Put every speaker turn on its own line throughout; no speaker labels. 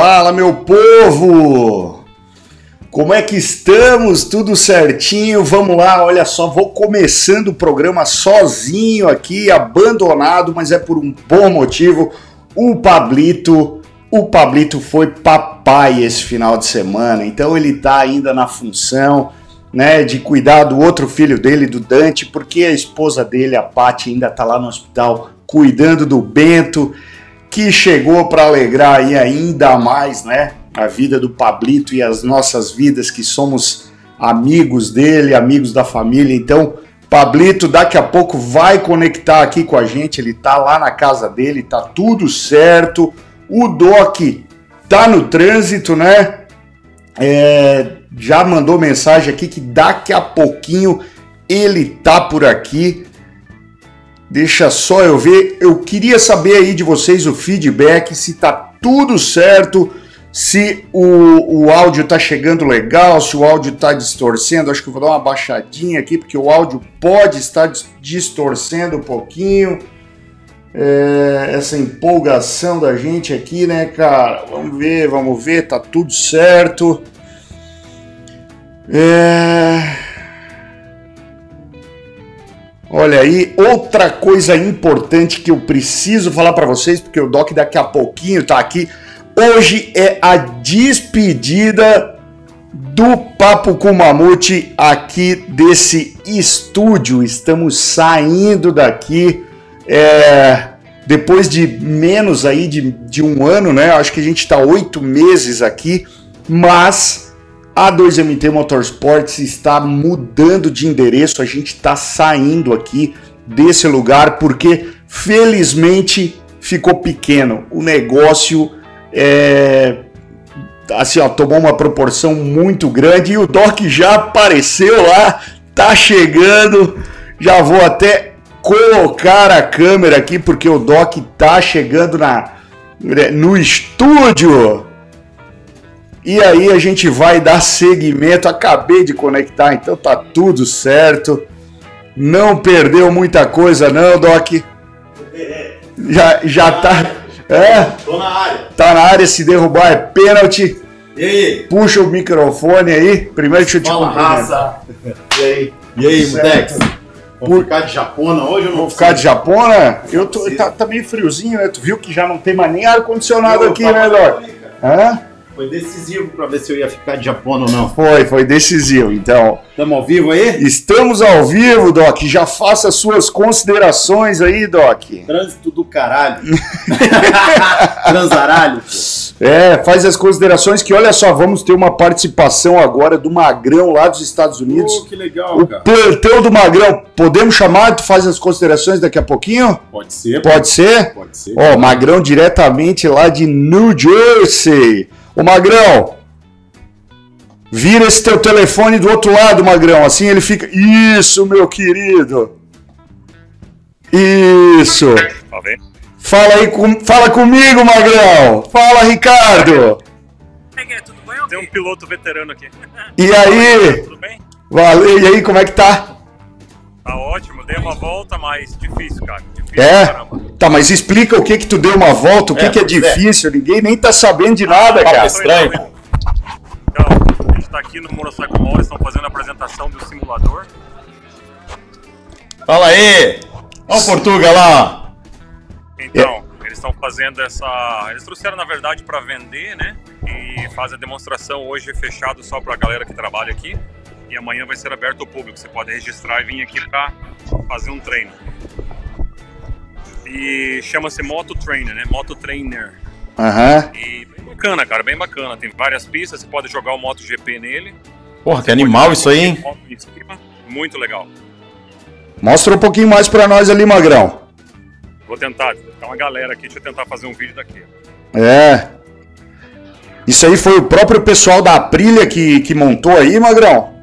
Fala, meu povo! Como é que estamos? Tudo certinho? Vamos lá, olha só, vou começando o programa sozinho aqui, abandonado, mas é por um bom motivo. O Pablito, o Pablito foi papai esse final de semana, então ele tá ainda na função, né, de cuidar do outro filho dele, do Dante, porque a esposa dele, a Paty, ainda tá lá no hospital cuidando do Bento que chegou para alegrar aí ainda mais, né, a vida do Pablito e as nossas vidas que somos amigos dele, amigos da família. Então, Pablito daqui a pouco vai conectar aqui com a gente, ele tá lá na casa dele, tá tudo certo. O Doc tá no trânsito, né? É, já mandou mensagem aqui que daqui a pouquinho ele tá por aqui. Deixa só eu ver. Eu queria saber aí de vocês o feedback, se tá tudo certo, se o, o áudio tá chegando legal, se o áudio tá distorcendo. Acho que eu vou dar uma baixadinha aqui, porque o áudio pode estar distorcendo um pouquinho. É, essa empolgação da gente aqui, né, cara? Vamos ver, vamos ver, tá tudo certo. É. Olha aí, outra coisa importante que eu preciso falar para vocês, porque o Doc daqui a pouquinho tá aqui. Hoje é a despedida do Papo com Mamute aqui desse estúdio. Estamos saindo daqui é, depois de menos aí de, de um ano, né? Acho que a gente está oito meses aqui, mas a 2MT Motorsports está mudando de endereço, a gente está saindo aqui desse lugar porque felizmente ficou pequeno. O negócio é, assim, ó, tomou uma proporção muito grande e o Doc já apareceu lá, tá chegando. Já vou até colocar a câmera aqui porque o Doc tá chegando na no estúdio. E aí a gente vai dar seguimento. Acabei de conectar, então tá tudo certo. Não perdeu muita coisa, não, Doc. Já, já tá. É? Tô na área. Tá na área, se derrubar é pênalti.
E aí?
Puxa o microfone aí. Primeiro deixa eu te
Fala, raça. E aí? E aí, Mutex? Vamos ficar de japona hoje ou não?
Vou ficar de japona? Eu tô, tá, tá meio friozinho, né? Tu viu que já não tem mais nem ar-condicionado aqui, né, Doc?
Hã? Foi decisivo para ver se eu ia ficar de Japão ou não.
Foi, foi decisivo. Então.
Estamos ao vivo aí?
Estamos ao vivo, Doc. Já faça suas considerações aí, Doc.
Trânsito do caralho. Transaralho.
É, faz as considerações que, olha só, vamos ter uma participação agora do Magrão lá dos Estados Unidos. Oh,
que legal,
o
cara.
plantão do Magrão. Podemos chamar? Tu faz as considerações daqui a pouquinho?
Pode ser.
Pode, pode ser?
Pode ser.
Ó, Magrão diretamente lá de New Jersey. Ô Magrão, vira esse teu telefone do outro lado, Magrão. Assim ele fica. Isso, meu querido. Isso.
Tá vendo?
Fala aí, com... fala comigo, Magrão. Fala, Ricardo.
Tem um piloto veterano aqui.
E aí? Tudo bem? Valeu. E aí, como é que tá?
Tá ótimo. Dei uma volta, mas difícil, cara. Difícil
é? Caramba. Tá, mas explica o que que tu deu uma volta, o que é, que é, é. difícil, é. ninguém nem tá sabendo de nada, cara.
estranho. Então, a gente tá aqui no Motorcycle Mall, estão fazendo a apresentação do simulador.
Fala aí! Olha o Portuga lá!
Então, eles estão fazendo essa... Eles trouxeram, na verdade, para vender, né? E fazem a demonstração hoje fechado só pra galera que trabalha aqui. E amanhã vai ser aberto ao público. Você pode registrar e vir aqui para fazer um treino. E chama-se Moto Trainer, né? Moto Trainer.
Aham.
Uhum. E bem bacana, cara, bem bacana. Tem várias pistas, você pode jogar o MotoGP nele.
Porra, que animal isso aí, hein?
Muito legal.
Mostra um pouquinho mais pra nós ali, Magrão.
Vou tentar, tá uma galera aqui, deixa eu tentar fazer um vídeo daqui.
É. Isso aí foi o próprio pessoal da Aprilia que, que montou aí, Magrão?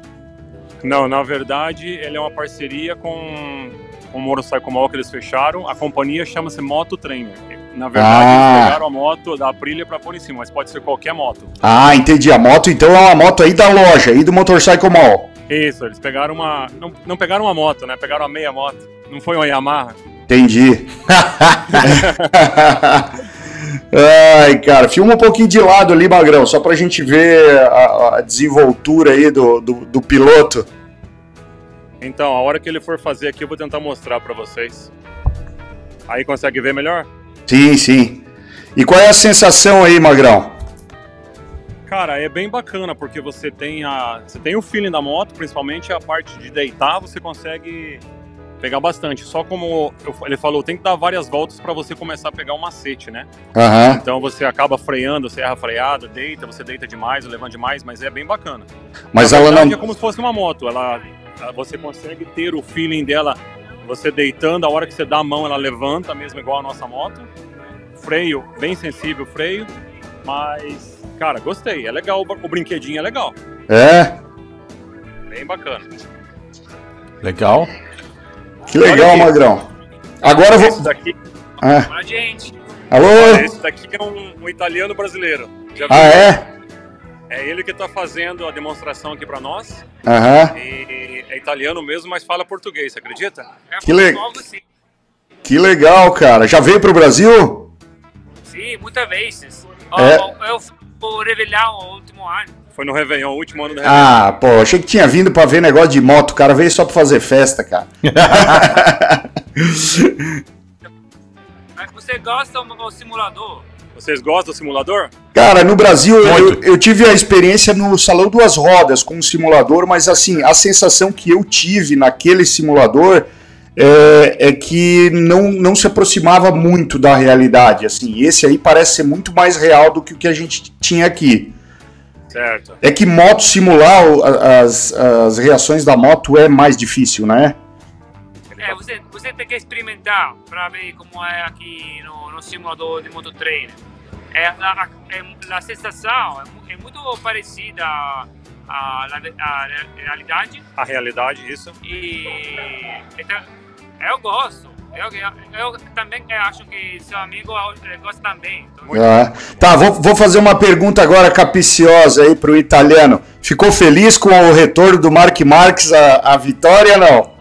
Não, na verdade, ele é uma parceria com o Motorcycle Mall que eles fecharam. A companhia chama-se Moto Trainer. Na verdade, ah. eles pegaram a moto da Aprilia para pôr em cima, mas pode ser qualquer moto.
Ah, entendi. A moto, então, é uma moto aí da loja, aí do Motorcycle Mall.
Isso, eles pegaram uma... Não, não pegaram uma moto, né? Pegaram uma meia moto. Não foi uma Yamaha.
Entendi. Ai, cara, filma um pouquinho de lado ali, Magrão, só pra gente ver a, a desenvoltura aí do, do, do, piloto.
Então, a hora que ele for fazer aqui, eu vou tentar mostrar pra vocês. Aí consegue ver melhor?
Sim, sim. E qual é a sensação aí, Magrão?
Cara, é bem bacana, porque você tem, a, você tem o feeling da moto, principalmente a parte de deitar, você consegue pegar bastante. Só como eu, ele falou, tem que dar várias voltas para você começar a pegar o um macete, né?
Uhum.
Então você acaba freando, você erra freada, deita, você deita demais, levanta demais, mas é bem bacana.
Mas Na ela
verdade,
não.
É como se fosse uma moto. Ela, você consegue ter o feeling dela, você deitando, a hora que você dá a mão, ela levanta, mesmo igual a nossa moto. Freio, bem sensível o freio, mas, cara, gostei. É legal, o brinquedinho é legal.
É.
Bem bacana.
Legal.
Que legal, Magrão. Agora eu vou.
Esse daqui.
Ah.
gente.
Alô?
Esse daqui é um, um italiano brasileiro.
ah, é?
É ele que está fazendo a demonstração aqui para nós.
Aham.
E é italiano mesmo, mas fala português, você acredita?
É que, le...
Sim.
que legal, cara. Já veio para o Brasil?
Sim, muitas vezes.
É?
Eu vou revelar o último ano.
Foi no Réveillon, o último ano do Réveillon.
Ah, pô, achei que tinha vindo pra ver negócio de moto. O cara veio só pra fazer festa, cara.
Mas você gosta do simulador?
Vocês gostam do simulador?
Cara, no Brasil eu, eu, tive a experiência no Salão Duas Rodas com um simulador, mas assim, a sensação que eu tive naquele simulador é, é, que não, não se aproximava muito da realidade. Assim, esse aí parece ser muito mais real do que o que a gente tinha aqui.
Certo.
É que moto simular as, as reações da moto é mais difícil, né?
É, você, você tem que experimentar para ver como é aqui no, no simulador de moto treino. É, a, é, a sensação é, é muito parecida à, à, à, realidade.
A realidade, isso.
E então, eu gosto. Eu, eu, eu, também acho que seu amigo gosta também.
Então... Ah, tá, vou, vou fazer uma pergunta agora capiciosa aí pro italiano. Ficou feliz com o retorno do Mark Marques à, à vitória não?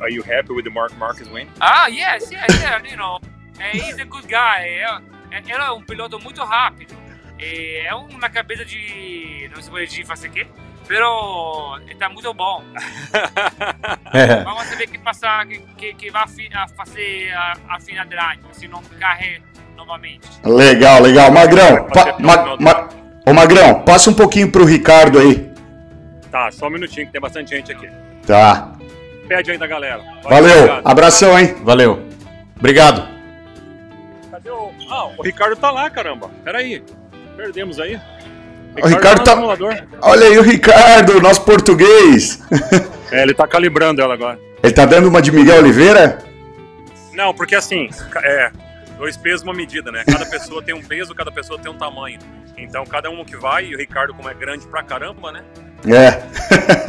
Are you happy with the Mark Marquez win?
Ah, yes, yes, yeah, you know, he's a good guy. Ele é um piloto muito rápido. É uma cabeça de, não sei de fazer o quê, pero está muito bom.
É.
Vamos ver que passar, que, que, que vai fazer a, a final do ano, se não carre novamente.
Legal, legal. Magrão, pa, ma, ma, ô Magrão, passa um pouquinho pro Ricardo aí.
Tá, só um minutinho que tem bastante gente aqui.
Tá.
Pede aí da galera.
Valeu, Valeu. abração, hein?
Valeu. Obrigado.
Cadê o... Ah, o Ricardo tá lá, caramba. Pera aí. Perdemos aí.
O Ricardo tá. tá... Olha aí o Ricardo, nosso português.
É, ele tá calibrando ela agora.
Ele tá dando uma de Miguel Oliveira?
Não, porque assim, é, dois pesos, uma medida, né? Cada pessoa tem um peso, cada pessoa tem um tamanho. Então, cada um que vai, e o Ricardo, como é grande pra caramba, né?
É.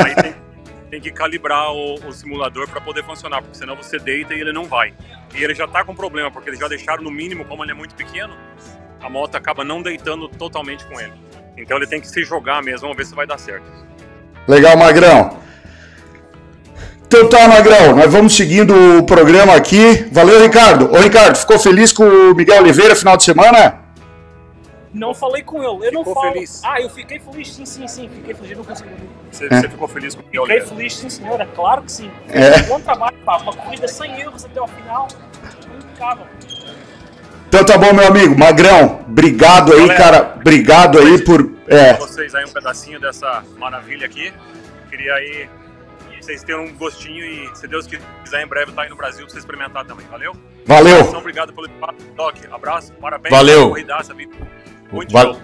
Aí tem, tem que calibrar o, o simulador para poder funcionar, porque senão você deita e ele não vai. E ele já tá com problema, porque eles já deixaram no mínimo, como ele é muito pequeno, a moto acaba não deitando totalmente com ele. Então ele tem que se jogar mesmo, vamos ver se vai dar certo.
Legal, Magrão. Então tá, Magrão, nós vamos seguindo o programa aqui. Valeu, Ricardo. Ô, Ricardo, ficou feliz com o Miguel Oliveira final de semana?
Não falei com ele, eu
ficou
não falo.
Feliz.
Ah, eu fiquei feliz, sim, sim, sim, fiquei feliz, eu não consigo
Você, é. você ficou feliz com o
Fiquei
Oliveira?
feliz, sim, senhora, claro que sim.
É.
Um bom trabalho, pá, uma corrida 100 euros até o final, impecável.
Então tá bom, meu amigo. Magrão, obrigado aí,
Galera,
cara. Obrigado aí por. É.
vocês aí um pedacinho dessa maravilha aqui. Queria aí vocês terem um gostinho e, se Deus quiser, em breve tá aí no Brasil pra você experimentar também. Valeu?
Valeu.
Então, obrigado pelo espaço, Doc. Abraço, parabéns.
Valeu.
Corridaça. Muito
Val...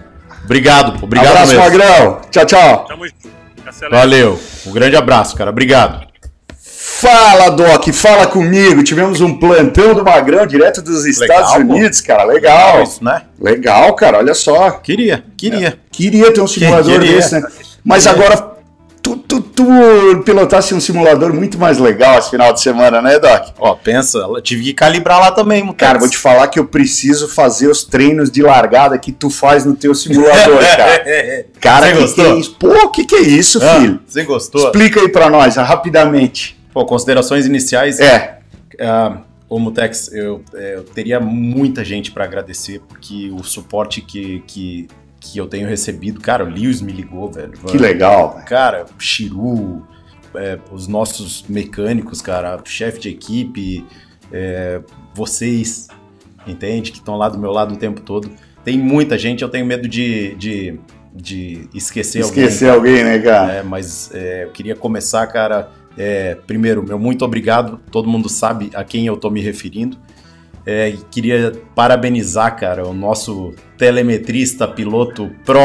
Obrigado, pô. obrigado
abraço,
mesmo.
Magrão. Tchau, tchau.
Tamo junto.
Valeu. Um grande abraço, cara. Obrigado.
Fala, Doc, fala comigo. Tivemos um plantão do Magrão direto dos Estados
Legal, pô.
Unidos, cara. Legal.
Isso, né?
Legal, cara. Olha só.
Queria, queria.
Queria ter um simulador
queria?
desse, né? Mas
Queria.
agora tu, tu, tu pilotasse um simulador muito mais legal esse final de semana, né, Doc?
Ó, pensa, ela tive que calibrar lá também, Mutex.
Cara, vou te falar que eu preciso fazer os treinos de largada que tu faz no teu simulador, cara. Cara,
Você
que
gostou?
que é isso? Pô, o que, que é isso,
Ah,
filho?
Você gostou?
Explica aí pra nós, rapidamente.
Pô, considerações iniciais.
É.
Ah, Ô, Mutex, eu, é, eu teria muita gente pra agradecer, porque o suporte que, que, que eu tenho recebido, cara, o Lewis me ligou, velho.
Que legal, velho.
Cara, o Chiru, é, os nossos mecânicos, cara, chefe de equipe, é, vocês, entende? Que estão lá do meu lado o tempo todo. Tem muita gente, eu tenho medo de, de, de esquecer,
Esquecer
alguém.
alguém, né, cara?
É, mas é, eu queria começar, cara. é, primeiro, meu muito obrigado. Todo mundo sabe a quem eu tô me referindo. É, queria parabenizar, cara, o nosso telemetrista piloto Pro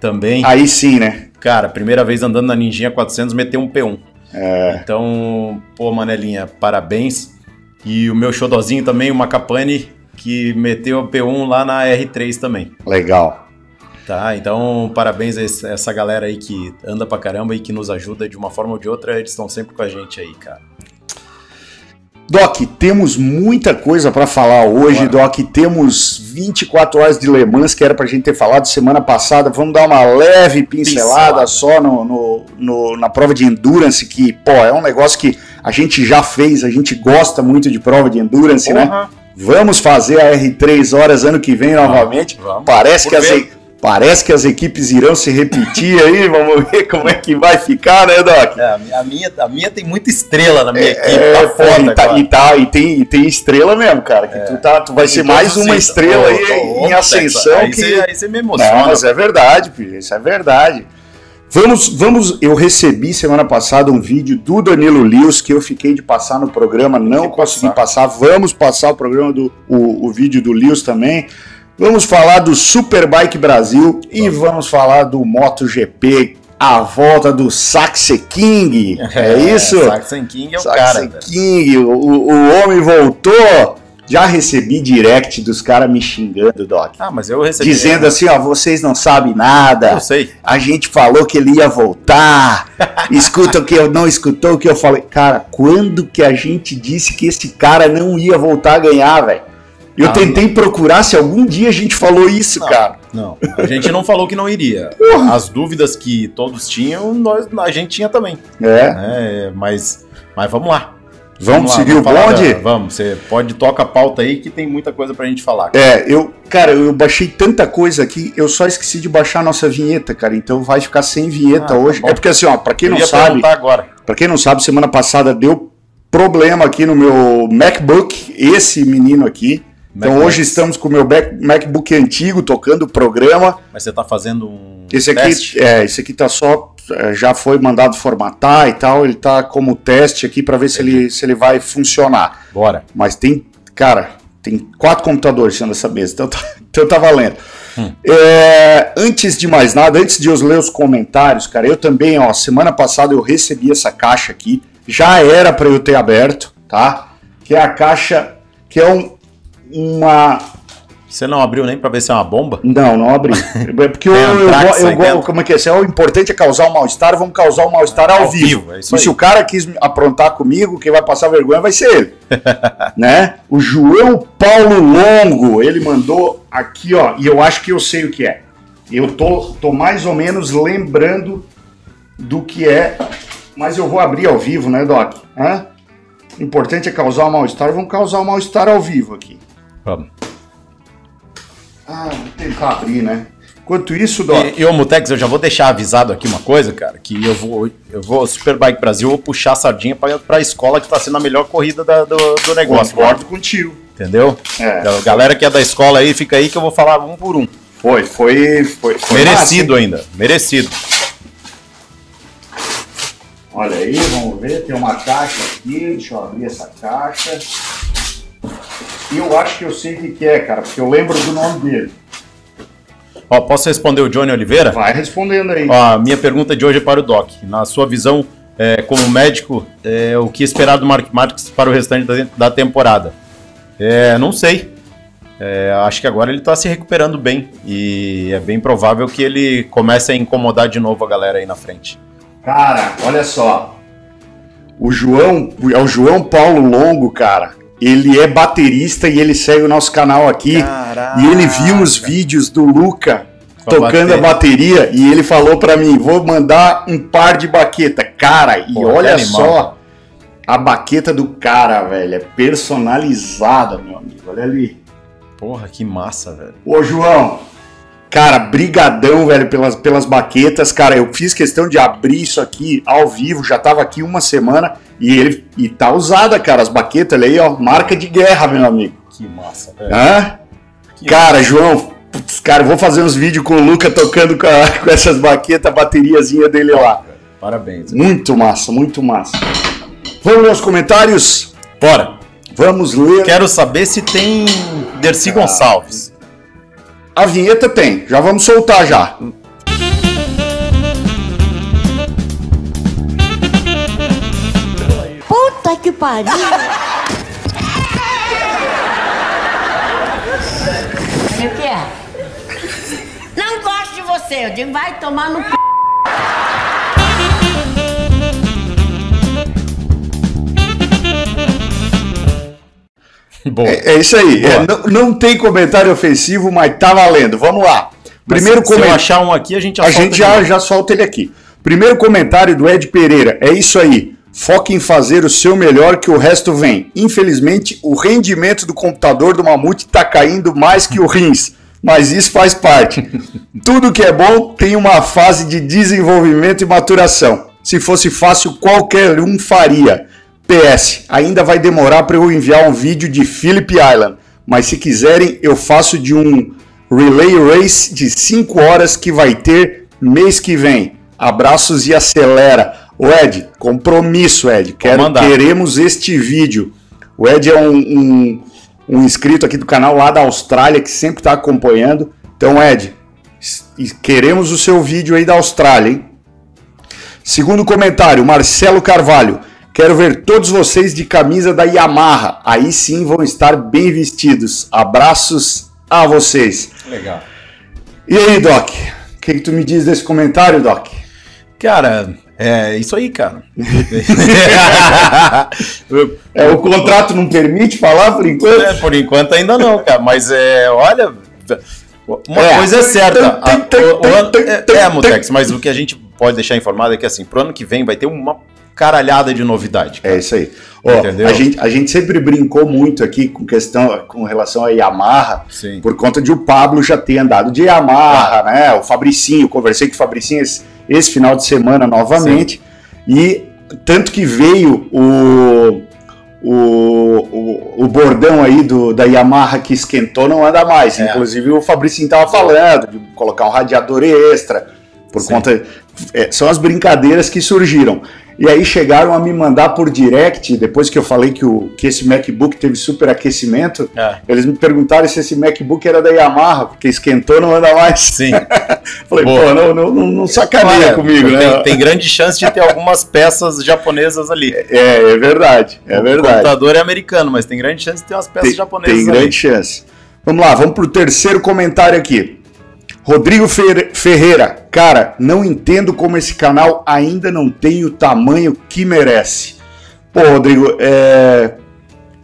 também.
Aí sim, né?
Cara, primeira vez andando na Ninjinha 400, meteu um P1.
É,
Então, pô, Manelinha, parabéns. E o meu xodozinho também, o Macapane, que meteu o P1 lá na R3 também.
legal.
Tá, então parabéns a essa galera aí que anda pra caramba e que nos ajuda de uma forma ou de outra, eles estão sempre com a gente aí, cara.
Doc, temos muita coisa para falar hoje. Doc. Temos 24 horas de Le Mans, que era pra gente ter falado semana passada. Vamos dar uma leve pincelada
Pincelada.
só no, no- no- na prova de endurance, que, pô, é um negócio que a gente já fez, a gente gosta muito de prova de endurance, né? Vamos fazer a R3 horas ano que vem novamente.
vamos.
Parece
Por
que, as,
ver.
e- parece que as equipes irão se repetir aí. Vamos ver como é que vai ficar, né, Doc?
É, a minha, a minha, tem muita estrela na minha equipe,
É,
tá foda
e, tá, e, tá- e tem, e tem estrela mesmo, cara. Que tu, tá, tu vai ser mais uma estrela aí
ô,
em ascensão.
Aí
que...
você aí você me
Não,
emociona.
mas é verdade, filho. Isso é verdade. Vamos, vamos. Eu recebi semana passada um vídeo do Danilo Lewis que eu fiquei de passar no programa, não consegui passar. Vamos passar o programa do o, o vídeo do Lewis também. Vamos falar do Superbike Brasil e vamos falar do MotoGP, a volta do Saxe King. É, isso?
Saxon King é o
Saxe
cara. velho.
King, o, o homem voltou. Já recebi direct dos caras me xingando, Doc.
Ah, mas eu recebi.
Dizendo assim, ó, vocês não sabem nada.
Eu sei.
A gente falou que ele ia voltar. Escuta o que eu não escutou o que eu falei. Cara, quando que a gente disse que esse cara não ia voltar a ganhar, velho? Eu
Ah,
tentei procurar se algum dia a gente falou isso,
Não.
cara.
Não, a gente não falou que não iria. As dúvidas que todos tinham, nós, a gente tinha também.
É.
né? Mas, mas vamos lá.
Vamos
lá,
seguir o
falar
bonde?
da- vamos, você pode tocar a pauta aí que tem muita coisa pra gente falar.
É, eu, cara, eu baixei tanta coisa aqui, eu só esqueci de baixar a nossa vinheta, cara. Então vai ficar sem vinheta
Ah, tá
hoje.
bom.
é porque assim, ó, pra quem
Eu
não sabe,
agora.
Pra quem não sabe, semana passada deu problema aqui no meu MacBook, esse menino aqui. Então
MacBook.
hoje estamos com o meu Mac- MacBook antigo tocando o programa.
Mas você tá fazendo um
Esse aqui,
teste?
é, esse aqui tá só é, já foi mandado formatar e tal, ele tá como teste aqui para ver se ele, se ele vai funcionar.
Bora.
Mas tem, cara, tem quatro computadores sendo essa mesa, então tá, então tá valendo.
Hum.
É, antes de mais nada, antes de eu ler os comentários, cara, eu também, ó, semana passada eu recebi essa caixa aqui, já era para eu ter aberto, tá? Que é a caixa, que é um, uma
Você não abriu nem pra ver se é uma bomba?
não, não abri. É porque eu, eu, eu, eu, como é que é? Se é o importante é causar o mal-estar, vamos causar o mal-estar ao,
Ao
vivo.
vivo, é
e se o cara quis aprontar comigo, quem vai passar vergonha vai ser ele. né? O João Paulo Longo, ele mandou aqui, ó, e eu acho que eu sei o que é. Eu tô, tô mais ou menos lembrando do que é, mas eu vou abrir ao vivo, né, Doc? Hã? O importante é causar o mal-estar, vamos causar o mal-estar ao vivo aqui.
Vamos.
Ah, vou tentar abrir, né? Enquanto isso, Doc.
E, e Mutex, eu já vou deixar avisado aqui uma coisa, cara, que eu vou, eu vou, Superbike Brasil, eu vou puxar a sardinha pra, pra escola que tá sendo a melhor corrida da- do, do negócio.
Concordo contigo.
Entendeu?
É.
Então, galera que é da escola aí, fica aí que eu vou falar um por um.
Foi, foi, foi. foi
merecido
massa,
ainda, merecido.
Olha aí, vamos ver. Tem uma caixa aqui. Deixa eu abrir essa caixa. E eu acho que eu sei o que que é, cara, porque eu lembro do nome dele.
Ó, posso responder o Johnny Oliveira?
Vai respondendo aí.
Ó, a minha pergunta de hoje é para o Doc. Na sua visão, é, como médico, é, o que esperar do Mark Marques para o restante da, da temporada? É, não sei. É, acho que agora ele está se recuperando bem e é bem provável que ele comece a incomodar de novo a galera aí na frente.
Cara, olha só. O João, é o João Paulo Longo, cara. Ele é baterista e ele segue o nosso canal aqui.
Caraca.
E ele viu os vídeos do Luca
Com a
tocando a
bateria.
bateria e ele falou pra mim: vou mandar um par de baqueta. Cara, e
Pô,
olha
que animal,
só.
cara.
a baqueta do cara, velho. É personalizada, meu amigo. Olha ali.
Porra, que massa, velho.
Ô, João. Cara, brigadão, velho, pelas, pelas baquetas. Cara, eu fiz questão de abrir isso aqui ao vivo. Já tava aqui uma semana. E ele e tá usada, cara. As baquetas ali, ó. Marca de guerra, meu amigo.
Que massa, velho.
Hã?
Que
Cara, João, putz, cara, vou fazer uns vídeos com o Luca tocando com, a- com essas baquetas, a bateriazinha dele lá.
Parabéns.
Muito massa, muito massa. Vamos ler os comentários?
Bora.
Vamos ler.
Quero saber se tem Dercy Gonçalves.
A vinheta tem, já vamos soltar já.
Puta que pariu! O que é? Não gosto de você, eu digo, vai tomar no c...
É, é isso aí. É, não, não tem comentário ofensivo, mas tá valendo. Vamos lá.
Mas
Primeiro
se, se eu achar um aqui, a gente já
A
solta
gente já, já solta ele aqui. Primeiro comentário do Ed Pereira. É isso aí. Foque em fazer o seu melhor que o resto vem. Infelizmente, o rendimento do computador do Mamute está caindo mais que o rins. Mas isso faz parte. Tudo que é bom tem uma fase de desenvolvimento e maturação. Se fosse fácil, qualquer um faria. PS, ainda vai demorar para eu enviar um vídeo de Phillip Island. Mas se quiserem, eu faço de um Relay Race de 5 horas que vai ter mês que vem. Abraços e acelera. O Ed, compromisso, Ed. Quero, queremos este vídeo. O Ed é um, um, um inscrito aqui do canal lá da Austrália que sempre está acompanhando. Então, Ed, queremos o seu vídeo aí da Austrália, hein? Segundo comentário, Marcelo Carvalho. Quero ver todos vocês de camisa da Yamaha. Aí sim vão estar bem vestidos. Abraços a vocês.
Legal.
E aí, Doc? O que, que tu me diz desse comentário, Doc?
Cara, é isso aí, cara.
É, o contrato não permite falar por enquanto?
É, por enquanto ainda não, cara. Mas é, olha, uma
É.
coisa é certa. A- o- o é, é. Mutex, mas o que a gente pode deixar informado é que assim, pro ano que vem vai ter uma caralhada de novidade. cara.
É isso aí. Ó, a, gente, a gente sempre brincou muito aqui com questão com relação a Yamaha,
Sim.
por conta de o Pablo já ter andado de Yamaha, né? O Fabricinho, conversei com o Fabricinho esse, esse final de semana novamente. E tanto que veio o, o, o, o bordão aí do, da Yamaha que esquentou não anda mais.
É.
Inclusive o Fabricinho tava falando de colocar um radiador extra. Por
Sim.
conta. é, são as brincadeiras que surgiram. E aí chegaram a me mandar por direct, depois que eu falei que, o, que esse MacBook teve superaquecimento,
É,
eles me perguntaram se esse MacBook era da Yamaha, porque esquentou não anda mais.
sim.
Falei,
Boa.
pô, não, não, não, sacaneia comigo,
tem,
né?
tem grande chance de ter algumas peças japonesas ali.
É, é verdade, é
O
verdade.
computador é americano, mas tem grande chance de ter umas peças
Tem,
japonesas
tem
ali.
grande chance. Vamos lá, vamos pro terceiro comentário aqui. Rodrigo Fer- Ferreira, cara, não entendo como esse canal ainda não tem o tamanho que merece. Pô, Rodrigo, é.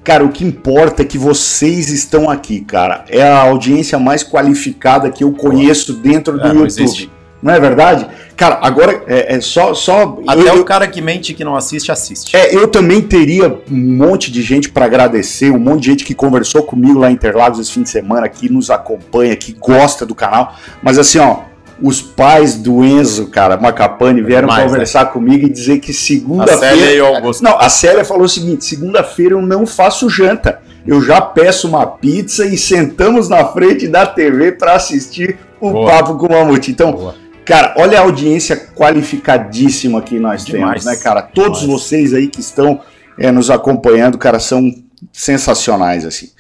Cara, o que importa é que vocês estão aqui, cara. É a audiência mais qualificada que eu conheço dentro do
É,
YouTube.
existe.
Não é verdade? Cara, agora é, é só. só
Até
eu-
o cara que mente que não assiste, assiste.
é, eu também teria um monte de gente para agradecer, um monte de gente que conversou comigo lá em Interlagos esse fim de semana, que nos acompanha, que gosta do canal. Mas assim, ó, os pais do Enzo, cara, Macapane, vieram
Demais,
conversar comigo e dizer que
A
segunda-feira.
E.
Não, a Célia falou o seguinte: segunda-feira eu não faço janta. Eu já peço uma pizza e sentamos na frente da TV para assistir o
Boa.
Papo com o Mamute. Então,
Boa.
Cara, olha a audiência qualificadíssima que nós
Demais.
temos, né, cara? Todos
Demais.
vocês aí que estão é, nos acompanhando, cara, são sensacionais, assim.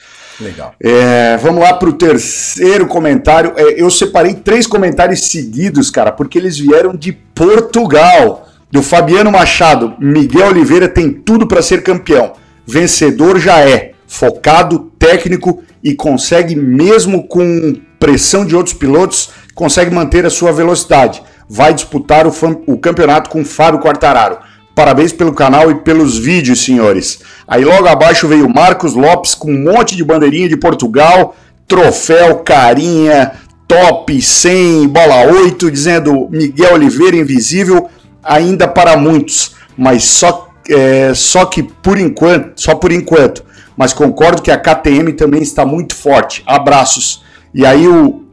Legal.
É, vamos lá para o terceiro comentário. É, eu separei três comentários seguidos, cara, porque eles vieram de Portugal. Do Fabiano Machado. Miguel Oliveira tem tudo para ser campeão. Vencedor já é. Focado, técnico e consegue, mesmo com pressão de outros pilotos, consegue manter a sua velocidade. Vai disputar o, o campeonato com Fábio Quartararo. Parabéns pelo canal e pelos vídeos, senhores. Aí logo abaixo veio Marcos Lopes com um monte de bandeirinha de Portugal, troféu, carinha, top 100, bola 8, dizendo Miguel Oliveira invisível ainda para muitos, mas só é, só que por enquanto, só por enquanto. Mas concordo que a KTM também está muito forte. Abraços. E aí o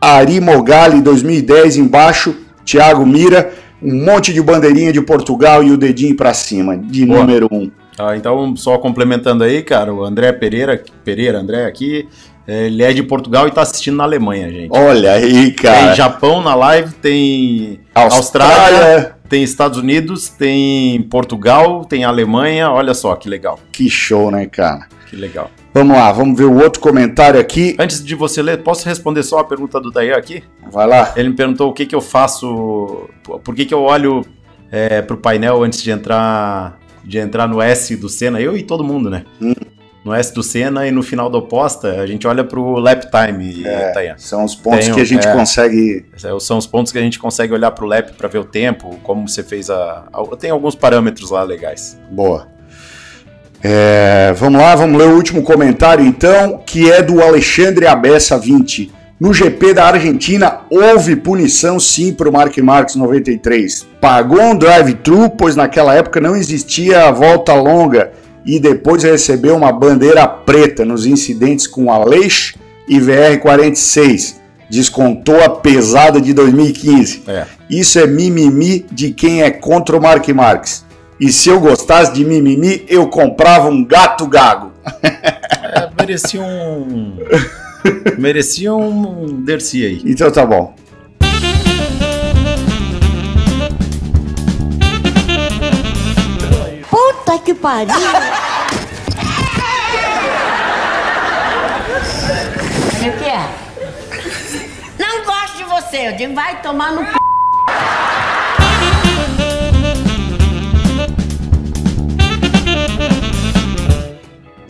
Ari Mogali 2010 embaixo, Thiago Mira, um monte de bandeirinha de Portugal e o dedinho para cima, de
Boa.
número um.
Ah, então, só complementando aí, cara, o André Pereira, Pereira, André aqui, é, ele é de Portugal e tá assistindo na Alemanha, gente.
Olha aí, cara.
Tem Japão na live, tem
Austrália.
Austrália, tem Estados Unidos, tem Portugal, tem Alemanha. Olha só que legal,
Que show, né, cara?
que legal.
Vamos lá, vamos ver o outro comentário aqui.
Antes de você ler, posso responder só a pergunta do Dayan aqui?
Vai lá.
Ele me perguntou o que, que eu faço, por que, que eu olho é, pro painel antes de entrar, de entrar no S do Senna, eu e todo mundo, né?
Hum.
No S do Senna e no final da oposta, a gente olha pro lap time,
É.
Dayan.
São os pontos
Tenho,
que a gente
é.
consegue.
São os pontos que a gente consegue olhar pro lap para ver o tempo, como você fez a, a. Tem alguns parâmetros lá legais.
Boa. É, vamos lá, vamos ler o último comentário então, que é do Alexandre Abessa 20. No GP da Argentina houve punição sim para o Mark Marques 93. Pagou um drive-thru, pois naquela época não existia a volta longa e depois recebeu uma bandeira preta nos incidentes com Aleix e VR46. Descontou a pesada de 2015.
É.
Isso é mimimi de quem é contra o Mark Marques. E se eu gostasse de mimimi, eu comprava um gato gago.
É, merecia um. merecia um Dercy aí.
Então tá bom.
Puta que pariu! O que é? Não gosto de você, eu digo, vai tomar no c...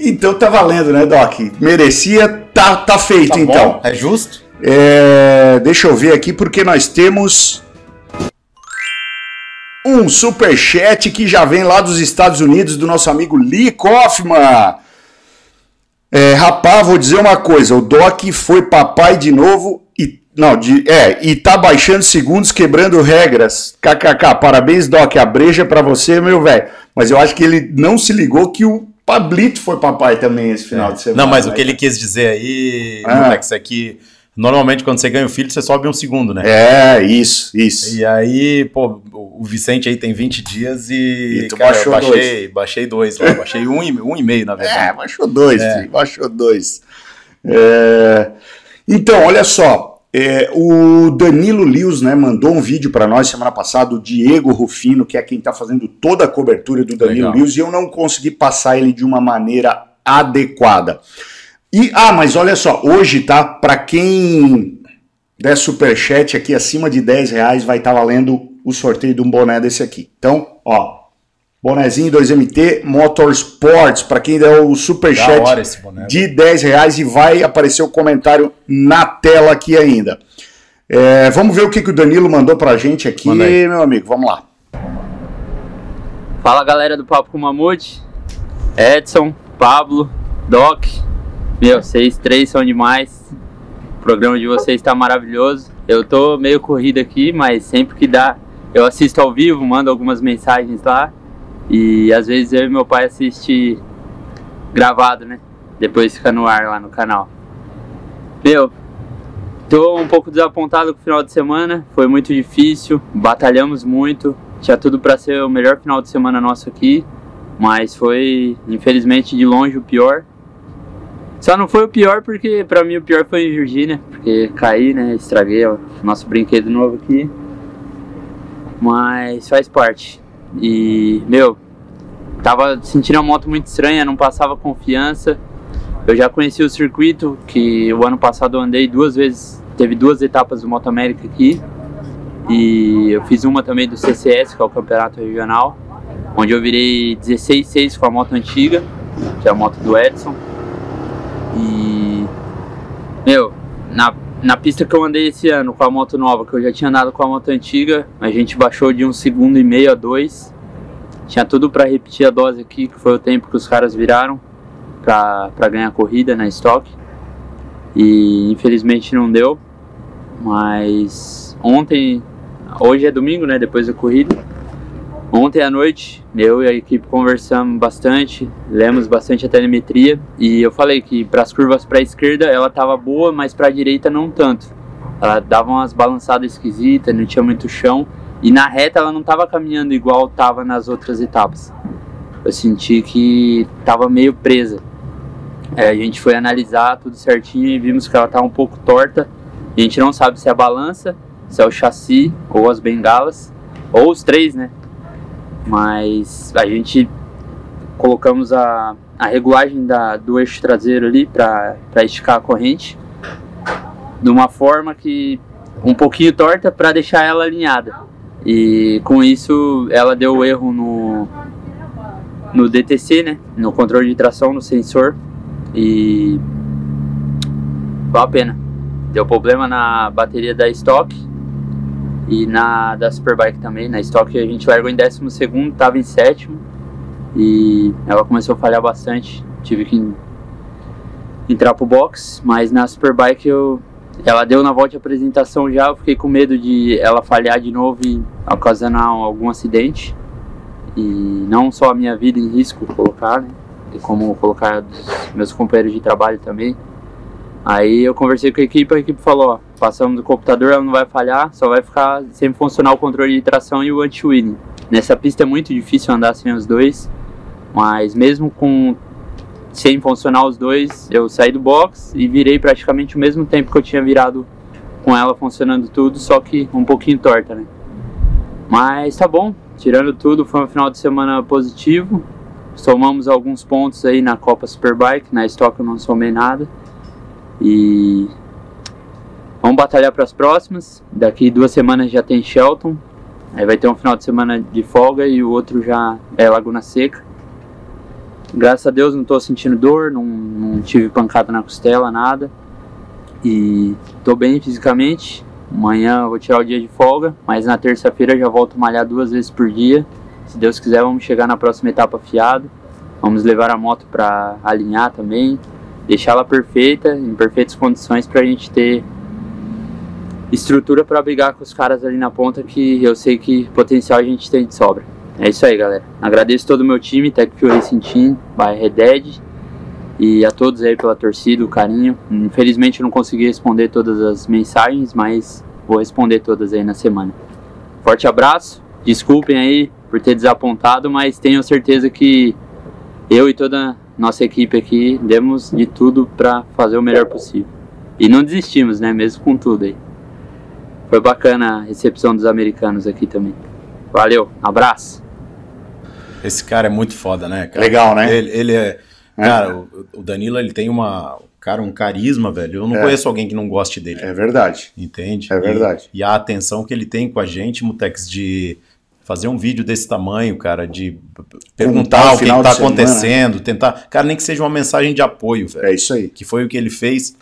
Então tá valendo, né, Doc? Merecia, tá, tá feito
Tá
então.
bom? É justo?
É, deixa eu ver aqui porque nós temos um superchat que já vem lá dos Estados Unidos do nosso amigo Lee Kaufman. É, rapaz, vou dizer uma coisa, o Doc foi papai de novo e não, de, é, e tá baixando segundos, quebrando regras. KKK, parabéns, Doc, a breja pra você, meu velho. Mas eu acho que ele não se ligou que o Pablito foi papai também esse final de semana.
Não, mas o
né,
que ele quis dizer aí,
Ah.
É que normalmente quando você ganha um filho, você sobe um segundo, né?
É, isso, isso.
E aí, pô, o Vicente aí tem 20 dias e,
E tu
cara,
baixou
baixei, baixei dois lá, baixei um e, um e meio, na
É,
verdade.
baixou dois,
É.
filho, baixou dois. É, Então, olha só, é, o Danilo Lius, né, mandou um vídeo para nós semana passada, o Diego Rufino, que é quem tá fazendo toda a cobertura do Danilo
Legal.
Lius, e eu não consegui passar ele de uma maneira adequada. E, ah, mas olha só, hoje, tá, para quem der superchat aqui acima de 10 reais, vai estar valendo o sorteio de um boné desse aqui. Então, ó, bonezinho 2MT Motorsports, para quem der o superchat
hora esse boné.
de 10 reais e vai aparecer o comentário na tela aqui ainda. É, vamos ver o que, que o Danilo mandou pra gente aqui, meu amigo. Vamos lá.
Fala galera do Papo com Mamute, Edson, Pablo, Doc, meu, vocês três são demais. O programa de vocês está maravilhoso. Eu tô meio corrido aqui, mas sempre que dá, eu assisto ao vivo, mando algumas mensagens lá. E às vezes eu e meu pai assiste gravado, né? Depois fica no ar lá no canal. Meu, tô um pouco desapontado com o final de semana, foi muito difícil, batalhamos muito, tinha tudo para ser o melhor final de semana nosso aqui, mas foi infelizmente de longe o pior. Só não foi o pior porque para mim o pior foi em Virgínia, porque caí, né, estraguei o nosso brinquedo novo aqui. Mas faz parte. E, meu, tava sentindo a moto muito estranha, não passava confiança. Eu já conheci o circuito, que o ano passado eu andei duas vezes, teve duas etapas do Moto América aqui. E eu fiz uma também do CCS, que é o campeonato regional, onde eu virei 16-6 com a moto antiga, que é a moto do Edson. E, meu, na, na pista que eu andei esse ano com a moto nova, que eu já tinha andado com a moto antiga, a gente baixou de um segundo e meio a dois. Tinha tudo para repetir a dose aqui, que foi o tempo que os caras viraram para ganhar a corrida na estoque. E infelizmente não deu. Mas ontem, hoje é domingo, né? Depois da corrida. Ontem à noite, eu e a equipe conversamos bastante, lemos bastante a telemetria e eu falei que para as curvas para a esquerda ela estava boa, mas para a direita não tanto. Ela dava umas balançadas esquisitas, não tinha muito chão e na reta ela não estava caminhando igual estava nas outras etapas. Eu senti que estava meio presa. É, a gente foi analisar tudo certinho e vimos que ela estava um pouco torta. A gente não sabe se é a balança, se é o chassi ou as bengalas, ou os três, né? Mas a gente colocamos a, a regulagem da, do eixo traseiro ali para esticar a corrente de uma forma que um pouquinho torta para deixar ela alinhada. E com isso ela deu erro no, no DTC, né? No controle de tração, no sensor. E foi a pena. Deu problema na bateria da stock e na da Superbike também. Na stock a gente largou em 12 segundo, tava em sétimo. E ela começou a falhar bastante. Tive que entrar pro box, mas na Superbike eu ela deu na volta de apresentação já, eu fiquei com medo de ela falhar de novo e ocasionar algum acidente. E não só a minha vida em risco colocar, né? E como colocar dos meus companheiros de trabalho também. Aí eu conversei com a equipe, a equipe falou, ó, passamos do computador, ela não vai falhar, só vai ficar sempre funcionar o controle de tração e o anti-wheeling. Nessa pista é muito difícil andar sem os dois, mas mesmo com sem funcionar os dois, eu saí do box e virei praticamente o mesmo tempo que eu tinha virado com ela funcionando tudo, só que um pouquinho torta, né? Mas tá bom, tirando tudo, foi um final de semana positivo. Somamos alguns pontos aí na Copa Superbike, na Stock eu não somei nada. E vamos batalhar para as próximas. Daqui duas semanas já tem Shelton. Aí vai ter um final de semana de folga e o outro já é Laguna Seca. Graças a Deus não estou sentindo dor, não, não tive pancada na costela, nada. E estou bem fisicamente. Amanhã eu vou tirar o dia de folga, mas na terça-feira já volto a malhar duas vezes por dia. Se Deus quiser, vamos chegar na próxima etapa fiado. Vamos levar a moto para alinhar também, deixá-la perfeita, em perfeitas condições para a gente ter estrutura para brigar com os caras ali na ponta que eu sei que potencial a gente tem de sobra. É isso aí, galera. Agradeço todo o meu time, Tech Racing Team, by Reded, e a todos aí pela torcida, o carinho. Infelizmente eu não consegui responder todas as mensagens, mas vou responder todas aí na semana. Forte abraço, desculpem aí por ter desapontado, mas tenho certeza que eu e toda nossa equipe aqui demos de tudo para fazer o melhor possível. E não desistimos, né? Mesmo com tudo aí. Foi bacana a recepção dos americanos aqui também. Valeu, abraço.
Esse cara é muito foda, né? Cara?
Legal, né?
Ele, ele é. Cara, o, o Danilo ele tem uma. Cara, um carisma, velho. Eu não
É.
conheço alguém que não goste dele.
É verdade.
Entende?
É verdade.
E, e a atenção que ele tem com a gente, Mutex, de fazer um vídeo desse tamanho, cara, de perguntar o que tá
semana,
acontecendo, tentar. Cara, nem que seja uma mensagem de apoio, velho.
É isso aí.
Que foi o que ele fez.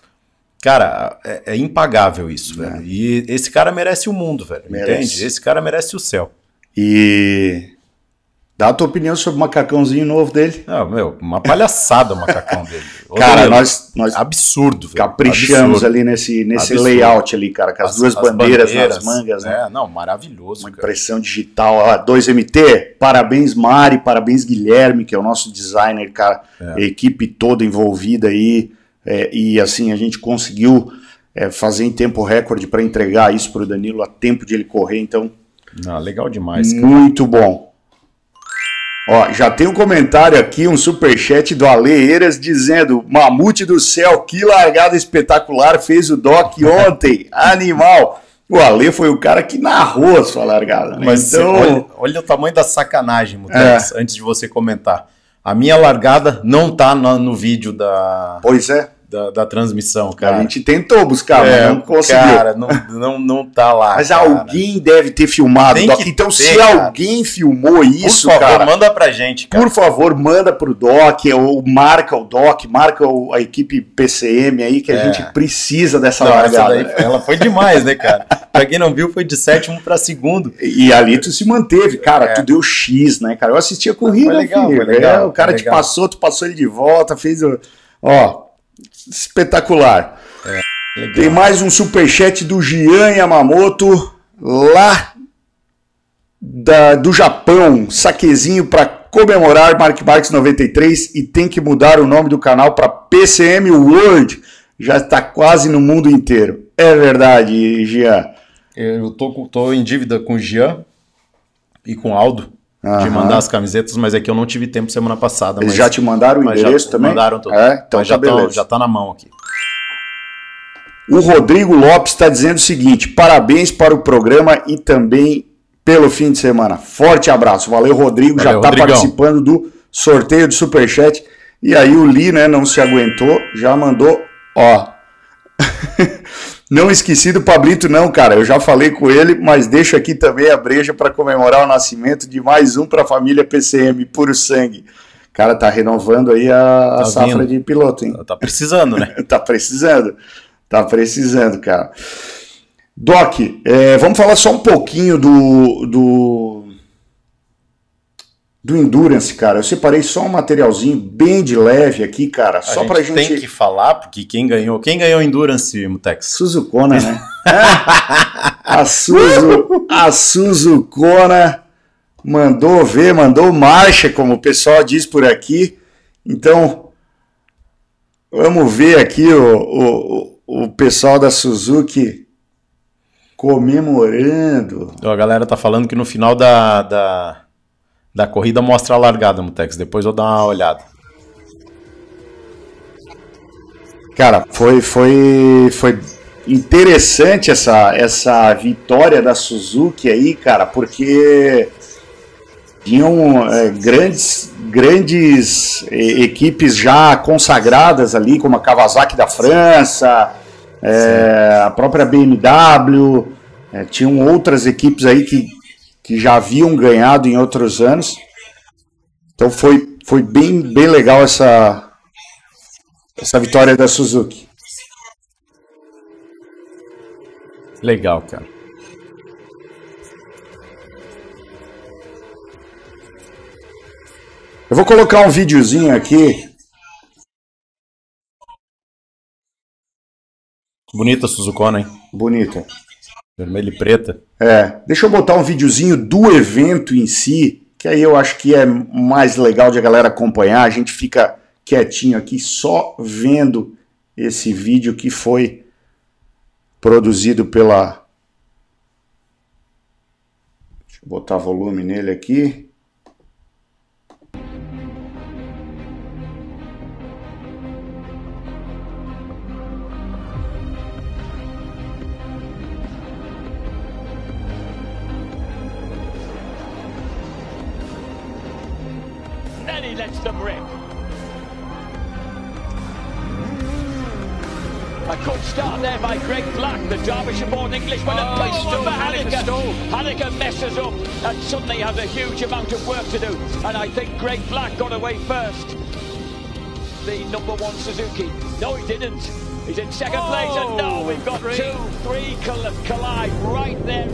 Cara, é, é impagável isso, velho. E esse cara merece o mundo, velho.
Merece.
Entende? Esse cara merece o céu.
E dá a tua opinião sobre o macacãozinho novo dele.
Não, meu, uma palhaçada o macacão dele. Ô,
Cara,
Danilo,
nós, nós
Absurdo, velho.
caprichamos
Absurdo.
ali nesse, nesse
Absurdo.
layout ali, cara, com as, duas bandeiras, nas mangas, né?
É, não, maravilhoso.
Uma
cara.
impressão digital. Ó, 2MT, parabéns Mari, parabéns Guilherme, que é o nosso designer, cara.
É.
Equipe toda envolvida aí. é, e assim, a gente conseguiu é, fazer em tempo recorde para entregar isso para o Danilo a tempo de ele correr, então
Não, legal demais, cara.
muito bom. Ó, já tem um comentário aqui, um superchat do Ale Eiras dizendo: Mamute do céu, que largada espetacular fez o Doc ontem, animal. O Ale foi o cara que narrou a sua largada, né?
Mas
então,
olha, olha o tamanho da sacanagem, Mutex,
É.
antes de você comentar. A minha largada não tá no, no vídeo da,
pois é,
da, da transmissão,
a
cara.
gente tentou buscar,
É,
mas não conseguiu.
Cara, não, não, não tá lá.
mas
cara.
alguém deve ter filmado, Doc. Então,
ter,
se
cara.
alguém filmou
Por
isso,
favor,
cara,
manda pra gente, cara.
Por favor, manda pro Doc, ou marca o Doc, marca a equipe PCM aí, que a
É.
gente precisa dessa
Não,
largada.
daí, ela foi demais, né, cara? pra quem não viu, foi de sétimo pra segundo.
E ali tu se manteve, cara,
É.
tu deu X, né, cara? Eu assisti a corrida,
Foi legal,
filho.
foi legal,
É, o cara te
legal.
passou, tu passou ele de volta, fez o. Ó, espetacular.
Legal.
Tem mais um superchat do Gian Yamamoto, lá da, do Japão, saquezinho para comemorar Mark Marques 93 e tem que mudar o nome do canal para PCM World. Já está quase no mundo inteiro. É verdade, Gian.
Eu tô, tô em dívida com o Gian e com o Aldo de
Aham.
mandar as camisetas, mas é que eu não tive tempo semana passada.
Eles
mas-
já te mandaram o endereço
já
também?
Mandaram tudo.
É, então
Mas
tá
já, tá,
beleza.
já tá na mão aqui.
O Rodrigo Lopes está dizendo o seguinte: parabéns para o programa e também pelo fim de semana. Forte abraço. Valeu, Rodrigo. já
Valeu,
está
Rodrigão.
participando do sorteio do Superchat. E aí o Lee, né, não se aguentou, já mandou, ó. não esqueci do Pablito, não, cara. Eu já falei com ele, mas deixo aqui também a breja para comemorar o nascimento de mais um para a família PCM, puro sangue. Cara, tá renovando aí a, a
Tá
safra
vindo.
de piloto, hein?
Tá precisando, né?
tá precisando. Tá precisando, cara. Doc, é, vamos falar só um pouquinho do, do. Do Endurance, cara. Eu separei só um materialzinho bem de leve aqui, cara.
A
Só
gente
pra gente.
tem que falar, porque quem ganhou, quem ganhou Endurance, Mutex?
Suzukona, né? a, Suzu, a Suzukona mandou ver, mandou marcha, como o pessoal diz por aqui. Então, vamos ver aqui o, o, o pessoal da Suzuki comemorando.
A galera tá falando que no final da, da, da corrida mostra a largada, Mutex. Depois eu dar uma olhada.
Cara, foi, foi, foi interessante essa, essa vitória da Suzuki aí, cara, porque tinham é, grandes, grandes e- equipes já consagradas ali, como a Kawasaki da França, é, a própria BMW, é, tinham outras equipes aí que, que já haviam ganhado em outros anos. Então foi, foi bem, bem legal essa, essa vitória da Suzuki.
Legal, cara.
Eu vou colocar um videozinho aqui.
Bonita a Suzukona, hein?
Bonita.
Vermelha e preta.
É, deixa eu botar um videozinho do evento em si, que aí eu acho que é mais legal de a galera acompanhar. A gente fica quietinho aqui só vendo esse vídeo que foi produzido pela. Deixa eu botar volume nele aqui.
Suddenly has a huge amount of work to do. And I think Greg Black got away first. The number one Suzuki. No, he didn't. He's in second place, and no, oh, we've got
three.
two, three collide right there.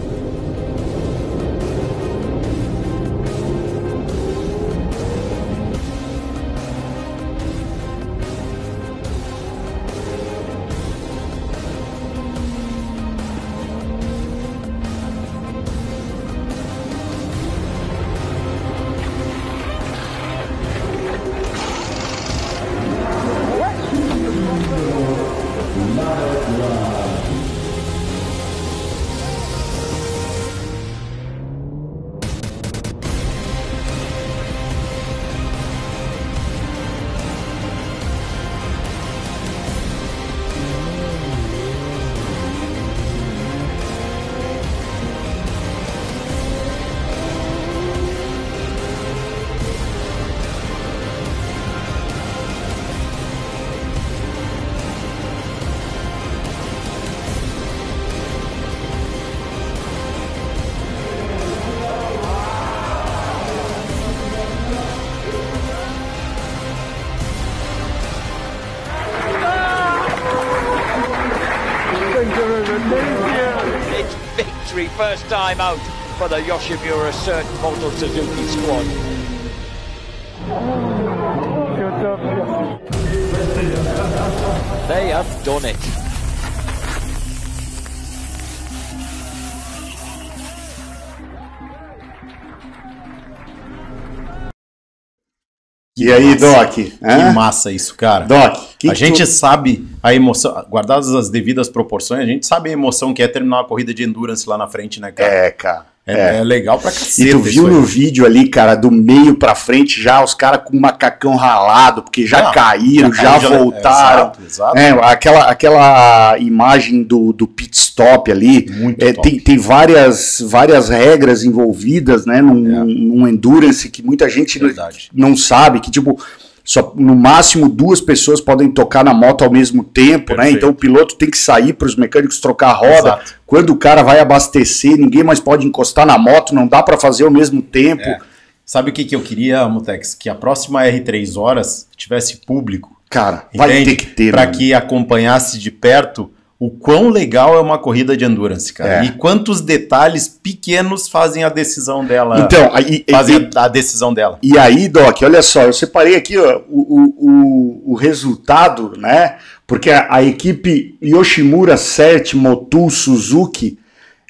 First time out for the Yoshimura Cert Moto Suzuki squad. They have done it.
E aí, Doc?
Que
hã?
massa isso, cara.
Doc, que
a
que
gente
tu-
sabe a emoção, guardadas as devidas proporções, a gente sabe a emoção que é terminar uma corrida de endurance lá na frente, né, cara?
É, cara.
É, é legal pra cacete.
E tu viu no vídeo ali, cara, do meio pra frente, já os caras com o macacão ralado, porque já
Não,
caíram,
já
já, voltaram.
exato, exato.
É, aquela, aquela imagem do, do pit stop ali,
Muito
é,
top.
tem, tem várias, várias regras envolvidas, né, num, num endurance que muita gente
É.
Não sabe, que tipo, só no máximo duas pessoas podem tocar na moto ao mesmo tempo, né?
Perfeito.
Então o piloto tem que sair para os mecânicos trocar a roda.
Exato.
Quando o cara vai abastecer, ninguém mais pode encostar na moto, não dá para fazer ao mesmo tempo.
É. Sabe o que, que eu queria, Mutex? Que a próxima R3 horas tivesse público.
Cara, vai
Entende?
ter que ter.
Para
né?
que acompanhasse de perto o quão legal é uma corrida de endurance, cara.
É.
E quantos detalhes pequenos fazem a decisão dela.
Então, aí,
fazem
e,
a, decisão dela.
e aí, Doc, olha só, eu separei aqui ó, o, o, o, resultado, né? Porque a, a equipe Yoshimura Cert Motul Suzuki,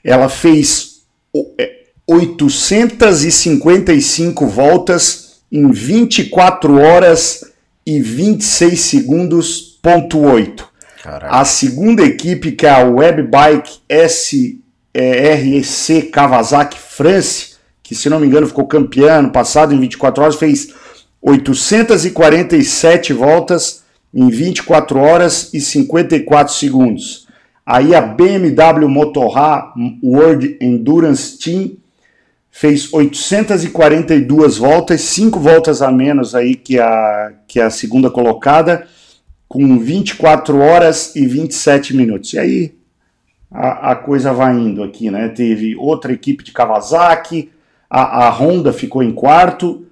ela fez o- é, 855 voltas em 24 horas e 26 segundos, ponto 8.
Caralho.
A segunda equipe, que é a Webbike SRC Kawasaki France, que se não me engano ficou campeã ano passado em 24 horas, fez 847 voltas em 24 horas e 54 segundos. Aí a BMW Motorrad World Endurance Team fez 842 voltas, 5 voltas a menos aí que a, que a segunda colocada, com 24 horas e 27 minutos. E aí a, a coisa vai indo aqui, né? Teve outra equipe de Kawasaki, a, a Honda ficou em quarto,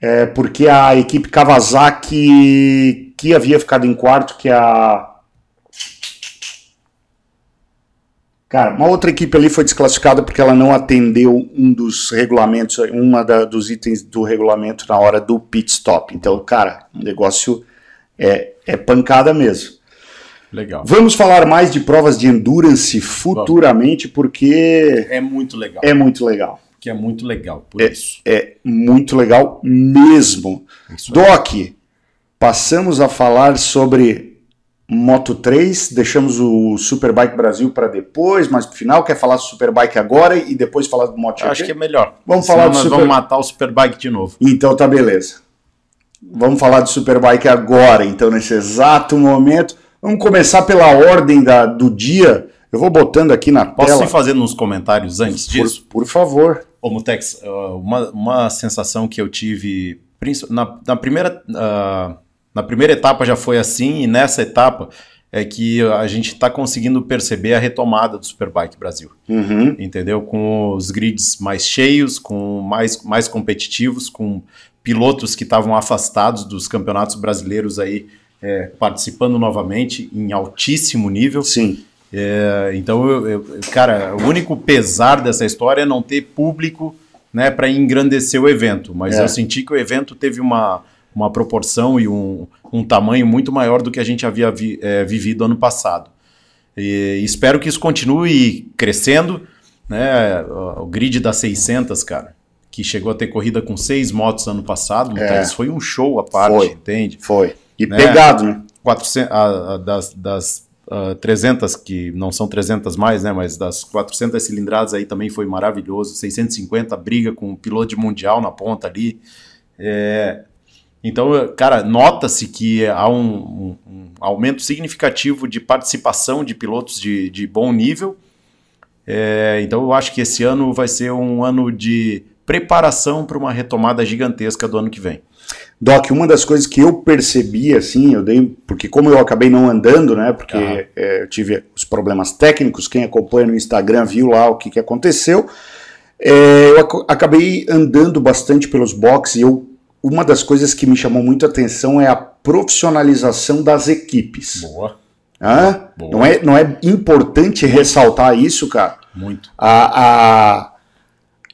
é, porque a equipe Kawasaki que havia ficado em quarto, que a. Cara, uma outra equipe ali foi desclassificada porque ela não atendeu um dos regulamentos, uma dos itens do regulamento na hora do pit stop. Então, cara, o negócio é, é pancada mesmo.
Legal.
Vamos falar mais de provas de endurance futuramente, porque
É muito legal.
é muito legal.
Que é muito legal, por
É,
isso.
é muito legal mesmo.
Isso.
Doc, passamos a falar sobre Moto 3, deixamos o Superbike Brasil para depois, mas no final quer falar do Superbike agora e depois falar do MotoGP?
Acho que é melhor.
Vamos
Senão
falar do
nós
Super-
vamos matar o Superbike de novo.
Então tá beleza. Vamos falar do Superbike agora, então, nesse exato momento. Vamos começar pela ordem da, do dia. Eu vou botando aqui na
Posso
tela.
ir fazendo uns comentários antes disso?
Por, por favor.
Ô, Mutex, uma, uma sensação que eu tive na, na primeira, uh, na primeira etapa já foi assim, e nessa etapa é que a gente está conseguindo perceber a retomada do Superbike Brasil.
Uhum.
Entendeu? Com os grids mais cheios, com mais, mais competitivos, com pilotos que estavam afastados dos campeonatos brasileiros aí é, participando novamente em altíssimo nível.
Sim.
É, então, eu, eu- cara, o único pesar dessa história é não ter público né, para engrandecer o evento. Mas
É.
eu senti que o evento teve uma, uma proporção e um, um tamanho muito maior do que a gente havia vi- é, vivido ano passado. E espero que isso continue crescendo. Né, o, o grid das 600, cara, que chegou a ter corrida com seis motos ano passado,
É.
Foi um show à parte,
Foi.
entende?
Foi. E
Né?
pegado, né?
400, a- a- das, das ah, 300, que não são 300 mais, né, mas das 400 cilindradas aí também foi maravilhoso, 650, briga com o piloto de mundial na ponta ali, É, então, cara, nota-se que há um, um- um aumento significativo de participação de pilotos de, de bom nível, É, então eu acho que esse ano vai ser um ano de preparação para uma retomada gigantesca do ano que vem.
Doc, uma das coisas que eu percebi, assim, eu dei, porque como eu acabei não andando, né, porque
Aham.
é, eu tive os problemas técnicos, quem acompanha no Instagram viu lá o que, que aconteceu, é, eu ac- acabei andando bastante pelos boxes e eu, uma das coisas que me chamou muito a atenção é a profissionalização das equipes.
Boa.
Hã?
Boa.
Não, é, não é importante ressaltar isso, cara?
Muito.
a, a-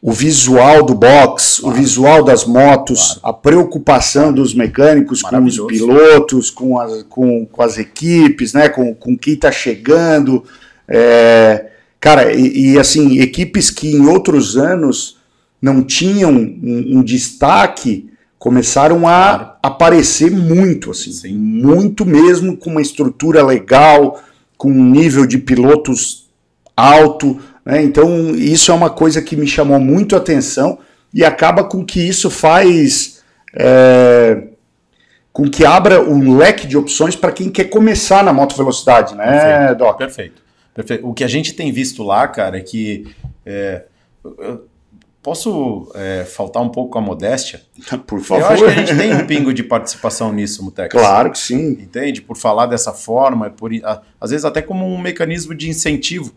o visual do box, o visual das motos, a preocupação dos mecânicos com os pilotos, com as, com, com as equipes, né, com, com quem está chegando. É, cara, e, e, assim, equipes que em outros anos não tinham um, um destaque começaram a aparecer muito, assim,
Sim.
muito mesmo, com uma estrutura legal, com um nível de pilotos alto, né? Então isso é uma coisa que me chamou muito a atenção e acaba com que isso faz é, com que abra um leque de opções para quem quer começar na moto velocidade, né,
Perfeito.
Doc?
Perfeito. Perfeito. O que a gente tem visto lá, cara, é que. é, eu- posso é, faltar um pouco com a modéstia?
Por
Eu
favor.
acho que a gente tem um pingo de participação nisso, Mutex.
Claro que sim.
Entende? Por falar dessa forma, por, às vezes até como um mecanismo de incentivo,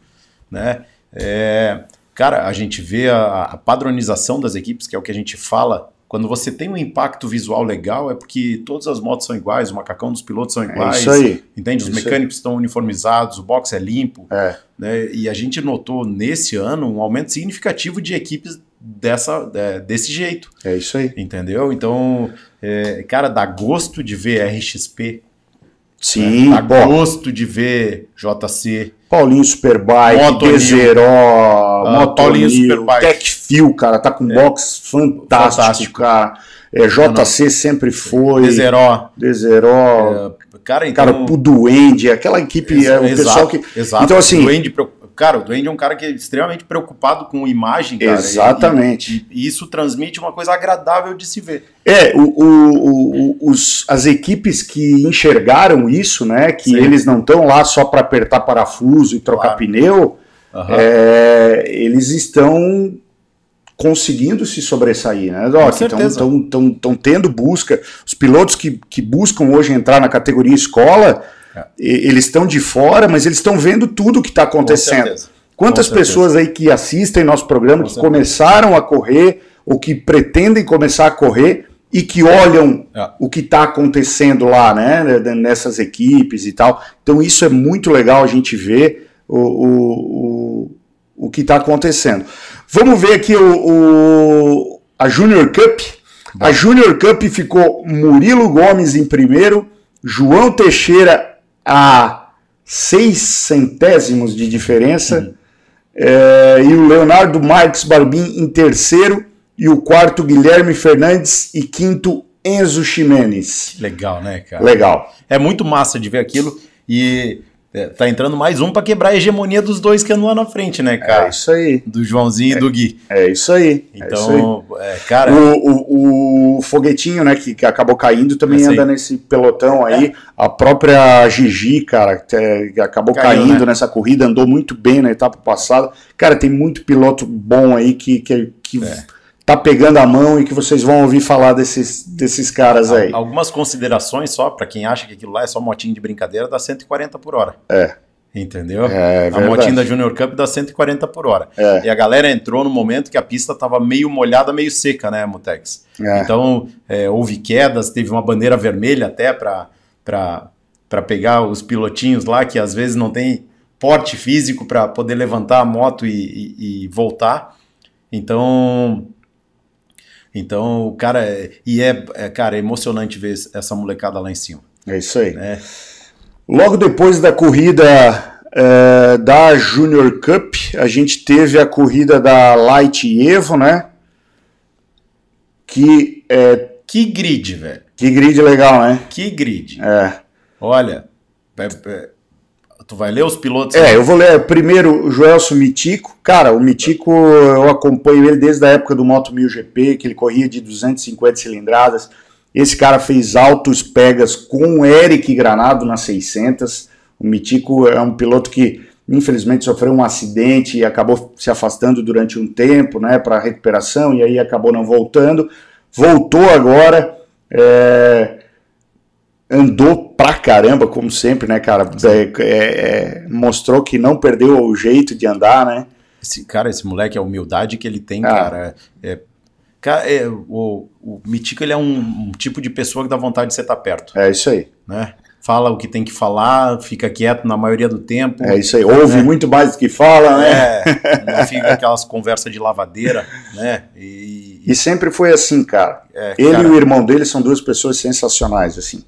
né? É, cara, a gente vê a, a padronização das equipes, que é o que a gente fala. Quando você tem um impacto visual legal, é porque todas as motos são iguais, o macacão dos pilotos são iguais.
isso aí.
Entende? Os
Isso aí.
mecânicos estão uniformizados, o box é limpo.
É.
né? E a gente notou nesse ano um aumento significativo de equipes dessa, é, desse jeito.
É isso aí.
Entendeu? Então, é, cara, dá gosto de ver RXP.
Sim,
Dá
pô.
gosto de ver JC.
Paulinho Superbike,
Motonil.
Dezeró,
Ah, Paulinho
Motonil,
Superbike.
Techfil, cara, tá com box fantástico,
Fantástico.
cara. É, JC sempre foi.
Zeró.
Dezeró.
Cara, então.
Cara, o Duende, aquela equipe, é, o pessoal que.
Exato.
Então, assim.
Duende, preo- cara, o Duende é um cara que é extremamente preocupado com imagem, cara.
Exatamente.
E, e isso transmite uma coisa agradável de se ver.
É, o, o- o- os, as equipes que enxergaram isso, né? Que
Sim.
eles não estão lá só para apertar parafuso e trocar
Claro.
pneu,
Aham.
é, eles estão conseguindo se sobressair, né. Estão tendo busca. Os pilotos que, que buscam hoje entrar na categoria escola, e- eles estão de fora, mas eles estão vendo tudo que está acontecendo. Quantas pessoas aí que assistem nosso programa,
Com
que
certeza.
começaram a correr, ou que pretendem começar a correr, e que olham
É.
o que está acontecendo lá, né, nessas equipes e tal. Então isso é muito legal a gente ver o, o, o, o que está acontecendo. Vamos ver aqui o, o- a Junior Cup. A Junior Cup ficou Murilo Gomes em primeiro, João Teixeira a seis centésimos de diferença, é, e o Leonardo Marques Barbim em terceiro, e o quarto Guilherme Fernandes e quinto Enzo Ximenes.
Legal, né, cara?
Legal.
É muito massa de ver aquilo e é, tá entrando mais um pra quebrar a hegemonia dos dois que andam lá na frente, né, cara?
É isso aí.
Do Joãozinho e do Gui.
É isso aí. é isso aí.
Então, é, cara,
O, o, o foguetinho, né, que, que acabou caindo, também
aí.
anda nesse pelotão aí. A própria Gigi, cara, que, é, que acabou
Caiu,
caindo
né?
nessa corrida, andou muito bem na etapa passada. Cara, tem muito piloto bom aí que, que, que
É.
tá pegando a mão e que vocês vão ouvir falar desses, desses caras aí.
al- algumas considerações só, pra quem acha que aquilo lá é só motinho de brincadeira, dá 140 por hora.
É.
Entendeu?
É
a
verdade.
motinha da Junior Cup dá 140 por hora.
É.
E a galera entrou no momento que a pista tava meio molhada, meio seca, né, Mutex?
É.
Então, é, houve quedas, teve uma bandeira vermelha até para pegar os pilotinhos lá, que às vezes não tem porte físico para poder levantar a moto e, e- e voltar. Então, então, cara, é- e é, é, cara, é emocionante ver essa molecada lá em cima.
É isso aí.
Né?
Logo depois da corrida é, da Junior Cup, a gente teve a corrida da Light Evo, né? Que é.
Que grid, velho.
Que grid legal, né?
Que grid.
É.
Olha, é- é- tu vai ler os pilotos?
É, eu vou ler primeiro o Joelso Mitico. Cara, o Mitico eu acompanho ele desde a época do Moto 1000 GP, que ele corria de 250 cilindradas. Esse cara fez altos pegas com o Eric Granado na 600. O Mitico é um piloto que infelizmente sofreu um acidente e acabou se afastando durante um tempo, né, para recuperação e aí acabou não voltando. Voltou agora. é, andou pra caramba, como sempre, né, cara? É, é, é, mostrou que não perdeu o jeito de andar, né?
Esse, cara, esse moleque, a humildade que ele tem,
Ah.
cara. É, cara, é, o, o Mitico ele é um, um tipo de pessoa que dá vontade de você estar perto,
É isso aí.
né? Fala o que tem que falar, fica quieto na maioria do tempo.
É isso aí. Ouve
É.
muito mais do que fala, né?
É, não fica aquelas conversas de lavadeira, né? E,
E sempre foi assim, cara.
é,
Ele
cara,
e o irmão dele são duas pessoas sensacionais, assim.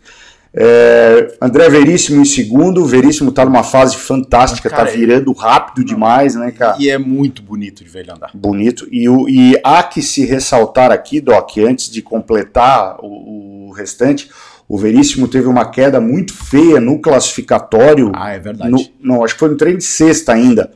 É, André Veríssimo em segundo, Veríssimo tá numa fase fantástica,
Cara,
tá virando rápido demais, né, cara?
E é muito bonito de ver ele andar.
Bonito. E, o, e há que se ressaltar aqui, Doc, antes de completar o, o restante, o Veríssimo teve uma queda muito feia no classificatório.
Ah, é verdade.
No, não, acho que foi no treino de sexta ainda.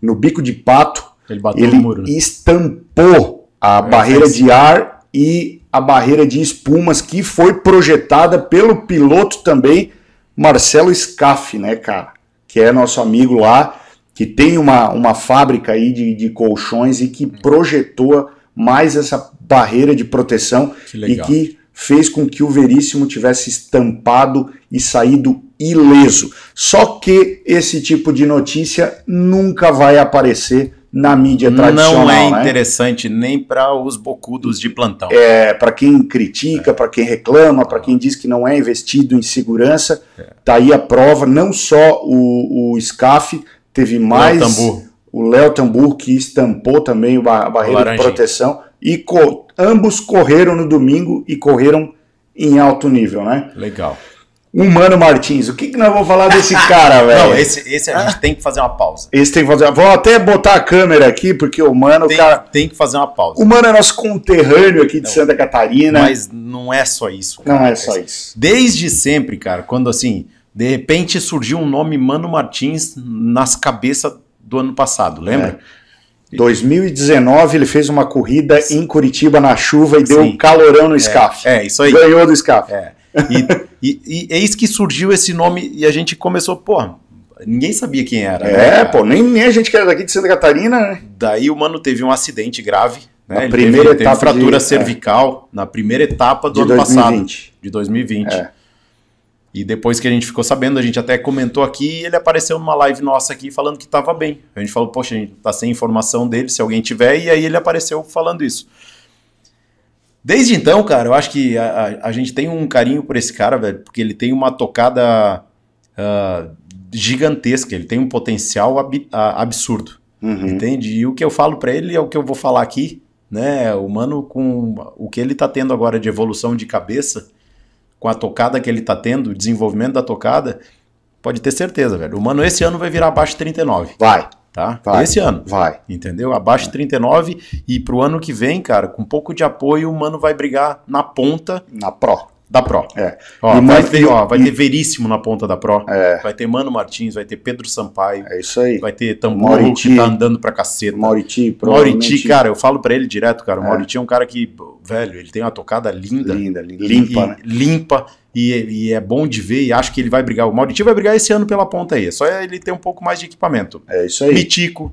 No bico de pato,
Ele bateu
ele
no muro. né?
estampou a barreira
fez.
de ar e a barreira de espumas que foi projetada pelo piloto também, Marcelo Scaff, né, cara? Que é nosso amigo lá, que tem uma, uma fábrica aí de, de colchões e que projetou mais essa barreira de proteção
Que
e que fez com que o Veríssimo tivesse estampado e saído ileso. Só que esse tipo de notícia nunca vai aparecer na mídia tradicional,
Não é
né?
interessante nem para os bocudos de plantão.
É, para quem critica, para quem reclama, para quem diz que não é investido em segurança, tá aí a prova. Não só o, o SCAF, teve mais
Tambor.
o Léo Tambur que estampou também a barreira de proteção e co- ambos correram no domingo e correram em alto nível, né?
Legal.
O Mano Martins, o que, que nós vamos falar desse cara, velho?
Não, esse, esse a gente tem que fazer uma pausa.
Esse tem que fazer. Vou até botar a câmera aqui, porque o Mano,
Tem,
cara.
tem que fazer uma pausa.
O Mano é nosso conterrâneo aqui de
Não.
Santa Catarina.
Mas não é só isso.
Não
cara.
é só isso.
Desde sempre, cara, quando assim, de repente surgiu um nome Mano Martins nas cabeças do ano passado, lembra?
2019 ele fez uma corrida em Curitiba na chuva e deu
Sim.
um calorão no SCAF.
É, isso aí.
Ganhou do SCAF.
É. E, e, e eis que surgiu esse nome e a gente começou, pô, ninguém sabia quem era. né,
É,
cara?
pô, nem, nem a gente que era daqui de Santa Catarina, né?
Daí o mano teve um acidente grave. Né?
Na
Ele
primeira
teve, teve
etapa
fratura
de-
cervical na primeira etapa do
De
ano
2020.
passado, de 2020.
É.
E depois que a gente ficou sabendo, a gente até comentou aqui, ele apareceu numa live nossa aqui falando que estava bem. A gente falou, poxa, a gente tá sem informação dele, se alguém tiver, e aí ele apareceu falando isso. Desde então, cara, eu acho que a, a- a gente tem um carinho por esse cara, velho, porque ele tem uma tocada ah, gigantesca, ele tem um potencial ab- ah, absurdo.
Uhum.
Entende? E o que eu falo pra ele é o que eu vou falar aqui, né? O mano com o que ele tá tendo agora de evolução de cabeça, com a tocada que ele tá tendo, o desenvolvimento da tocada, pode ter certeza, velho. O mano esse ano vai virar abaixo de 39,
Vai,
tá?
Vai.
Esse ano.
vai.
Entendeu? Abaixo de 39 e pro ano que vem, cara, com um pouco de apoio, o mano vai brigar na ponta
Na Pro.
Da Pro.
É.
Ó,
E
vai, ter, ó, vai
e-
ter Veríssimo na ponta da Pro.
É.
Vai ter Mano Martins, vai ter Pedro Sampaio,
É isso aí.
vai ter Tambor
Mauriti.
que tá andando pra caceta.
Mauriti, provavelmente.
Mauriti, cara, eu falo pra ele direto, cara. O
É.
Mauriti é um cara que, velho, ele tem uma tocada linda.
Linda, linda. Limpa,
e-
né?
Limpa. E, e é bom de ver e acho que ele vai brigar. O Mauriti vai brigar esse ano pela ponta aí. É só ele ter um pouco mais de equipamento.
É isso aí.
Mitico.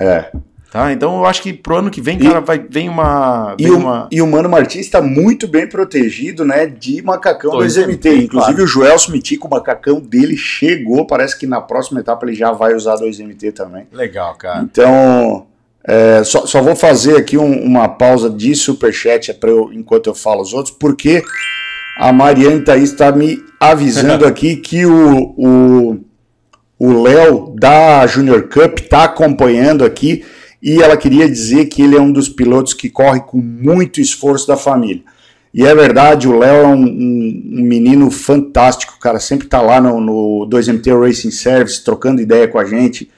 É.
Tá? Então eu acho que pro ano que vem, cara, vai, vem uma.
E
Vem
o,
uma...
e o Mano Martins está muito bem protegido, né? De macacão do
Dois
SMT.
MT,
Inclusive
claro.
o Joelson Mitico, o macacão dele chegou. Parece que na próxima etapa ele já vai usar 2MT também.
Legal, cara.
Então, é, só, só vou fazer aqui um- uma pausa de superchat é pra eu, enquanto eu falo os outros, porque a Mariane Thaís está me avisando aqui que o, o, o Léo da Junior Cup está acompanhando aqui e ela queria dizer que ele é um dos pilotos que corre com muito esforço da família. E é verdade, o Léo é um, um- um menino fantástico, cara. Sempre tá lá no, no 2MT Racing Service, trocando ideia com a gente,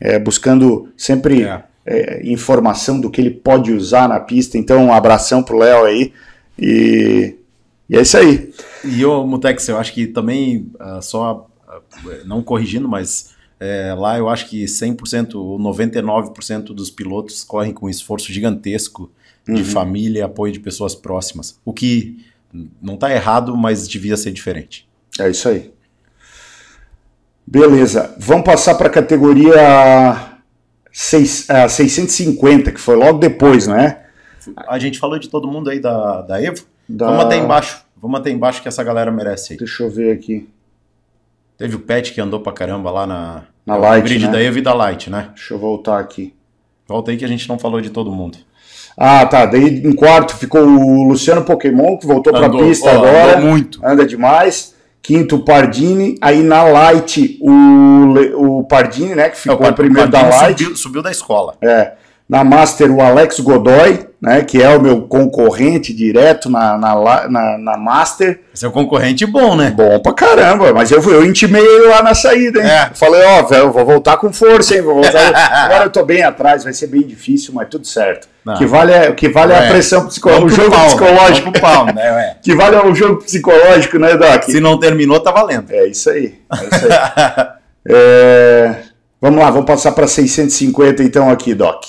é, buscando sempre
É.
é, informação do que ele pode usar na pista. Então, um abração pro Léo aí. E, e é isso aí.
E o Mutex, eu acho que também, ah, só ah, não corrigindo, mas é, lá eu acho que 100% ou 99% dos pilotos correm com um esforço gigantesco de família e apoio de pessoas próximas. O que não está errado, mas devia ser diferente.
É isso aí. Beleza, vamos passar para a categoria seis- ah, 650, que foi logo depois, né?
A gente falou de todo mundo aí da, da Evo.
Da-
Vamos até embaixo. Vamos até embaixo que essa galera merece aí.
Deixa eu ver aqui.
Teve o Pet que andou pra caramba lá na,
Na
no
Light,
grid
né?
da Evo e da Light, né?
Deixa eu voltar aqui.
Volta aí que a gente não falou de todo mundo.
Ah, tá. Daí em quarto ficou o Luciano Pokémon, que voltou
Andou,
pista
ó,
agora.
andou muito.
Anda demais. Quinto, o Pardini. Aí na Light, o, o Pardini, né? Que ficou
É,
o primeiro da
Pardini
Light.
Subiu, subiu da escola.
É. Na Master, o Alex Godoy. Né, que é o meu concorrente direto na, na, na, na Master.
Seu concorrente bom, né?
Bom pra caramba, mas eu, eu intimei lá na saída, hein?
É.
Falei, ó, velho, eu vou voltar com força, hein? Vou voltar. Agora eu tô bem atrás, vai ser bem difícil, mas tudo certo.
Não.
O que vale é, que vale é a
É.
pressão psicológica, o jogo
pau,
psicológico.
Pro pau, né?
Que vale é o jogo psicológico, né, Doc?
Se não terminou, tá valendo.
É isso aí. É isso aí. É, Vamos lá, vamos passar para 650 então aqui, Doc.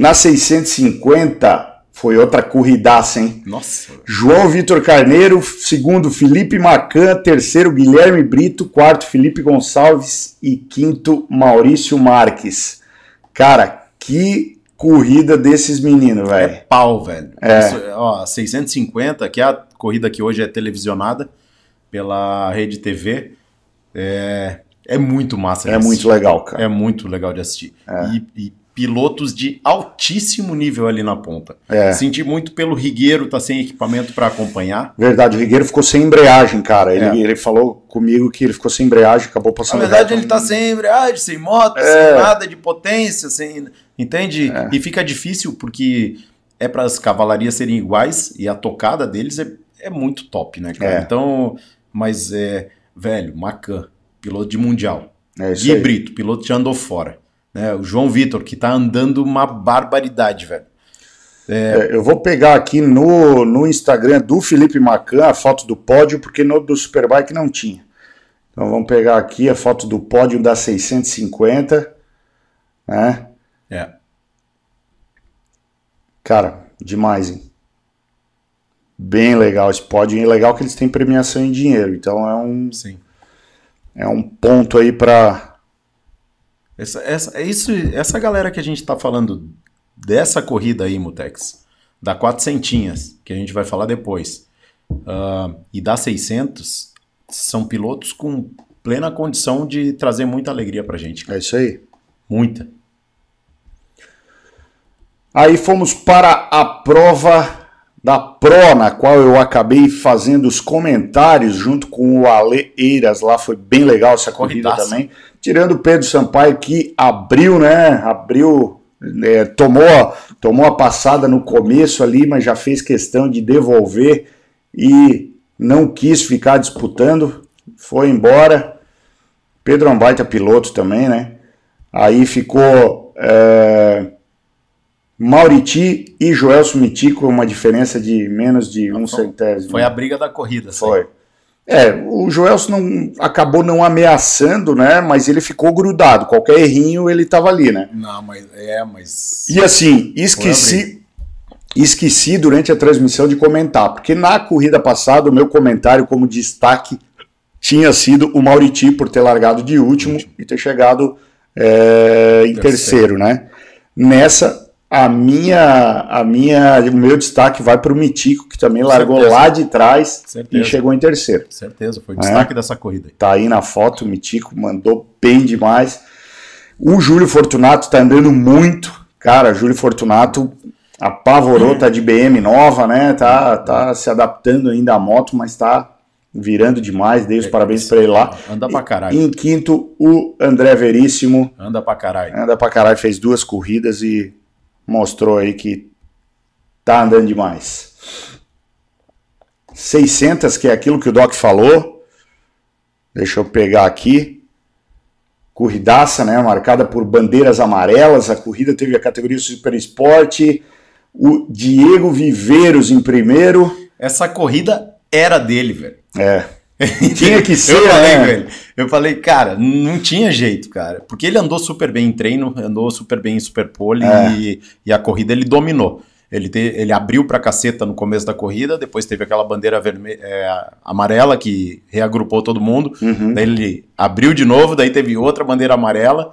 Na 650 foi outra corridaça, hein?
Nossa.
João Vitor Carneiro, segundo Felipe Macan, terceiro Guilherme Brito, quarto Felipe Gonçalves e quinto Maurício Marques. Cara, que corrida desses meninos,
É
velho.
pau, velho.
É.
Isso, ó, 650, que é a corrida que hoje é televisionada pela Rede TV. É, é muito massa.
É muito
assistir.
legal, cara.
É muito legal de assistir. E, e pilotos de altíssimo nível ali na ponta.
É.
Senti muito pelo Rigueiro tá sem equipamento para acompanhar.
Verdade, o Rigueiro ficou sem embreagem, cara. Ele,
É.
ele falou comigo que ele ficou sem embreagem, acabou
Na
passando
verdade,
reto.
ele tá sem embreagem, sem moto,
É.
sem nada de potência, sem. Entende? E fica difícil porque é para as cavalarias serem iguais e a tocada deles é, é muito top, né, cara?
É.
Então, mas é. Velho, Macan, piloto de mundial.
É
Gui
aí.
Brito, piloto que andou fora. Né? O João Vitor, que tá andando uma barbaridade, velho.
É, eu vou pegar aqui no, no Instagram do Felipe Macan a foto do pódio, porque no do Superbike não tinha. Então vamos pegar aqui a foto do pódio da 650. Né?
É.
Cara, demais, hein? Bem legal esse pódio. E é legal que eles têm premiação em dinheiro. Então é um,
Sim.
é um ponto aí para.
Essa, essa, é isso, essa galera que a gente tá falando dessa corrida aí, Mutex, da 400, que a gente vai falar depois, ah, e da 600, são pilotos com plena condição de trazer muita alegria pra gente.
É isso aí.
Muita.
Aí fomos para a prova da Pro, na qual eu acabei fazendo os comentários junto com o Ale Eiras. Lá foi bem legal essa corrida
Corridaça.
também. Tirando o Pedro Sampaio, que abriu, né? Abriu, é, tomou, tomou a passada no começo ali, mas já fez questão de devolver e não quis ficar disputando. Foi embora. Pedro é um baita piloto também, né? Aí ficou. é, Mauriti e Joelson Mitico, uma diferença de menos de um centésimo.
Foi a briga da corrida. assim.
Foi. É, o Joelson não, acabou não ameaçando, né? Mas ele ficou grudado. Qualquer errinho ele tava ali, né?
Não, mas é, mas.
E assim, esqueci, esqueci durante a transmissão de comentar, porque na corrida passada o meu comentário como destaque tinha sido o Mauriti por ter largado de último e ter chegado é, em terceiro, né? Nessa a minha, a minha, o meu destaque vai para o Mitico que também largou
Certeza.
lá de trás
Certeza.
e chegou em terceiro.
Certeza, foi o
É.
destaque dessa corrida.
Tá aí na foto, o Mitico mandou bem demais. O Júlio Fortunato tá andando muito. Cara, Júlio Fortunato apavorou, tá de BM nova, né? Tá, tá se adaptando ainda à moto, mas tá virando demais. Dei os parabéns pra ele lá.
Anda pra caralho.
Em quinto, o André Veríssimo.
Anda pra caralho.
Anda pra caralho, fez duas corridas e mostrou aí que tá andando demais. 600, que é aquilo que o Doc falou. Deixa eu pegar aqui. Corridaça, né? Marcada por bandeiras amarelas. A corrida teve a categoria Super Esporte. O Diego Viveiros em primeiro.
Essa corrida era dele, velho.
É. Tinha que ser,
eu falei,
né?
velho. Eu falei, cara, não tinha jeito, cara. Porque ele andou super bem em treino, andou super bem em superpole
É.
e, e a corrida ele dominou. Ele, te- ele abriu pra caceta no começo da corrida, depois teve aquela bandeira verme- é, amarela que reagrupou todo mundo.
Uhum.
Daí ele abriu de novo, daí teve outra bandeira amarela.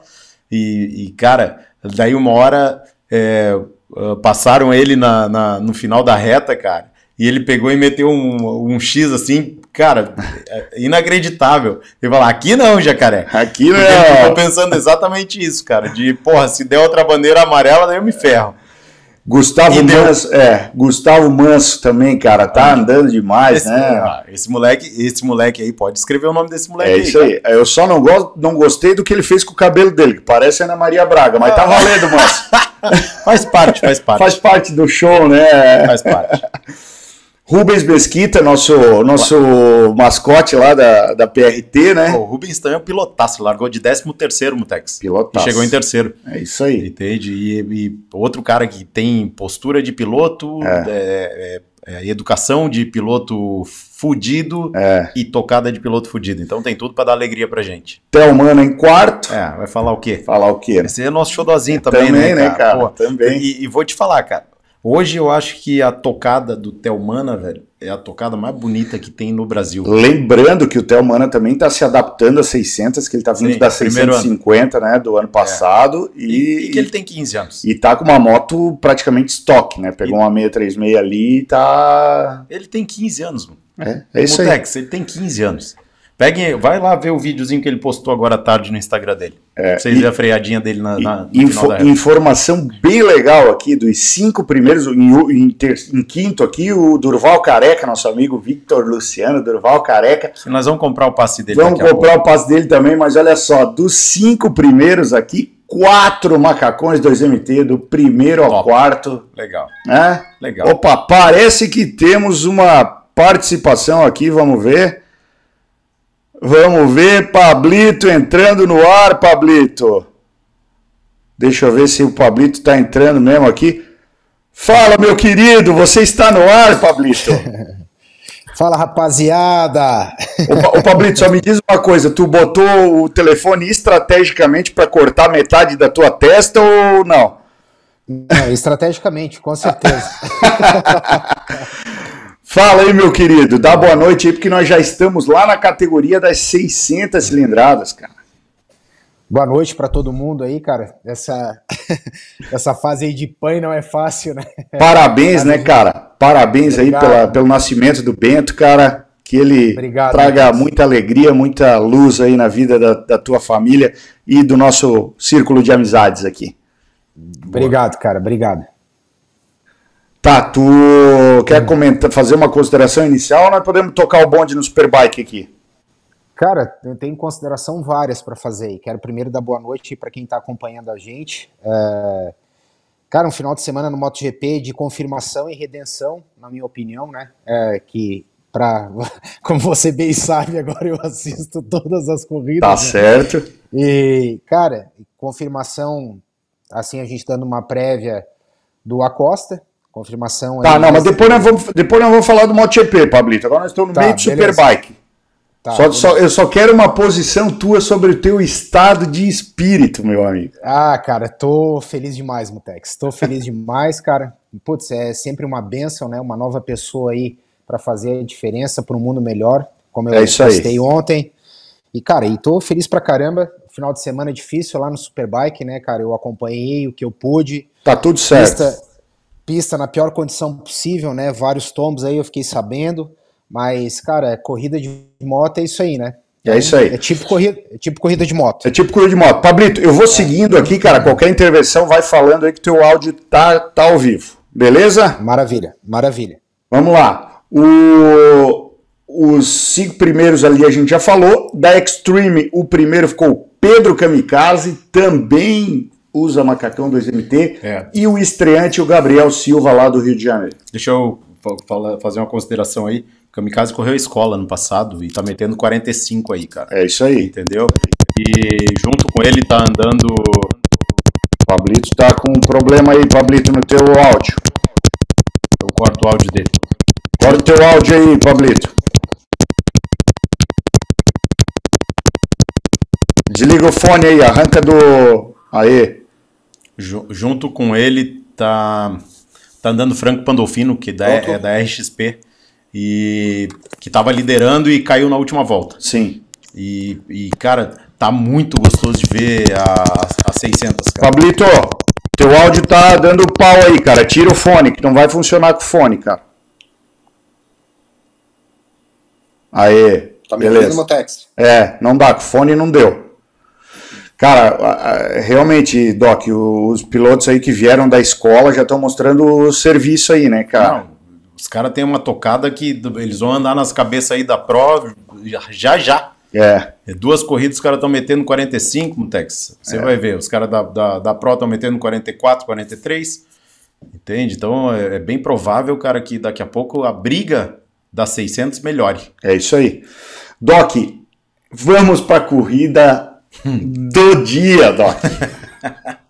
E, e, cara, daí uma hora é, ah, passaram ele na, na- no final da reta, cara. E ele pegou e meteu um, um X assim, cara, é inacreditável. Ele falou, aqui não, jacaré.
Aqui
Porque ele ficou
não.
pensando exatamente isso, cara. De, porra, se der outra bandeira amarela, daí eu me ferro.
Gustavo
deu.
Manso, é, Gustavo Manso também, cara, tá andando demais,
Esse,
né?
ah, esse moleque, esse moleque aí, pode escrever o nome desse moleque
É
aí.
isso
cara.
aí. Eu só não, gosto, não gostei do que ele fez com o cabelo dele, que parece Ana Maria Braga, mas tá valendo, Manso.
faz parte, faz parte.
Faz parte do show, né?
Faz parte.
Rubens Mesquita, nosso, nosso mascote lá da, da PRT, né?
O Rubens também é um pilotaço, largou de 13 terceiro, Mutex.
Pilotaço.
E chegou em terceiro.
É isso aí.
Entende? E, e outro cara que tem postura de piloto,
É.
é, é, é, educação de piloto fudido
É.
e tocada de piloto fudido. Então tem tudo pra dar alegria pra gente.
Thelmana em quarto.
É, vai falar o quê?
Falar o quê?
Esse é nosso showzinho também,
Também,
né,
né,
cara?
cara?
Pô,
Também.
E, e vou te falar, cara. Hoje eu acho que a tocada do Telmana, velho, é a tocada mais bonita que tem no Brasil.
Lembrando que o Thelmana também está se adaptando às 600, que ele está vindo
Sim,
das
primeiro ano.
650, né, do ano passado.
E,
E,
e que ele tem 15 anos.
e tá com uma moto praticamente estoque, né? Pegou uma 636 ali e tá.
Ele tem 15 anos, mano.
É, é isso aí.
Mutex, ele tem 15 anos. Peguem, vai lá ver o videozinho que ele postou agora à tarde no Instagram dele. pra vocês
É, e-
verem a freadinha dele na, na,
Info- informação bem legal aqui dos cinco primeiros, em, em ter- em quinto aqui, o Durval Careca, nosso amigo Victor Luciano, Durval Careca.
Que nós vamos comprar o passe dele
Vamos comprar o passe dele também, mas olha só, dos cinco primeiros aqui, quatro macacões 2MT, do primeiro ao
Top.
quarto.
Legal,
né?
legal.
Opa, parece que temos uma participação aqui, vamos ver. Vamos ver, Pablito entrando no ar, Pablito. Deixa eu ver se o Pablito está entrando mesmo aqui. Fala, meu querido, você está no ar, Pablito.
Fala, rapaziada!
Ô, ô, Pablito, só me diz uma coisa: tu botou o telefone estrategicamente para cortar metade da tua testa ou não?
Não, estrategicamente, com certeza.
Fala aí, meu querido, dá boa noite aí, porque nós já estamos lá na categoria das 600 cilindradas, cara.
Boa noite para todo mundo aí, cara. Essa, essa fase aí de pai não é fácil, né?
Parabéns, né, cara? Parabéns aí
Obrigado.
pela, pelo nascimento do Bento, cara. Que ele
Obrigado,
traga
Lucas.
muita alegria, muita luz aí na vida da, da tua família e do nosso círculo de amizades aqui.
Obrigado, cara. Obrigado.
Tá, tu quer comentar, fazer uma consideração inicial ou nós podemos tocar o bonde no Superbike aqui?
Cara, eu tenho consideração várias para fazer. aí. Quero primeiro dar boa noite para quem está acompanhando a gente. É, Cara, um final de semana no MotoGP de confirmação e redenção, na minha opinião, né? É, que, pra, como você bem sabe, agora eu assisto todas as corridas.
Tá
né?
certo.
E, cara, confirmação, assim, a gente dando uma prévia do Acosta, confirmação...
Tá,
aí
não, mas depois nós vamos, depois nós vamos falar do MotoGP, Pablito. Agora nós estamos no
Tá,
meio de
beleza.
Superbike.
Tá,
Só- só- eu só quero uma posição tua sobre o teu estado de espírito, meu amigo.
Ah, cara, tô feliz demais, Mutex. Tô feliz demais, cara. Putz, é sempre uma benção, né? Uma nova pessoa aí para fazer a diferença para um mundo melhor, como eu
É
postei ontem. E, cara, e tô feliz pra caramba. Final de semana difícil lá no Superbike, né, cara? Eu acompanhei o que eu pude.
Tá tudo certo.
Pista, pista na pior condição possível, né? Vários tombos aí eu fiquei sabendo. Mas, cara, corrida de moto é isso aí, né?
É isso aí.
É tipo corrida, é tipo corrida de moto.
É tipo corrida de moto. Pablito, eu vou seguindo aqui, cara. Qualquer intervenção vai falando aí que teu áudio tá, tá ao vivo. Beleza?
Maravilha, maravilha.
Vamos lá. O- os cinco primeiros ali a gente já falou. Da Extreme, o primeiro ficou Pedro Kamikaze, também usa macacão 2MT.
É.
E o estreante, o Gabriel Silva, lá do Rio de Janeiro.
Deixa eu fa- fala- fazer uma consideração aí. O Kamikaze correu a escola no passado e tá metendo 45 aí, cara.
É isso aí.
Entendeu? E junto com ele tá andando.
Pablito tá com um problema aí, Pablito, no teu áudio.
Eu corto o áudio dele.
Corta o teu áudio aí, Pablito. Desliga o fone aí, arranca do. Aí.
Ju- junto com ele tá, tá andando Franco Pandolfino, que da, é da RXP, e que tava liderando e caiu na última volta.
Sim.
E, e, cara, tá muito gostoso de ver a, a 600, cara.
Pablito, teu áudio tá dando pau aí, cara. Tira o fone, que não vai funcionar com o fone, cara. Aê.
Tá me
beleza. É, não dá, com fone não deu. Cara, realmente, Doc, os pilotos aí que vieram da escola já estão mostrando o serviço aí, né, cara?
Não, os caras têm uma tocada que eles vão andar nas cabeças aí da Pro já já.
É.
É duas corridas, os caras estão metendo 45, Mutex. Você
É.
vai ver, os caras da, da, da Pro estão metendo 44, 43. Entende? Então é, é bem provável, cara, que daqui a pouco a briga das 600 melhore.
É isso aí. Doc, vamos para a corrida do dia, Doc.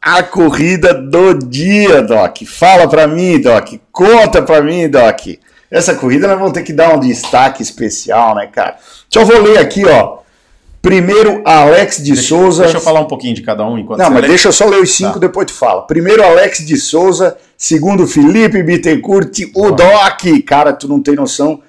A corrida do dia, Doc. Fala para mim, Doc. Conta para mim, Doc. Essa corrida nós vamos ter que dar um destaque especial, né, cara? Eu vou ler aqui, ó. Primeiro, Alex de
Deixa,
Souza.
deixa eu falar um pouquinho de cada um enquanto
Não, mas
lê.
deixa eu só ler os cinco,
Tá.
depois tu fala. Primeiro, Alex de Souza. Segundo, Felipe Bittencourt. O Doc. Cara, tu não tem noção.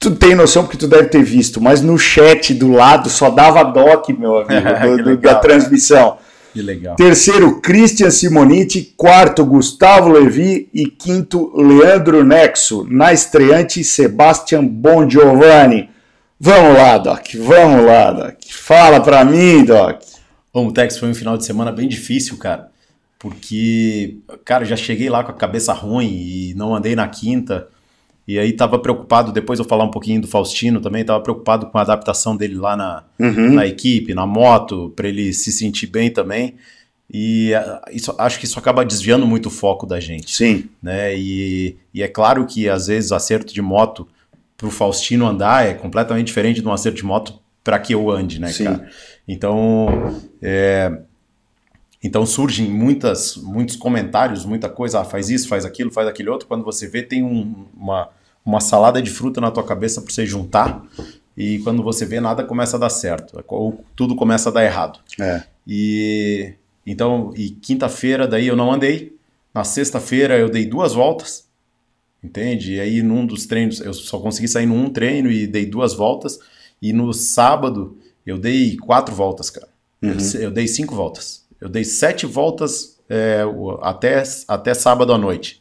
Tu tem noção porque tu deve ter visto, mas no chat do lado só dava Doc, meu amigo, do- da transmissão.
Que legal.
Terceiro, Christian Simoniti. Quarto, Gustavo Levi. E quinto, Leandro Nexo. Na estreante, Sebastian Bongiovanni. Vamos lá, Doc. Vamos lá, Doc. Fala pra mim, Doc.
Bom, o Tex foi um final de semana bem difícil, cara. Porque, cara, já cheguei lá com a cabeça ruim e não andei na quinta. E aí tava preocupado, depois eu falar um pouquinho do Faustino também, tava preocupado com a adaptação dele lá na,
Uhum.
na equipe, na moto, para ele se sentir bem também. E ah, isso, acho que isso acaba desviando muito o foco da gente.
Sim.
Né? E, e é claro que às vezes acerto de moto para o Faustino andar é completamente diferente de um acerto de moto para que eu ande, né,
Sim.
cara? Então, é, então surgem muitas, muitos comentários, muita coisa, ah, faz isso, faz aquilo, faz aquele outro. Quando você vê, tem um- uma, uma salada de fruta na tua cabeça para você juntar. E quando você vê, nada começa a dar certo. Ou tudo começa a dar errado.
É.
E então, e quinta-feira daí eu não andei. Na sexta-feira eu dei duas voltas. Entende? E aí num dos treinos eu só consegui sair num treino e dei duas voltas. E no sábado eu dei quatro voltas, cara. Eu, eu dei cinco voltas. Eu dei sete voltas é, até, até sábado à noite.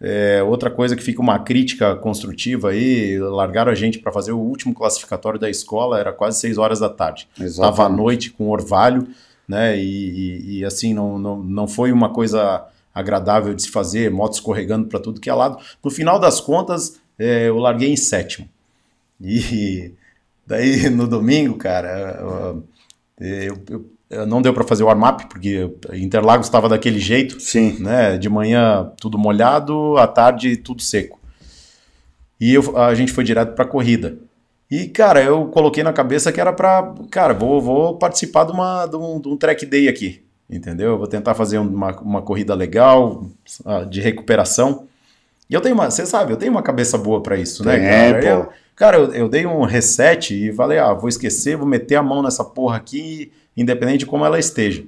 É, outra coisa que fica uma crítica construtiva aí, largaram a gente para fazer o último classificatório da escola, era quase seis horas da tarde. Estava à noite com orvalho, né? E, e- e, assim, não, não, não foi uma coisa agradável de se fazer, moto escorregando para tudo que é lado. No final das contas, é, eu larguei em sétimo. E daí no domingo, cara, eu- eu não deu para fazer o warm-up, porque Interlagos estava daquele jeito,
Sim.
né? De manhã tudo molhado, à tarde tudo seco. E eu- a gente foi direto para corrida. E, cara, eu coloquei na cabeça que era pra. Cara, vou, vou participar de, uma, de, um, de um track day aqui. Entendeu? Eu Vou tentar fazer uma, uma corrida legal, ah, de recuperação. E eu tenho uma. Você sabe, eu tenho uma cabeça boa pra isso, né,
Tem,
cara?
pô.
Eu, cara, eu, eu dei um reset e falei, ah, vou esquecer, vou meter a mão nessa porra aqui, independente de como ela esteja.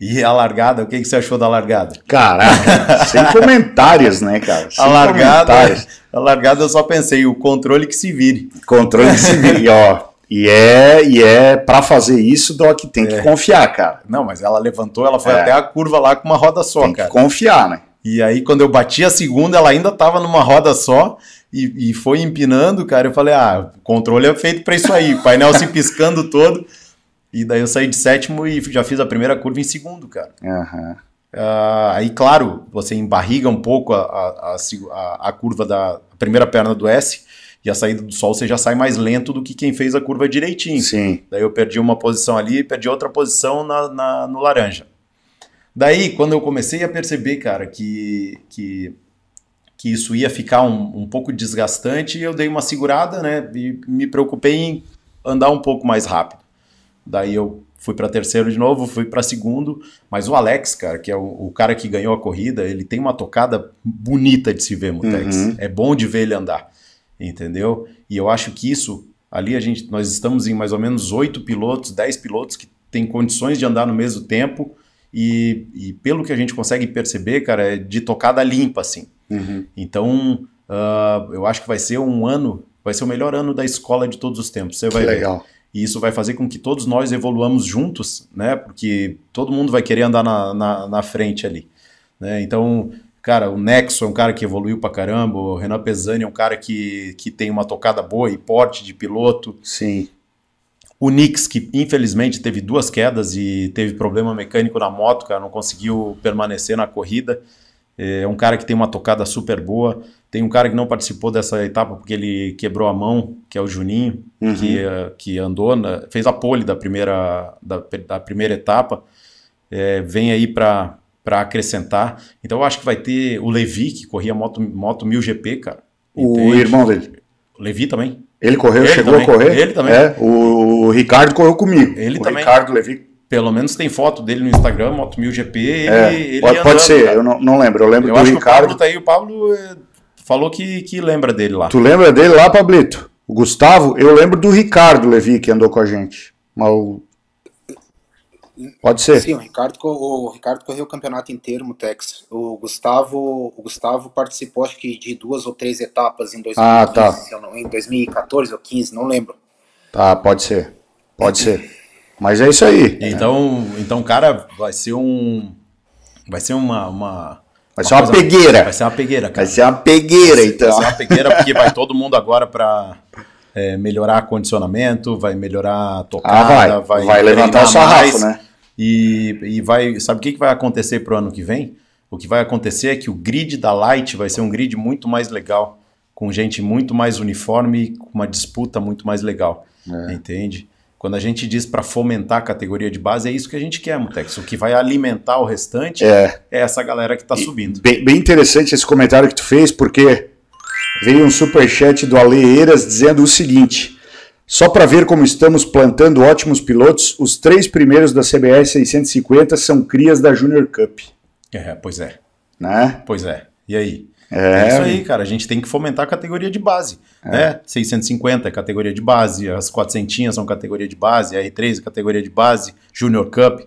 E a largada, o que, que você achou da largada?
Caraca, sem comentários, né, cara? Sem
A largada,
comentários.
a largada eu só pensei, o controle que se vire.
Controle civil, e, ó. E é, e é para fazer isso, Doc, tem que confiar, cara.
Não, mas ela levantou, ela foi
É.
até a curva lá com uma roda só,
Tem que
cara.
confiar, né?
E aí, quando eu bati a segunda, ela ainda tava numa roda só e, e foi empinando, cara. Eu falei, ah, o controle é feito pra isso aí. O painel se piscando todo. E daí eu saí de sétimo e já fiz a primeira curva em segundo, cara.
Aham.
Ah, aí, claro, você embarriga um pouco a, a, a a- curva da primeira perna do S e a saída do sol você já sai mais lento do que quem fez a curva direitinho.
Sim.
Daí eu perdi uma posição ali e perdi outra posição na, na- no laranja. Daí, quando eu comecei a perceber, cara, que, que, que isso ia ficar um, um pouco desgastante, eu dei uma segurada, né? E me preocupei em andar um pouco mais rápido. Daí eu fui para terceiro de novo, fui para segundo, mas o Alex, cara, que é o, o cara que ganhou a corrida, ele tem uma tocada bonita de se ver, Mutex.
Uhum.
É bom de ver ele andar, entendeu? E eu acho que isso, ali a gente, nós estamos em mais ou menos oito pilotos, dez pilotos que têm condições de andar no mesmo tempo e, e pelo que a gente consegue perceber, cara, é de tocada limpa, assim.
Uhum.
Então, ah, eu acho que vai ser um ano, vai ser o melhor ano da escola de todos os tempos. Você
Que
vai ver.
legal.
E isso vai fazer com que todos nós evoluamos juntos, né? Porque todo mundo vai querer andar na, na, na frente ali. Né? Então, cara, o Nexo é um cara que evoluiu pra caramba, o Renan Pesani é um cara que, que tem uma tocada boa e porte de piloto.
Sim.
O Nix, que infelizmente teve duas quedas e teve problema mecânico na moto, cara, não conseguiu permanecer na corrida. É um cara que tem uma tocada super boa. Tem um cara que não participou dessa etapa porque ele quebrou a mão, que é o Juninho,
Uhum.
que, que andou, na- fez a pole da primeira, da, da primeira etapa. É, vem aí para acrescentar. Então eu acho que vai ter o Levi, que corria moto, moto 1000GP, cara.
O
Entende?
irmão dele.
O Levi também.
Ele correu,
Ele
chegou
também.
a correr?
Ele também.
É, o, o Ricardo correu comigo.
Ele
o
também.
Ricardo Levi.
Pelo menos tem foto dele no Instagram, Moto 1000GP. Ele,
É,
ele
pode,
andando,
ser,
cara.
eu não, não lembro. Eu lembro
Eu
do
acho que o
Ricardo.
Pablo tá aí. O Pablo eh, falou que, que lembra dele lá.
Tu lembra dele lá, Pablito? O Gustavo? Eu lembro do Ricardo Levi que andou com a gente. Mas o... Pode ser.
Sim, o Ricardo, o Ricardo correu o campeonato inteiro no Tex. O Gustavo, o Gustavo participou acho que de duas ou três etapas em 2015,
Ah, tá.
se eu não- em 2014 ou 15, não lembro.
Tá, pode ser. Pode ser. Mas é isso aí.
Então, então, cara, vai ser um. Vai ser uma. uma
Vai ser uma
coisa-
pegueira.
Vai ser uma pegueira, cara.
Vai ser uma pegueira,
Vai
então.
ser uma pegueira porque vai todo mundo agora para melhorar condicionamento, vai melhorar a tocada,
Ah, vai. Vai
treinar
levantar o sarrafo,
mais.
né?
E, e vai. Sabe o que, que vai acontecer pro ano que vem? O que vai acontecer é que o grid da Light vai ser um grid muito mais legal, com gente muito mais uniforme, com uma disputa muito mais legal.
É.
Entende? Quando a gente diz para fomentar a categoria de base, é isso que a gente quer, Mutex. O que vai alimentar o restante
É.
essa galera que está subindo.
Bem, bem interessante esse comentário que tu fez, porque veio um superchat do Ale Eiras dizendo o seguinte: só para ver como estamos plantando ótimos pilotos, os três primeiros da CBS 650 são crias da Junior Cup,
É, pois é.
né?
Pois é. E aí?
É.
isso aí, cara. A gente tem que fomentar a categoria de base. Né? 650 é categoria de base, as 400 são categoria de base, a R3 é categoria de base, Junior Cup.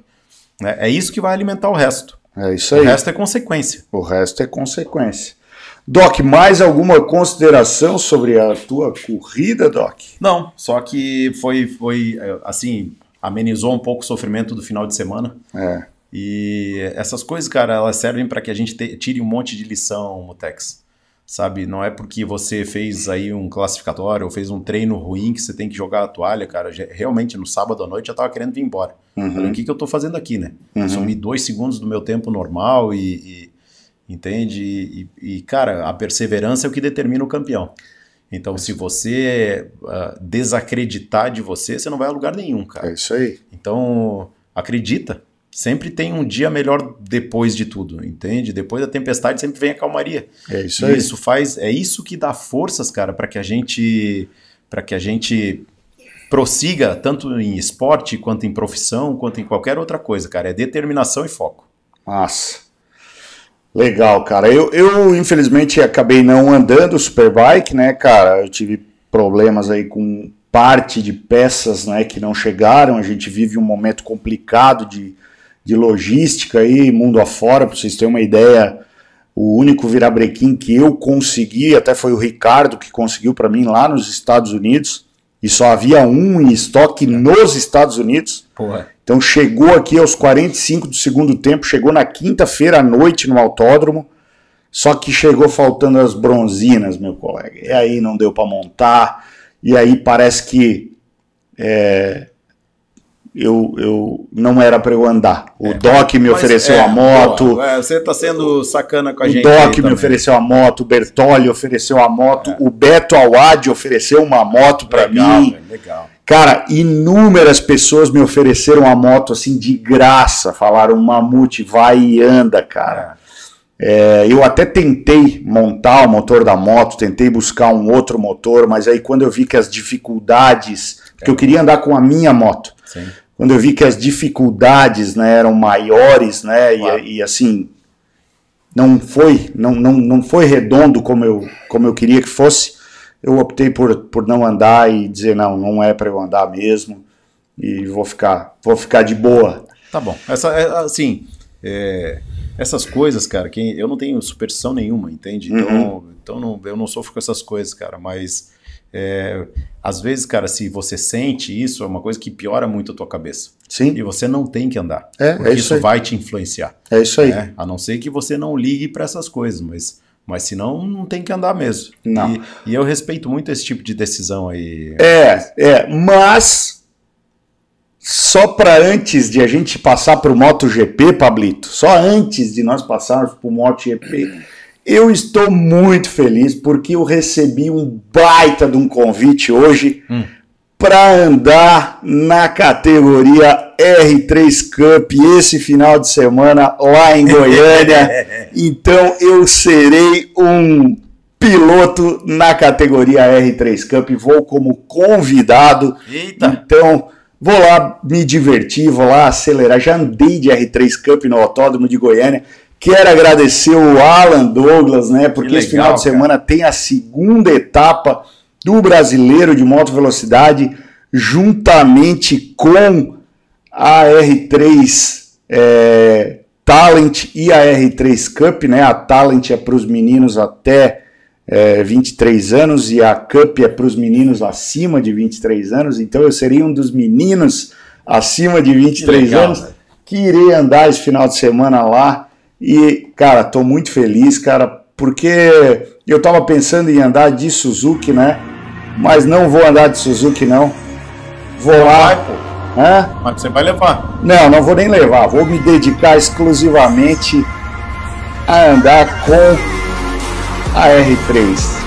né? É isso que vai alimentar o resto.
É isso
O
aí.
resto é consequência.
O resto é consequência. Doc, mais alguma consideração sobre a tua corrida, Doc?
Não, só que foi, foi é, assim, amenizou um pouco o sofrimento do final de semana.
É.
E essas coisas, cara, elas servem para que a gente te- tire um monte de lição, Mutex. Sabe? Não é porque você fez aí um classificatório ou fez um treino ruim que você tem que jogar a toalha, cara. Realmente, no sábado à noite eu tava querendo vir embora.
Uhum.
Falei, o que, que eu tô fazendo aqui, né?
Uhum.
Sumi dois segundos do meu tempo normal e. e- entende? E, e, cara, a perseverança é o que determina o campeão. Então, se você ah, desacreditar de você, você não vai a lugar nenhum, cara.
É isso aí.
Então, acredita. Sempre tem um dia melhor depois de tudo, entende? Depois da tempestade sempre vem a calmaria.
É isso
E
aí.
isso faz, é isso que dá forças, cara, para que a gente, para que a gente prossiga tanto em esporte quanto em profissão, quanto em qualquer outra coisa, cara. É determinação e foco.
Massa. Legal, cara. Eu, eu, infelizmente, acabei não andando Superbike, né, cara? Eu tive problemas aí com parte de peças, né, que não chegaram. A gente vive um momento complicado de, de logística aí, mundo afora, para vocês terem uma ideia. O único virabrequim que eu consegui, até foi o Ricardo que conseguiu para mim lá nos Estados Unidos, e só havia um em estoque nos Estados Unidos.
Porra.
Então chegou aqui aos 45 do segundo tempo, chegou na quinta-feira à noite no autódromo, só que chegou faltando as bronzinas, meu colega. E aí não deu para montar, e aí parece que é, eu, eu não era para eu andar. O Doc me ofereceu
é,
a moto,
boa, é, você tá sendo sacana com a
o
gente.
Doc
aí
me
também.
ofereceu a moto, o Bertoli ofereceu a moto, o Beto Awad ofereceu uma moto para mim.
legal.
Cara, inúmeras pessoas me ofereceram a moto assim de graça. Falaram, Mamute, vai e anda, cara. É, eu até tentei montar o motor da moto, tentei buscar um outro motor, mas aí quando eu vi que as dificuldades. Porque eu queria andar com a minha moto.
Sim.
Quando eu vi que as dificuldades né, eram maiores, né?
Claro.
E, e assim. Não foi, não, não, não foi redondo como eu, como eu queria que fosse eu optei por, por não andar e dizer não, não é para eu andar mesmo e vou ficar, vou ficar de boa.
Tá bom. Essa, é, assim, é, essas coisas, cara, que eu não tenho superstição nenhuma, entende? Então,
Uhum.
então não, eu não sofro com essas coisas, cara, mas é, às vezes, cara, se você sente isso, é uma coisa que piora muito a tua cabeça.
Sim.
E você não tem que andar.
É,
porque
é isso
isso vai te influenciar.
É isso aí.
né? A não ser que você não ligue para essas coisas, mas, mas senão não tem que andar mesmo.
Não.
E, e eu respeito muito esse tipo de decisão aí.
É, é, mas só para antes de a gente passar para o MotoGP, Pablito, só antes de nós passarmos para o MotoGP, eu estou muito feliz porque eu recebi um baita de um convite hoje
Hum.
para andar na categoria R3 Cup esse final de semana lá em Goiânia. então eu serei um piloto na categoria R3 Cup, vou como convidado.
Eita!
Então, vou lá me divertir, vou lá acelerar. Já andei de R3 Cup no Autódromo de Goiânia. Quero agradecer o Alan Douglas, né? Porque
Que
esse
legal,
final de semana tem a segunda etapa do brasileiro de moto velocidade, juntamente com a R3 é, Talent e a R3 Cup, né? A Talent é para os meninos até é, 23 anos e a Cup é para os meninos acima de 23 anos. Então eu serei um dos meninos acima de 23
legal,
anos que irei andar esse final de semana lá. E, cara, tô muito feliz, cara, porque eu tava pensando em andar de Suzuki, né? Mas não vou andar de Suzuki, não. Vou lá.
Vai, pô.
Hã?
Mas você vai levar.
Não, não vou nem levar. Vou me dedicar exclusivamente a andar com a R3.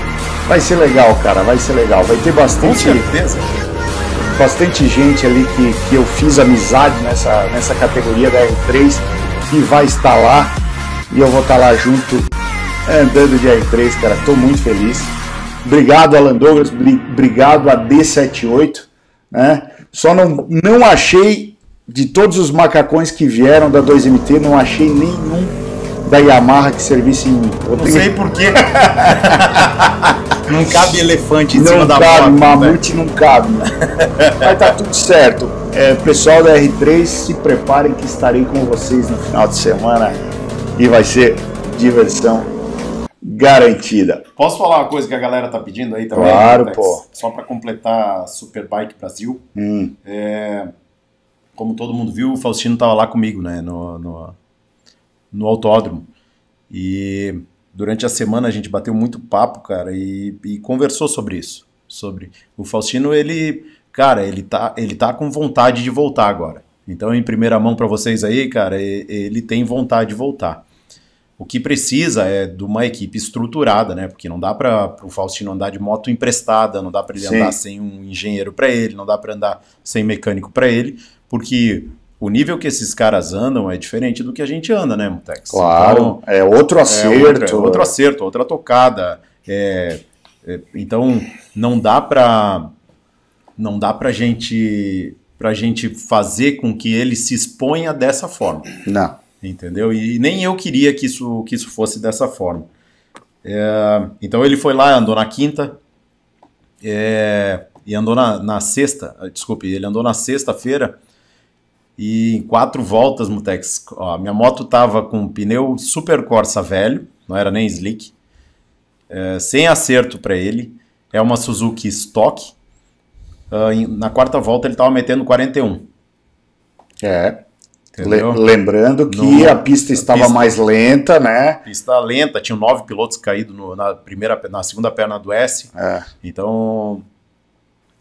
Vai ser legal, cara. Vai ser legal. Vai ter
Com
bastante,
certeza.
bastante gente ali que, que eu fiz amizade nessa, nessa categoria da R3 que vai estar lá. E eu vou estar lá junto, andando de R3, cara. Tô muito feliz. Obrigado, Alan Douglas. bri- Obrigado a D78. Né? Só não, não achei, de todos os macacões que vieram da 2MT, não achei nenhum da Yamaha que servisse em mim. Eu
Não
tenho-
sei porquê. não cabe elefante em cima
não
da
cabe,
moto. né?
mamute não cabe. Mas tá tudo certo. É, pessoal da R3, se preparem que estarei com vocês no final de semana e vai ser diversão garantida.
Posso falar uma coisa que a galera tá pedindo aí também?
Claro,
Tex?
pô.
Só para completar a Superbike Brasil.
Hum,
É, como todo mundo viu, o Faustino tava lá comigo, né, no, no, no autódromo. E durante a semana a gente bateu muito papo, cara, e, e conversou sobre isso. Sobre o Faustino, ele, cara, ele tá, ele tá com vontade de voltar agora. Então, em primeira mão para vocês aí, cara, ele tem vontade de voltar. O que precisa é de uma equipe estruturada, né? Porque não dá para o Faustino andar de moto emprestada, não dá para ele
Sim.
andar sem um engenheiro para ele, não dá para andar sem mecânico para ele, porque o nível que esses caras andam é diferente do que a gente anda, né, Mutex?
claro, é outro
é
acerto.
outra- é outro acerto, outra tocada. é- é, então não dá para não dá pra gente pra gente fazer com que ele se exponha dessa forma
Não.
Entendeu? E nem eu queria que isso, que isso fosse dessa forma. É, então ele foi lá, andou na quinta é, e andou na, na sexta, ah, desculpe, ele andou na sexta-feira e em quatro voltas, Mutex, ó, minha moto tava com pneu Super Corsa velho, não era nem slick, é, sem acerto para ele, é uma Suzuki Stock, em- na quarta volta ele tava metendo 41,
É.
Entendeu?
lembrando que
No-
a pista
a
estava
pista-
mais lenta, né?
pista lenta, tinham nove pilotos caídos no- na primeira, na segunda perna do S.
É.
Então,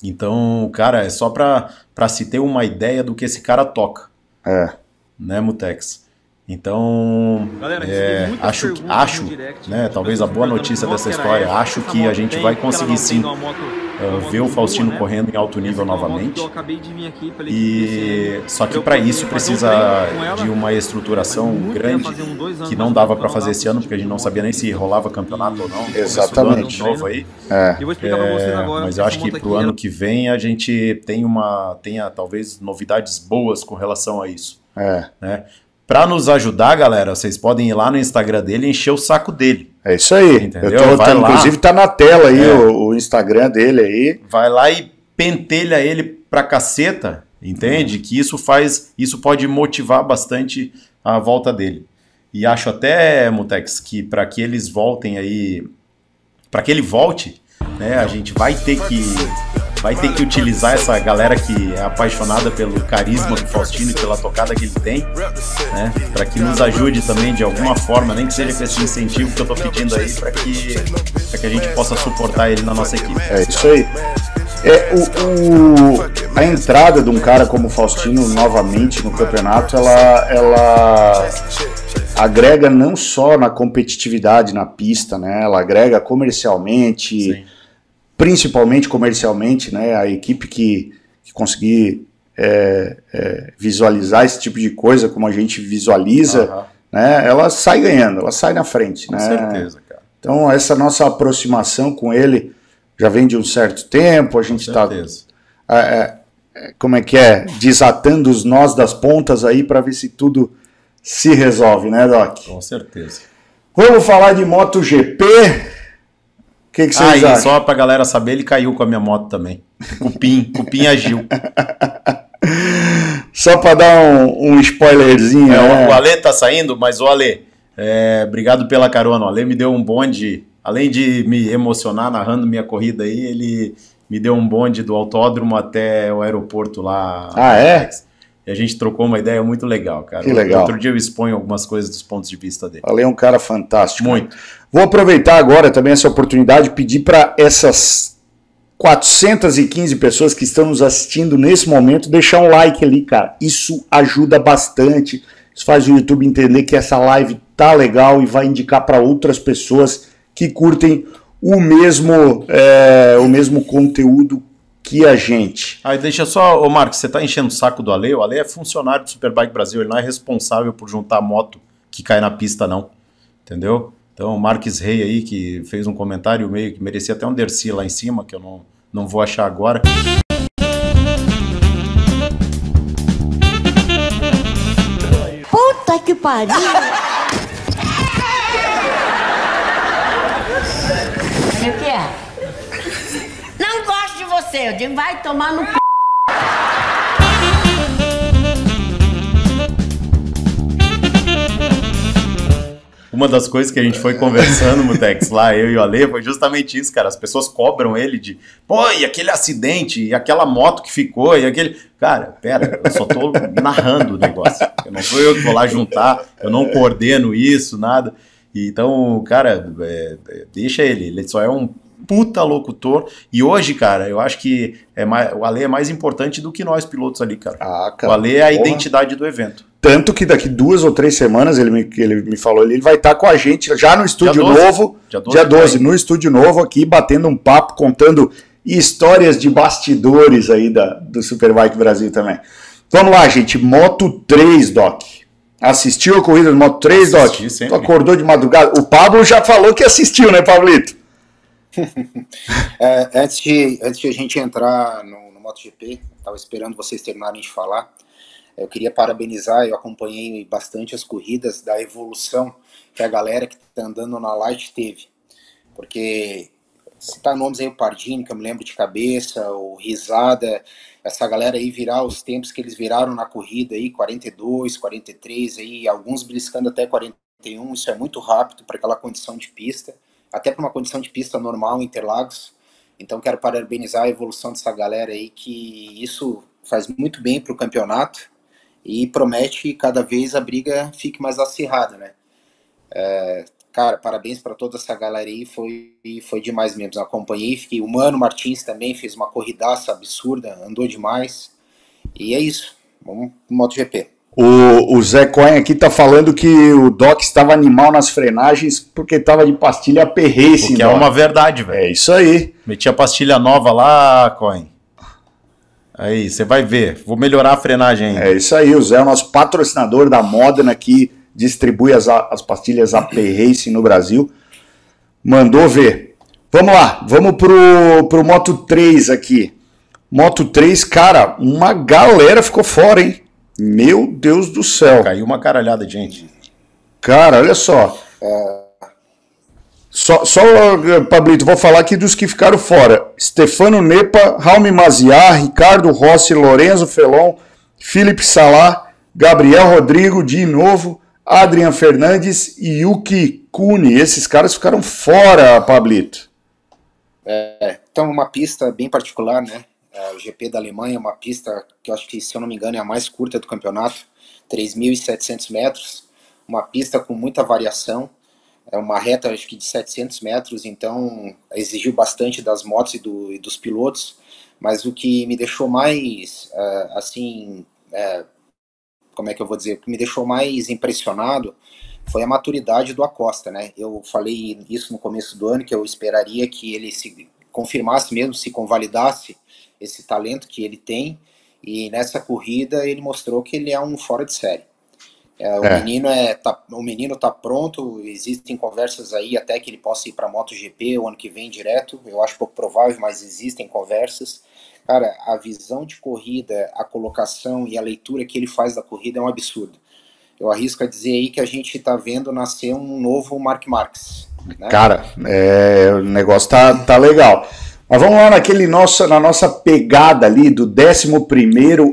então, cara, é só pra, pra se ter uma ideia do que esse cara toca,
É.
né, Mutex? Então,
Galera,
é, acho, acho,
direct,
né,
as
talvez a boa notícia dessa história,
essa,
acho
essa
que a gente vai conseguir sim
moto-
uh,
uma moto
ver o Faustino
boa, né?
correndo em alto nível
é
novamente.
que Eu acabei de vir aqui,
E só que para isso
um
precisa
ela,
de uma estruturação grande
anos
que não dava para fazer
não
esse ano porque a gente não sabia nem se rolava campeonato ou não.
Exatamente.
novo aí.
É.
Eu vou explicar pra vocês
É,
agora.
mas eu acho que pro
aqui,
ano que vem a gente tem uma tenha talvez novidades boas com relação a isso,
É.
né? Para nos ajudar, galera, vocês podem ir lá no Instagram dele e encher o saco dele.
É isso aí.
Entendeu?
Eu tô,
lá.
inclusive tá na tela aí
É.
o, o Instagram dele aí.
Vai lá e pentelha ele pra caceta, entende? Que isso faz, isso pode motivar bastante a volta dele. E acho até, Mutex, que para que eles voltem aí, para que ele volte, né, a gente vai ter que vai ter que utilizar essa galera que é apaixonada pelo carisma do Faustino e pela tocada que ele tem, né, para que nos ajude também de alguma forma, nem que seja com esse incentivo que eu tô pedindo aí para que pra que a gente possa suportar ele na nossa equipe.
É isso aí. É, o, o- a entrada de um cara como Faustino novamente no campeonato, ela, ela agrega não só na competitividade na pista, né? Ela agrega comercialmente, Sim. Principalmente comercialmente, né? A equipe que, que conseguir é, é, visualizar esse tipo de coisa como a gente visualiza, uhum. né? Ela sai ganhando, ela sai na frente,
com
né?
certeza, cara.
Então essa nossa aproximação com ele já vem de um certo tempo, a gente está é, é, como é que é, desatando os nós das pontas aí para ver se tudo se resolve, né, Doc?
Com certeza.
Vamos falar de MotoGP. O que, que vocês
ah,
acham?
Só pra galera saber, ele caiu com a minha moto também. Cupim, Cupim agiu.
só pra dar um, um spoilerzinho.
É, né? O Ale tá saindo, mas o Ale, é, obrigado pela carona. O Ale me deu um bonde, além de me emocionar narrando minha corrida aí, ele me deu um bonde do autódromo até o aeroporto lá.
Ah, é?
E a gente trocou uma ideia muito legal, cara.
Que legal.
Outro dia eu exponho algumas coisas dos pontos de vista dele.
Ale é um cara fantástico.
Muito.
Vou aproveitar agora também essa oportunidade e pedir para essas 415 pessoas que estão nos assistindo nesse momento deixar um like ali, cara. Isso ajuda bastante. Isso faz o YouTube entender que essa live tá legal e vai indicar para outras pessoas que curtem o mesmo, é, o mesmo conteúdo que a gente.
Aí deixa só, ô Marcos, você tá enchendo o saco do Ale? O Ale é funcionário do Superbike Brasil, ele não é responsável por juntar moto que cai na pista, não. Entendeu? Então, o Marques Rey aí, que fez um comentário meio que merecia até um Dercy lá em cima, que eu não, não vou achar agora.
Puta que pariu! O que é? Não gosto você, eu digo, vai tomar no c...
Uma das coisas que a gente foi conversando, Mutex, lá, eu e o Ale, foi justamente isso, cara. As pessoas cobram ele de, pô, e aquele acidente, e aquela moto que ficou, e aquele. Cara, pera, eu só tô narrando o negócio. Eu não sou eu que vou lá juntar, eu não coordeno isso, nada. Então, cara, é, é, deixa ele, ele só é um puta locutor. E hoje, cara, eu acho que é mais, o Ale é mais importante do que nós pilotos ali, cara.
Ah, cara
o Ale é a
porra.
identidade do evento.
Tanto que daqui duas ou três semanas, ele me, ele me falou, ele vai estar com a gente já no estúdio
Dia 12.
novo,
Dia 12,
dia 12,
vai.
no estúdio novo aqui, batendo um papo, contando histórias de bastidores aí da, do Superbike Brasil também. Vamos lá, gente, Moto 3, Doc. Assistiu a corrida do Moto 3,
Assisti
Doc?
sempre.
Tu acordou de madrugada? O Pablo já falou que assistiu, né, Pablito?
É, antes, de, antes de a gente entrar no, no MotoGP, estava esperando vocês terminarem de falar. Eu queria parabenizar, eu acompanhei bastante as corridas da evolução que a galera que está andando na Light teve. Porque citar nomes aí, o Pardini, que eu me lembro de cabeça, o Risada, essa galera aí virar os tempos que eles viraram na corrida aí, 42, 43, aí, alguns beliscando até 41, isso é muito rápido para aquela condição de pista até para uma condição de pista normal em Interlagos. Então quero parabenizar a evolução dessa galera aí, que isso faz muito bem para o campeonato e promete que cada vez a briga fique mais acirrada, né? É, cara, parabéns para toda essa galera aí, foi, foi demais mesmo. Acompanhei, fiquei. O Mano Martins também fez uma corridaça absurda, andou demais. E é isso. Vamos pro MotoGP.
O, o Zé Cohen aqui tá falando que o Doc estava animal nas frenagens porque tava de pastilha perreice.
O que é uma verdade, velho.
É isso aí.
Meti a pastilha nova lá, Coin. Aí, você vai ver. Vou melhorar a frenagem ainda.
É isso aí. O Zé é o nosso patrocinador da Modena que distribui as, as pastilhas AP Racing no Brasil. Mandou ver. Vamos lá, vamos pro, pro Moto 3 aqui. Moto 3, cara, uma galera ficou fora, hein? Meu Deus do céu.
Caiu uma caralhada de gente.
Cara, olha só. Só, só Pablito, vou falar aqui dos que ficaram fora. Stefano Nepa, Raul Maziar, Ricardo Rossi, Lorenzo Felon, Felipe Salá, Gabriel Rodrigo, de novo, Adrian Fernandes e Yuki Kuni. Esses caras ficaram fora, Pablito.
É, então, uma pista bem particular, né? É, o GP da Alemanha é uma pista que eu acho que, se eu não me engano, é a mais curta do campeonato, 3.700 metros. Uma pista com muita variação. é uma reta acho que de 700 metros, então exigiu bastante das motos e, do, e dos pilotos, mas o que me deixou mais, uh, assim, uh, como é que eu vou dizer, o que me deixou mais impressionado foi a maturidade do Acosta, né? Eu falei isso no começo do ano, que eu esperaria que ele se confirmasse mesmo, se convalidasse esse talento que ele tem, e nessa corrida ele mostrou que ele é um fora de série. É, o, é. Menino é, tá, o menino tá pronto, existem conversas aí até que ele possa ir para MotoGP o ano que vem direto, eu acho pouco provável, mas existem conversas. Cara, a visão de corrida, a colocação e a leitura que ele faz da corrida é um absurdo. Eu arrisco a dizer aí que a gente está vendo nascer um novo Mark Marques.
Né? Cara, é, o negócio tá, tá legal. Mas vamos lá naquele nosso, na nossa pegada ali do 11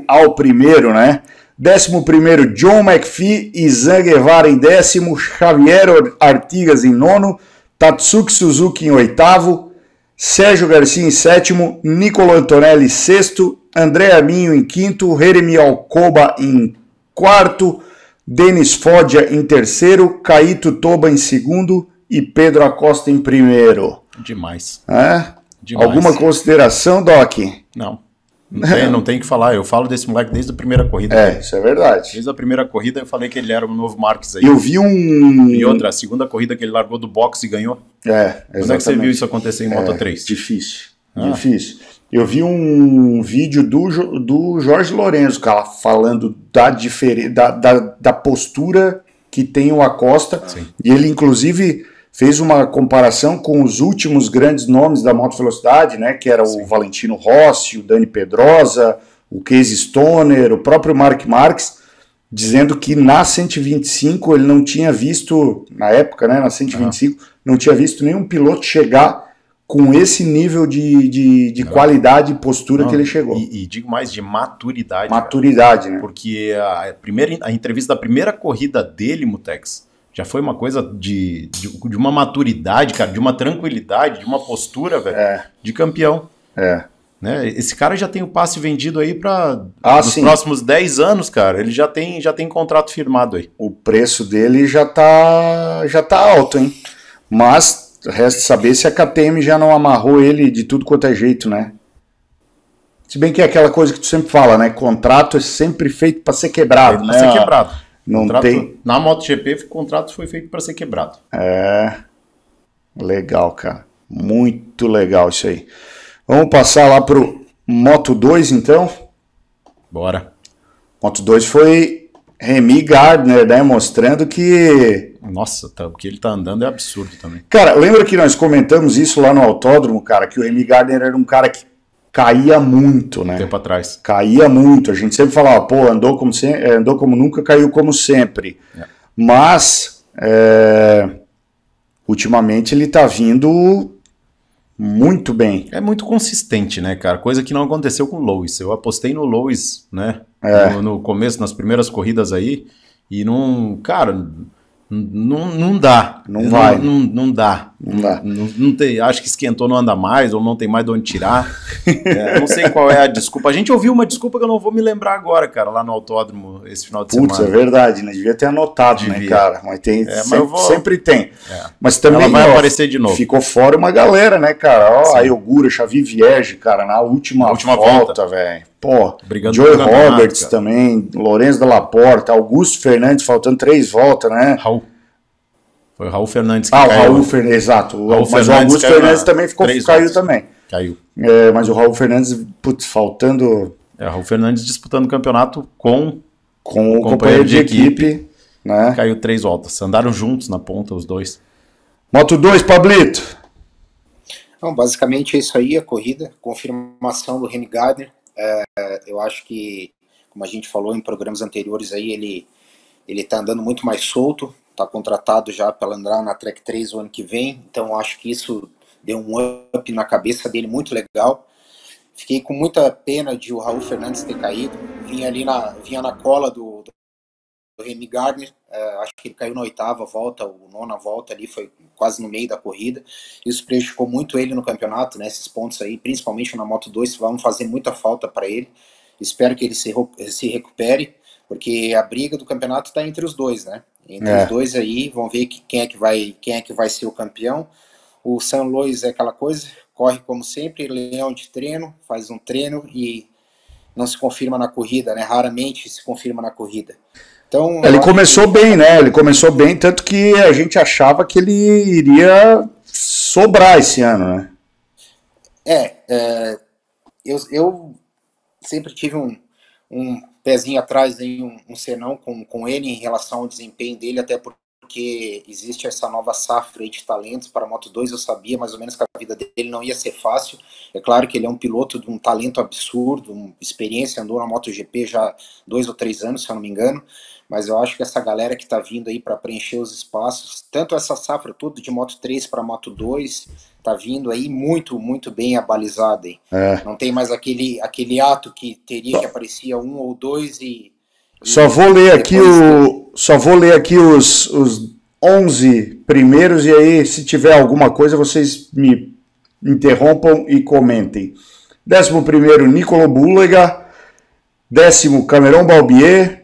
ao primeiro, né? 11 John McPhee e Zan Guevara em décimo, Javier Artigas em nono, Tatsuki Suzuki em oitavo, Sérgio Garcia em sétimo, Nicolo Antonelli em sexto, André Aminho em quinto, Jeremy Alcoba em quarto, Denis Foggia em terceiro, Caíto Toba em segundo e Pedro Acosta em primeiro.
Demais.
É? Demais. Alguma consideração, Doc?
Não. Não tem, não tem que falar. Eu falo desse moleque desde a primeira corrida.
É, isso é verdade.
Desde a primeira corrida eu falei que ele era o novo Marques aí.
Eu vi um.
E outra, a segunda corrida que ele largou do boxe e ganhou.
É, exatamente.
Quando é que você viu isso acontecer em é, Moto 3?
Difícil. Ah. Difícil. Eu vi um vídeo do, do Jorge Lourenço, cara, falando da, da, da, da postura que tem o Acosta. Sim. E ele, inclusive fez uma comparação com os últimos grandes nomes da moto velocidade, né, que era Sim. o Valentino Rossi, o Dani Pedrosa, o Casey Stoner, o próprio Mark Marques, dizendo que na 125 ele não tinha visto, na época, né, na 125, uhum. não tinha visto nenhum piloto chegar com esse nível de, de, de qualidade e postura não, que ele chegou.
E, e, digo mais, de maturidade.
Maturidade,
né? Porque a, primeira, a entrevista da primeira corrida dele, Mutex, já foi uma coisa de, de, de, uma maturidade, cara, de uma tranquilidade, de uma postura, velho, é. de campeão.
É.
Né? Esse cara já tem o passe vendido aí para ah, os próximos 10 anos, cara. Ele já tem, já tem contrato firmado aí.
O preço dele já tá, já tá alto, hein? Mas resta saber se a KTM já não amarrou ele de tudo quanto é jeito, né? Se bem que é aquela coisa que tu sempre fala, né? Contrato é sempre feito para ser quebrado, é, né?
Pra ser quebrado.
Não
contrato,
tem.
Na MotoGP, o contrato foi feito para ser quebrado.
É. Legal, cara. Muito legal isso aí. Vamos passar lá pro Moto 2, então?
Bora.
Moto 2 foi Remy Gardner, né? Mostrando que.
Nossa, tá, o que ele tá andando é absurdo também.
Cara, lembra que nós comentamos isso lá no autódromo, cara? Que o Remy Gardner era um cara que caía muito, né?
Tempo atrás.
Caía muito. A gente sempre falava, pô, andou como, se... É, andou como nunca, caiu como sempre. É. Mas, é... ultimamente, ele tá vindo muito bem.
É muito consistente, né, cara? Coisa que não aconteceu com o Lois. Eu apostei no Lois, né? É. No, no começo, nas primeiras corridas aí. E não. Cara não, não dá.
Não, vai.
Não, não, dá.
Não dá.
Não, não, tem, acho que esquentou, não anda mais, ou não tem mais de onde tirar. é, não sei qual é a desculpa. A gente ouviu uma desculpa que eu não vou me lembrar agora, cara, lá no autódromo esse final de Putz,
semana. Putz, é verdade, né? Devia ter anotado, né, Devia. né, cara? Mas tem. É, sempre, vou... sempre, tem. É. Mas também. Ela
vai ó, aparecer de novo.
Ficou fora uma galera, né, cara? Ó, Sim. a Iogura, Xavi Vierge, cara, na última, última volta, velho. Pô, Brigando Joey Roberts também, Lourenço da Laporta, Augusto Fernandes faltando três voltas, né?
Raul. Foi o Raul Fernandes
que ah, caiu. Ah, o Raul Fernandes, exato. O Raul mas Fernandes o Augusto Fernandes também ficou, caiu também.
Caiu.
É, mas o Raul Fernandes, putz, faltando...
É, o Raul Fernandes disputando o campeonato com,
com o companheiro, companheiro de, equipe, equipe né?
Caiu três voltas. Andaram juntos na ponta, os dois.
Moto 2, Pablito.
Então, basicamente é isso aí, a corrida. Confirmação do Remy Gardner. É, eu acho que, como a gente falou em programas anteriores aí, ele ele está andando muito mais solto, está contratado já para andar na Track 3 o ano que vem, então acho que isso deu um up na cabeça dele muito legal. Fiquei com muita pena de o Raul Fernandes ter caído, vinha ali na, vinha na cola do, do Remy Gardner, é, acho que ele caiu na oitava volta, ou nona volta ali, foi quase no meio da corrida. Isso prejudicou muito ele no campeonato, né? Esses pontos aí, principalmente na Moto 2, vão fazer muita falta para ele. Espero que ele se, se recupere porque a briga do campeonato está entre os dois, né? Entre
É.
os dois aí, vamos ver que- quem é que vai, quem é que vai ser o campeão. O San Luis é aquela coisa, corre como sempre, leão de treino, faz um treino e não se confirma na corrida, né? Raramente se confirma na corrida. Então,
Ele começou bem, né? Ele começou bem, tanto que a gente achava que ele iria sobrar esse ano, né?
É, é, eu, eu sempre tive um, um pezinho atrás, aí, um, um senão com, com ele em relação ao desempenho dele, até porque existe essa nova safra de talentos para a Moto 2, eu sabia mais ou menos que a vida dele não ia ser fácil, é claro que ele é um piloto de um talento absurdo, uma experiência, andou na MotoGP já dois ou três anos, se eu não me engano, mas eu acho que essa galera que está vindo aí para preencher os espaços, tanto essa safra toda de Moto 3 para Moto 2, tá vindo aí muito, muito bem abalizada.
É.
Não tem mais aquele, aquele ato que teria que aparecia um ou dois e.
Só vou ler aqui o, só vou ler aqui os, os 11 primeiros e aí se tiver alguma coisa vocês me interrompam e comentem. Décimo primeiro Nicolo Bulega, décimo Cameron Balbier,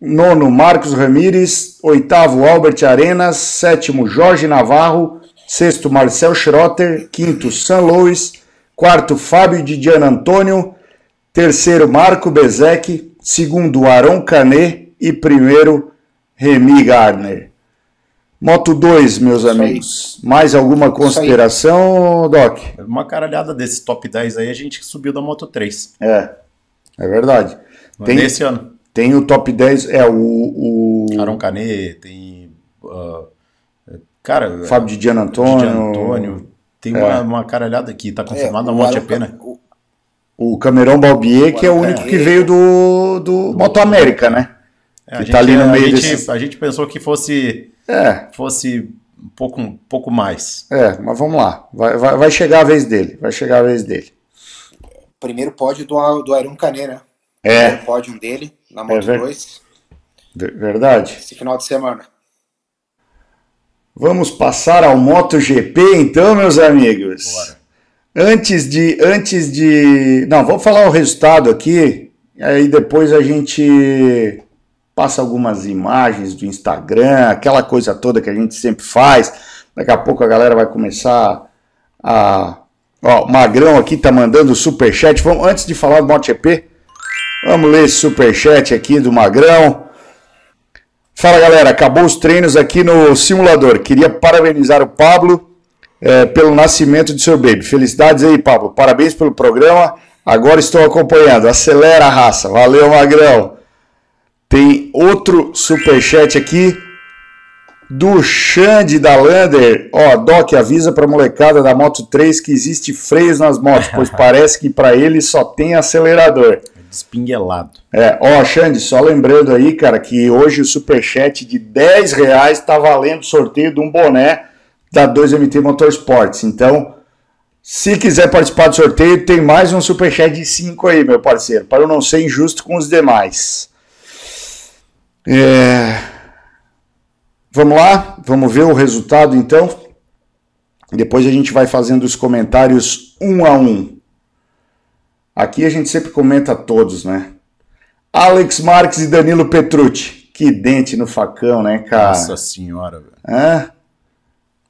nono Marcos Ramírez, oitavo Albert Arenas, sétimo Jorge Navarro, sexto Marcel Schrotter, quinto San Luis, quarto Fábio de Gian Antônio, terceiro Marco Bezek, segundo Aron Canet e primeiro Remy Gardner. Moto 2, meus amigos. Mais alguma consideração, Doc?
Uma caralhada desse top 10 aí, a gente subiu da Moto 3.
É, é verdade. Tem,
Nesse ano.
Tem o top 10, é o, o
Aron Canet, tem. ah, cara.
Fábio de Gian Antônio.
Antônio. Tem
É.
uma, uma caralhada aqui, tá confirmada
É,
na
o
MotoGP,
Aron-
né?
O Cameron Balbier, que é o único que veio do, do Moto América, né?
É,
que tá ali no meio
a gente,
desses-
a gente pensou que fosse,
É,
fosse um pouco, um pouco mais.
é, mas vamos lá. Vai, vai, vai chegar a vez dele. Vai chegar a vez dele.
Primeiro pódio do, do Aron Canet, né?
É,
Primeiro pódio dele na Moto
ver-
2,
ver- verdade.
esse final de semana.
Vamos passar ao MotoGP então, meus amigos. Antes de, antes de, não, vamos falar o resultado aqui. Aí depois a gente passa algumas imagens do Instagram, aquela coisa toda que a gente sempre faz. Daqui a pouco a galera vai começar a, ó, o Magrão aqui tá mandando super chat. Vamos antes de falar do MotoGP, vamos ler esse super chat aqui do Magrão. Fala galera, acabou os treinos aqui no simulador. Queria parabenizar o Pablo é, pelo nascimento de seu baby. Felicidades aí, Pablo. Parabéns pelo programa. Agora estou acompanhando. Acelera a raça. Valeu, Magrão. Tem outro superchat aqui do Xande da Lander. Ó, Doc, avisa pra molecada da Moto 3 que existe freios nas motos, pois parece que para ele só tem acelerador.
Despinguelado.
É, ó, Xande, só lembrando aí, cara, que hoje o superchat de 10 reais tá valendo sorteio de um boné da 2MT Motorsports. Então, se quiser participar do sorteio, tem mais um superchat de 5 aí, meu parceiro, para eu não ser injusto com os demais. É... Vamos lá, vamos ver o resultado então. Depois a gente vai fazendo os comentários um a um. Aqui a gente sempre comenta todos, né? Alex Marques e Danilo Petrucci. Que dente no facão, né, cara?
Nossa senhora, velho.
Hã?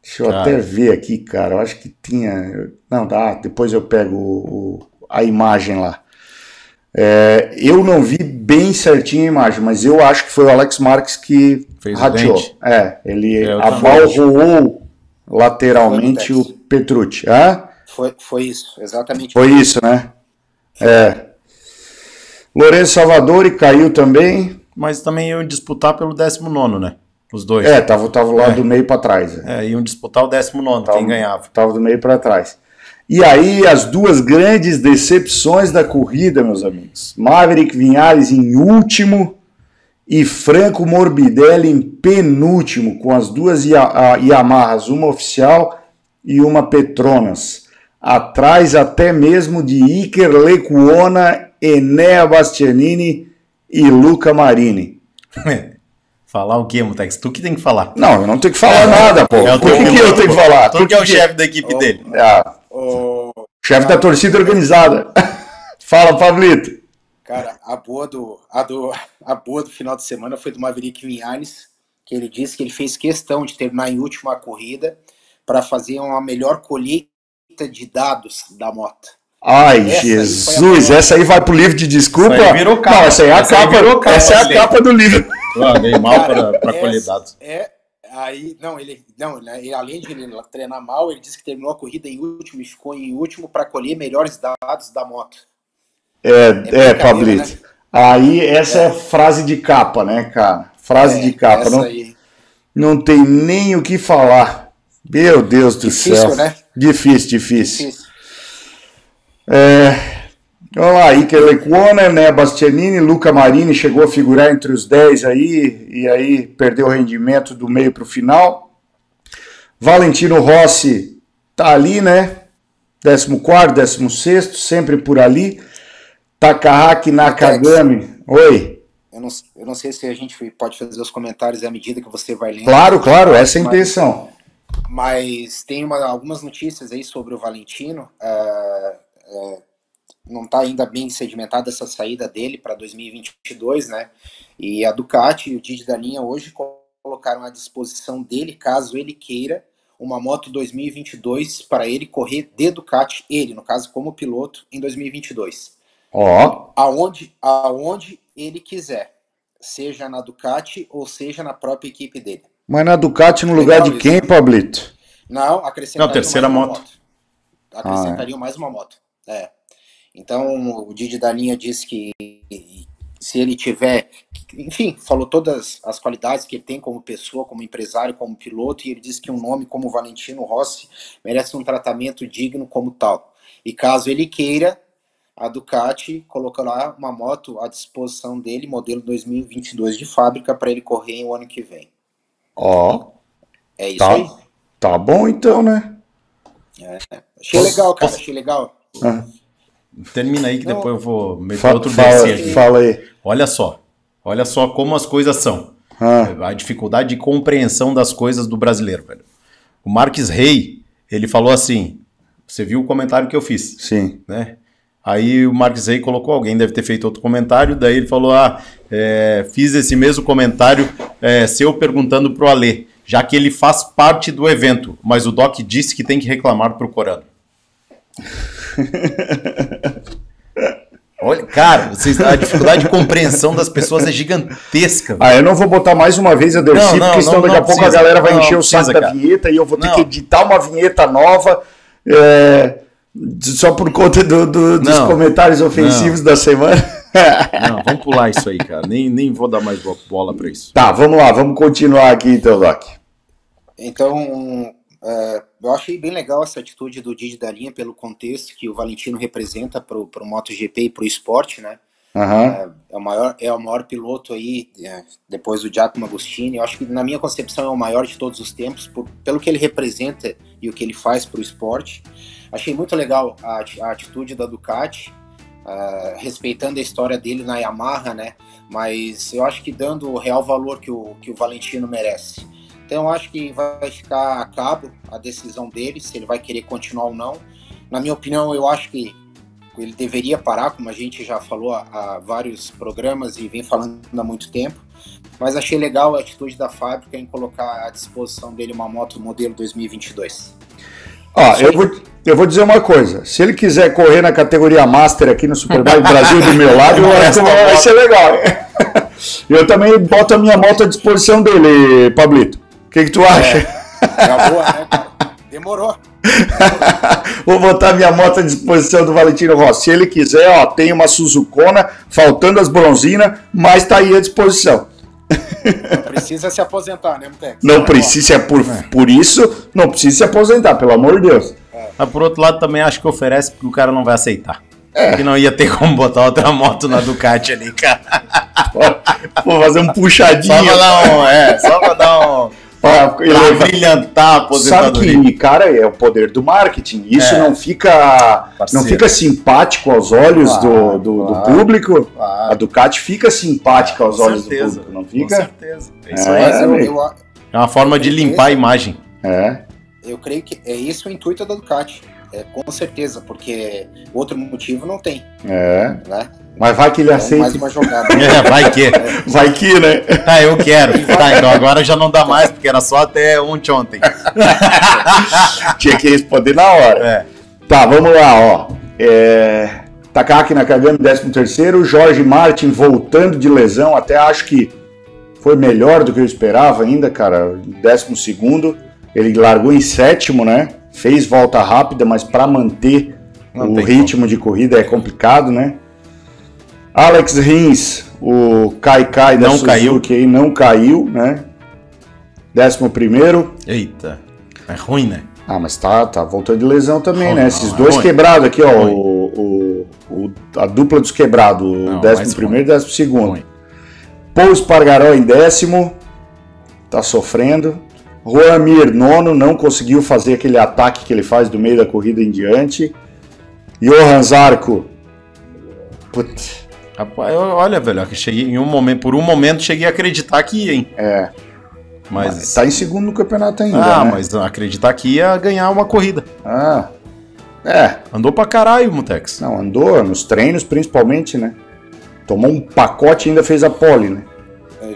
Deixa eu
Cara.
até ver aqui, cara. Eu acho que tinha. Não, dá. Depois eu pego o- a imagem lá. É, eu não vi bem certinho a imagem, mas eu acho que foi o Alex Marques que
Fez dente?
É, ele
É, eu
abalroou lateralmente o Petrucci. Hã?
Foi, foi isso, exatamente.
Foi isso, né? É. Lourenço Salvador caiu também.
Mas também iam disputar pelo 19, né? Os dois.
É, tava, tava lá
É.
do meio para trás. é.
É, iam disputar o 19,
Tava-
quem ganhava.
Tava do meio para trás. E aí, as duas grandes decepções da corrida, meus amigos. Maverick Vinhales em último e Franco Morbidelli em penúltimo, com as duas Yamahas, uma oficial e uma Petronas. Atrás até mesmo de Iker Lecuona, Enea Bastianini e Luca Marini.
Falar o quê, Mutex? Tu que tem que falar.
Não, eu não tenho que falar nada, pô.
É o
Por que, que eu tenho que falar?
Tu que é o chefe da equipe dele.
Ah,
Ô,
chefe da torcida organizada. Fala, Pablito.
Cara, a boa do, a do, a boa do final de semana foi do Maverick Vinhares, que ele disse que ele fez questão de terminar em última corrida para fazer uma melhor colheita de dados da moto.
Ai, essa Jesus, aí essa aí vai pro livro de desculpa. Essa
aí virou capa.
Não, essa aí é a essa capa, capa, essa é a capa do livro.
Ah, dei mal para colher dados.
É, aí, não, ele, não, ele, além de ele treinar mal, ele disse que terminou a corrida em último e ficou em último para colher melhores dados da moto.
É, é, é Pablito. Né? Aí essa é. é. frase de capa, né, cara? Frase é, de capa. Não, aí. não tem nem o que falar. Meu Deus do
difícil,
céu.
Né?
Difícil, difícil. difícil. É, vamos lá, Iker Lecuona, né, Bastianini, Luca Marini chegou a figurar entre os 10 aí, e aí perdeu o rendimento do meio para o final. Valentino Rossi tá ali, né? 14, 16, sempre por ali. Takahaki Nakagami. Oi.
Eu não, eu não sei se a gente pode fazer os comentários à medida que você vai lendo.
Claro, claro, essa é a intenção.
Mas tem uma, algumas notícias aí sobre o Valentino. Uh, uh, não está ainda bem sedimentada essa saída dele para 2022, né? E a Ducati e o Didi da linha hoje colocaram à disposição dele, caso ele queira, uma moto 2022 para ele correr de Ducati, ele, no caso, como piloto, em 2022.
Ó. Oh.
Aonde, aonde ele quiser. Seja na Ducati ou seja na própria equipe dele.
Mas na Ducati no lugar de quem, Pablito?
Não, acrescentaria
Não, terceira moto. moto.
Acrescentaria ah, é. mais uma moto. É. Então, o Didi da linha disse que se ele tiver, enfim, falou todas as qualidades que ele tem como pessoa, como empresário, como piloto, e ele disse que um nome como Valentino Rossi merece um tratamento digno como tal. E caso ele queira, a Ducati colocou lá uma moto à disposição dele, modelo 2022 de fábrica, para ele correr o ano que vem.
Ó. Oh,
é isso tá, aí.
Tá bom então, né?
É, achei legal, cara, achei legal. Ah.
Termina aí que depois eu vou meter Fa outro
fala, aqui. Fala aí.
Olha só. Olha só como as coisas são. Ah. A dificuldade de compreensão das coisas do brasileiro, velho. O Marques Rey, ele falou assim: você viu o comentário que eu fiz?
Sim.
Né? Aí o Marques Rey colocou, alguém deve ter feito outro comentário, daí ele falou: Ah, é, fiz esse mesmo comentário é, seu perguntando pro Alê, já que ele faz parte do evento, mas o Doc disse que tem que reclamar pro Corano. Olha, cara, vocês, a dificuldade de compreensão das pessoas é gigantesca.
Ah, eu não vou botar mais uma vez a Dercy, porque senão daqui a pouco a galera vai encher o saco da vinheta e eu vou ter que editar uma vinheta nova. É só por conta do, do, dos não, comentários ofensivos não. da semana.
Não, vamos pular isso aí, cara. Nem, nem vou dar mais bola para isso.
Tá, vamos lá, vamos continuar aqui então, Doc.
Então, uh, eu achei bem legal essa atitude do Didi da linha pelo contexto que o Valentino representa para o MotoGP e para o esporte, né?
Uhum. É,
o maior, é o maior piloto aí, é, depois do Giacomo Agostini. Eu acho que, na minha concepção, é o maior de todos os tempos, por, pelo que ele representa e o que ele faz para o esporte. Achei muito legal a, a atitude da Ducati, uh, respeitando a história dele na Yamaha, né? Mas eu acho que dando o real valor que o, que o Valentino merece. Então acho que vai ficar a cabo a decisão dele, se ele vai querer continuar ou não. Na minha opinião, eu acho que ele deveria parar, como a gente já falou há, vários programas e vem falando há muito tempo. Mas achei legal a atitude da fábrica em colocar à disposição dele uma moto modelo 2022.
Ó, eu vou, eu vou dizer uma coisa. Se ele quiser correr na categoria Master aqui no Superbike Brasil do meu lado, vai ser legal. Eu também boto a minha moto à disposição dele, Pablito. O que, que tu acha?
É, é boa, né, cara? Demorou.
Vou botar minha moto à disposição do Valentino Rossi. Se ele quiser, ó, tem uma Suzukona, faltando as bronzinas, mas tá aí à disposição.
Não precisa se aposentar, né, Mutex?
Não precisa, é por, por isso, não precisa se aposentar, pelo amor de Deus.
É. Mas por outro lado, também acho que oferece porque o cara não vai aceitar. É. Que não ia ter como botar outra moto na Ducati ali, cara.
Vou fazer um puxadinho. Só
pra dar um. É, só pra dar um. Pra, pra brilhantar a
aposentadoria. Sabe que, cara, é o poder do marketing. Isso é. não fica não fica simpático aos olhos claro, do, do, claro, do, público. Claro. A Ducati fica simpática aos olhos certeza, do público, não fica? Com certeza.
É, isso é, eu, eu, é uma forma de limpar a imagem.
É.
Eu creio que é isso o intuito da Ducati. É, com certeza, porque outro motivo não tem.
É.
Né?
Mas vai que ele
Então,
aceita.
mais uma jogada.
É, vai que.
Vai que, né?
Tá, eu quero. Tá, então agora já não dá mais, porque era só até ontem ontem.
Tinha que responder na hora.
É.
Tá, vamos lá, ó. É... Takaki Nakagami, 13 terceiro, Jorge Martin voltando de lesão, até acho que foi melhor do que eu esperava ainda, cara. 12 segundo, ele largou em sétimo, né? Fez volta rápida, mas para manter
Não
o ritmo de corrida é complicado, né? Alex Rins, o Kai Kai da
Não
Suzuki aí não caiu, né? 11 primeiro.
Eita. É ruim, né?
Ah, mas tá, tá voltando de lesão também,
Ruim,
né?
não,
Esses
é
dois
ruim.
quebrados aqui, ó.
Ruim.
O, o- o- a dupla dos quebrados, o décimo primeiro e décimo segundo.
Ruim.
Paul em décimo, tá sofrendo. Juan Mir, nono, não conseguiu fazer aquele ataque que ele faz do meio da corrida em diante. Johan Zarco, putz,
Rapaz, olha, velho, que cheguei em um momento, por um momento cheguei a acreditar que ia, hein?
é,
Mas.
tá em segundo no campeonato ainda,
ah,
né?
mas acreditar que ia ganhar uma corrida.
Ah, é,
Andou pra caralho, Mutex.
Não, andou nos treinos principalmente, né? Tomou um pacote e ainda fez a pole, né?
É.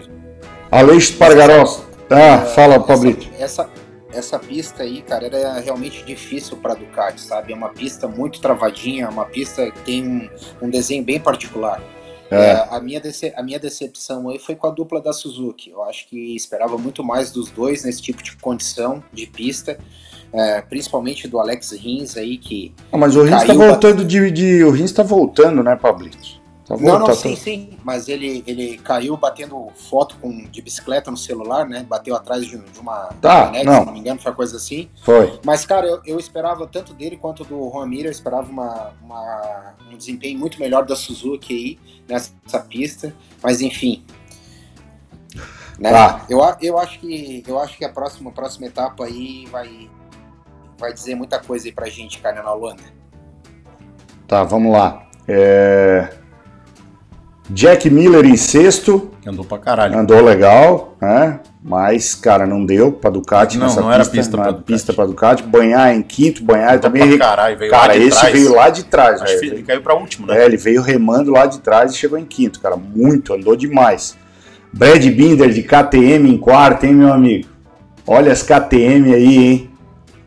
Aleix Pargarós. Ah, fala,
essa,
Pablito.
essa, essa pista aí, cara, era realmente difícil para Ducati, sabe? É uma pista muito travadinha, uma pista que tem um, um desenho bem particular.
É.
É, a, minha a minha decepção aí foi com a dupla da Suzuki. Eu acho que esperava muito mais dos dois nesse tipo de condição de pista, é, principalmente do Alex Rins aí, que
Ah, mas o Rins tá
caiu
voltando de, de- O Rins tá voltando, né, Pablito? Tá
Não, não,
voltando.
sim, sim. Mas ele, ele caiu batendo foto com, de bicicleta no celular, né? Bateu atrás de, de uma
Tá,
caminhonete,
não.
se não me engano, foi uma coisa assim.
Foi.
Mas, cara, eu, eu esperava tanto dele quanto do Mir, eu esperava uma, uma- um desempenho muito melhor da Suzuki aí nessa pista. Mas enfim. Né?
Tá.
Eu, eu acho que eu acho que a próxima, a próxima etapa aí vai, vai dizer muita coisa aí pra gente, cara, na Holanda.
Tá, vamos lá. É, Jack Miller em sexto.
Andou pra caralho.
Andou legal, né? Mas, cara, não deu pra Ducati
Não,
nessa
não era
pista.
pista
não
pra
era
Ducati.
pista pra Ducati. Banhar em quinto, banhar também.
pra caralho, veio
cara,
lá de
esse
trás.
veio lá de trás,
Acho que ele caiu pra último, né?
É, ele veio remando lá de trás e chegou em quinto, cara. Muito, andou demais. Brad Binder de KTM em quarto, hein, meu amigo? Olha as KTM aí, hein?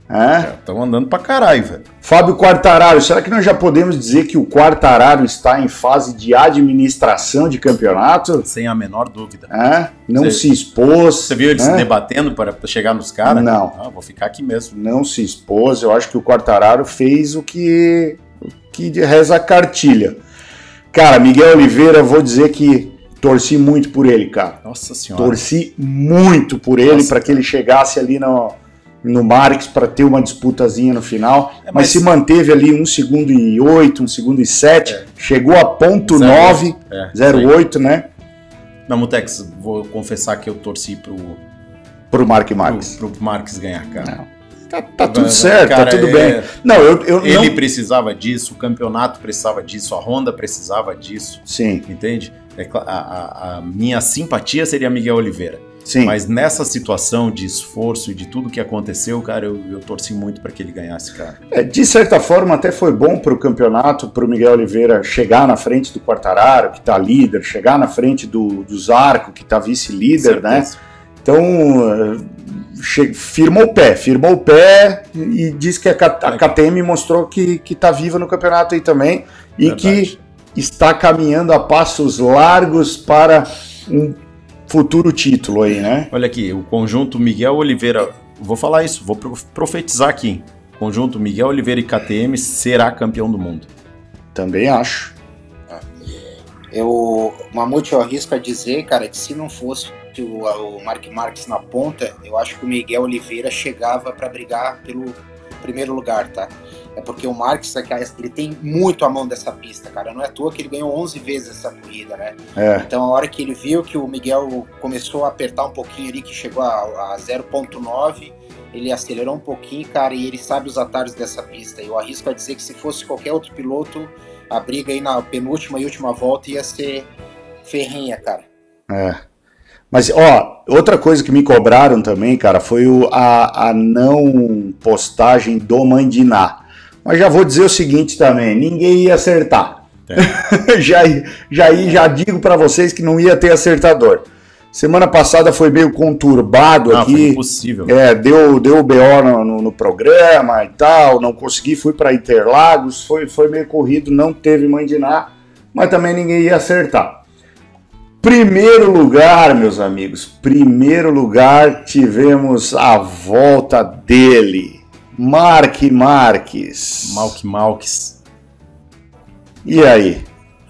Estão andando pra caralho, velho.
Fábio Quartararo, será que nós já podemos dizer que o Quartararo está em fase de administração de campeonato?
Sem a menor dúvida.
Hã? Não
Você-
se expôs.
Você viu ele se
hã?
debatendo para chegar nos caras?
Não.
Ah, vou ficar aqui mesmo.
Não se expôs. Eu acho que o Quartararo fez o que, o que reza a cartilha. Cara, Miguel Oliveira, vou dizer que torci muito por ele, cara.
Nossa senhora.
Torci muito por ele para que ele chegasse ali no, no Marques para ter uma disputazinha no final.
É,
mas...
mas-
se manteve ali um segundo e oito, um segundo e sete, chegou a ponto
Zero
9,
É,
08, né?
Não, Mutex, vou confessar que eu torci pro,
Pro Mark
pro,
Marques.
pro Marques ganhar, cara.
Não. Tá, tá tudo certo,
cara,
tá tudo
é-
bem. Não, eu, eu
Ele
não...
precisava disso, o campeonato precisava disso, a Honda precisava disso,
Sim,
entende? É a, a- a minha simpatia seria Miguel Oliveira.
Sim.
Mas nessa situação de esforço e de tudo que aconteceu, cara, eu, eu torci muito para que ele ganhasse, cara.
É, de certa forma, até foi bom para o campeonato, para o Miguel Oliveira chegar na frente do Quartararo, que está líder, chegar na frente do, do Zarco, que está vice-líder, né? Então, eh, firmou o pé, firmou o pé e diz que a, a KTM mostrou que está viva no campeonato aí também e
Verdade.
que está caminhando a passos largos para um futuro título aí, né?
Olha aqui, o conjunto Miguel Oliveira, vou falar isso, vou pro- profetizar aqui. O conjunto Miguel Oliveira e KTM será campeão do mundo.
Também acho.
Eu, o Mamute eu arrisco a dizer, cara, que se não fosse o, o Mark Marques na ponta, eu acho que o Miguel Oliveira chegava para brigar pelo primeiro lugar, tá? É porque o Marques, ele tem muito a mão dessa pista, cara. Não é à toa que ele ganhou 11 vezes essa corrida, né?
É.
Então, a hora que ele viu que o Miguel começou a apertar um pouquinho ali, que chegou a, a 0.9, ele acelerou um pouquinho, cara, e ele sabe os atalhos dessa pista. Eu arrisco a dizer que se fosse qualquer outro piloto, a briga aí na penúltima e última volta ia ser ferrenha, cara.
É. Mas, ó, outra coisa que me cobraram também, cara, foi o, a, a não postagem do Mandiná. Mas já vou dizer o seguinte também: ninguém ia acertar. É. já, já, já digo para vocês que não ia ter acertador. Semana passada foi meio conturbado não, aqui. Foi
impossível.
É, deu, deu BO no, no, no programa e tal, não consegui, fui para Interlagos, foi, foi meio corrido, não teve mãe de nada, mas também ninguém ia acertar. Primeiro lugar, meus amigos, primeiro lugar tivemos a volta dele, Mark Marques.
Malk Malques.
E aí?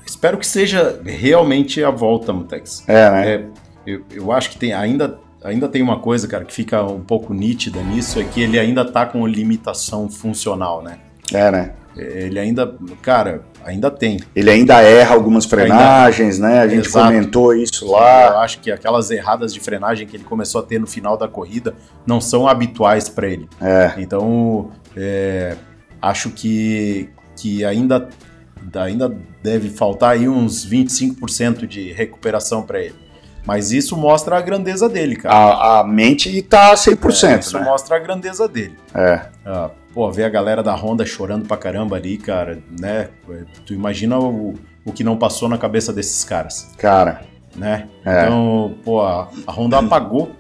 Espero que seja realmente a volta, Mutex.
É, né?
É, eu, eu acho que tem ainda ainda tem uma coisa, cara, que fica um pouco nítida nisso, é que ele ainda tá com limitação funcional, né?
É, né?
Ele ainda, cara, ainda tem.
Ele ainda erra algumas frenagens, ainda... né? A gente Exato. comentou isso lá.
Eu acho que aquelas erradas de frenagem que ele começou a ter no final da corrida não são habituais para ele.
É.
Então, é, acho que, que ainda, ainda deve faltar aí uns 25% de recuperação para ele. Mas isso mostra a grandeza dele, cara.
A, a mente tá 100%.
É, isso
né?
mostra a grandeza dele.
É.
Ah, pô, ver a galera da Honda chorando pra caramba ali, cara, né? Tu imagina o, o que não passou na cabeça desses caras.
Cara.
Né? É. Então, pô, a, a Honda apagou.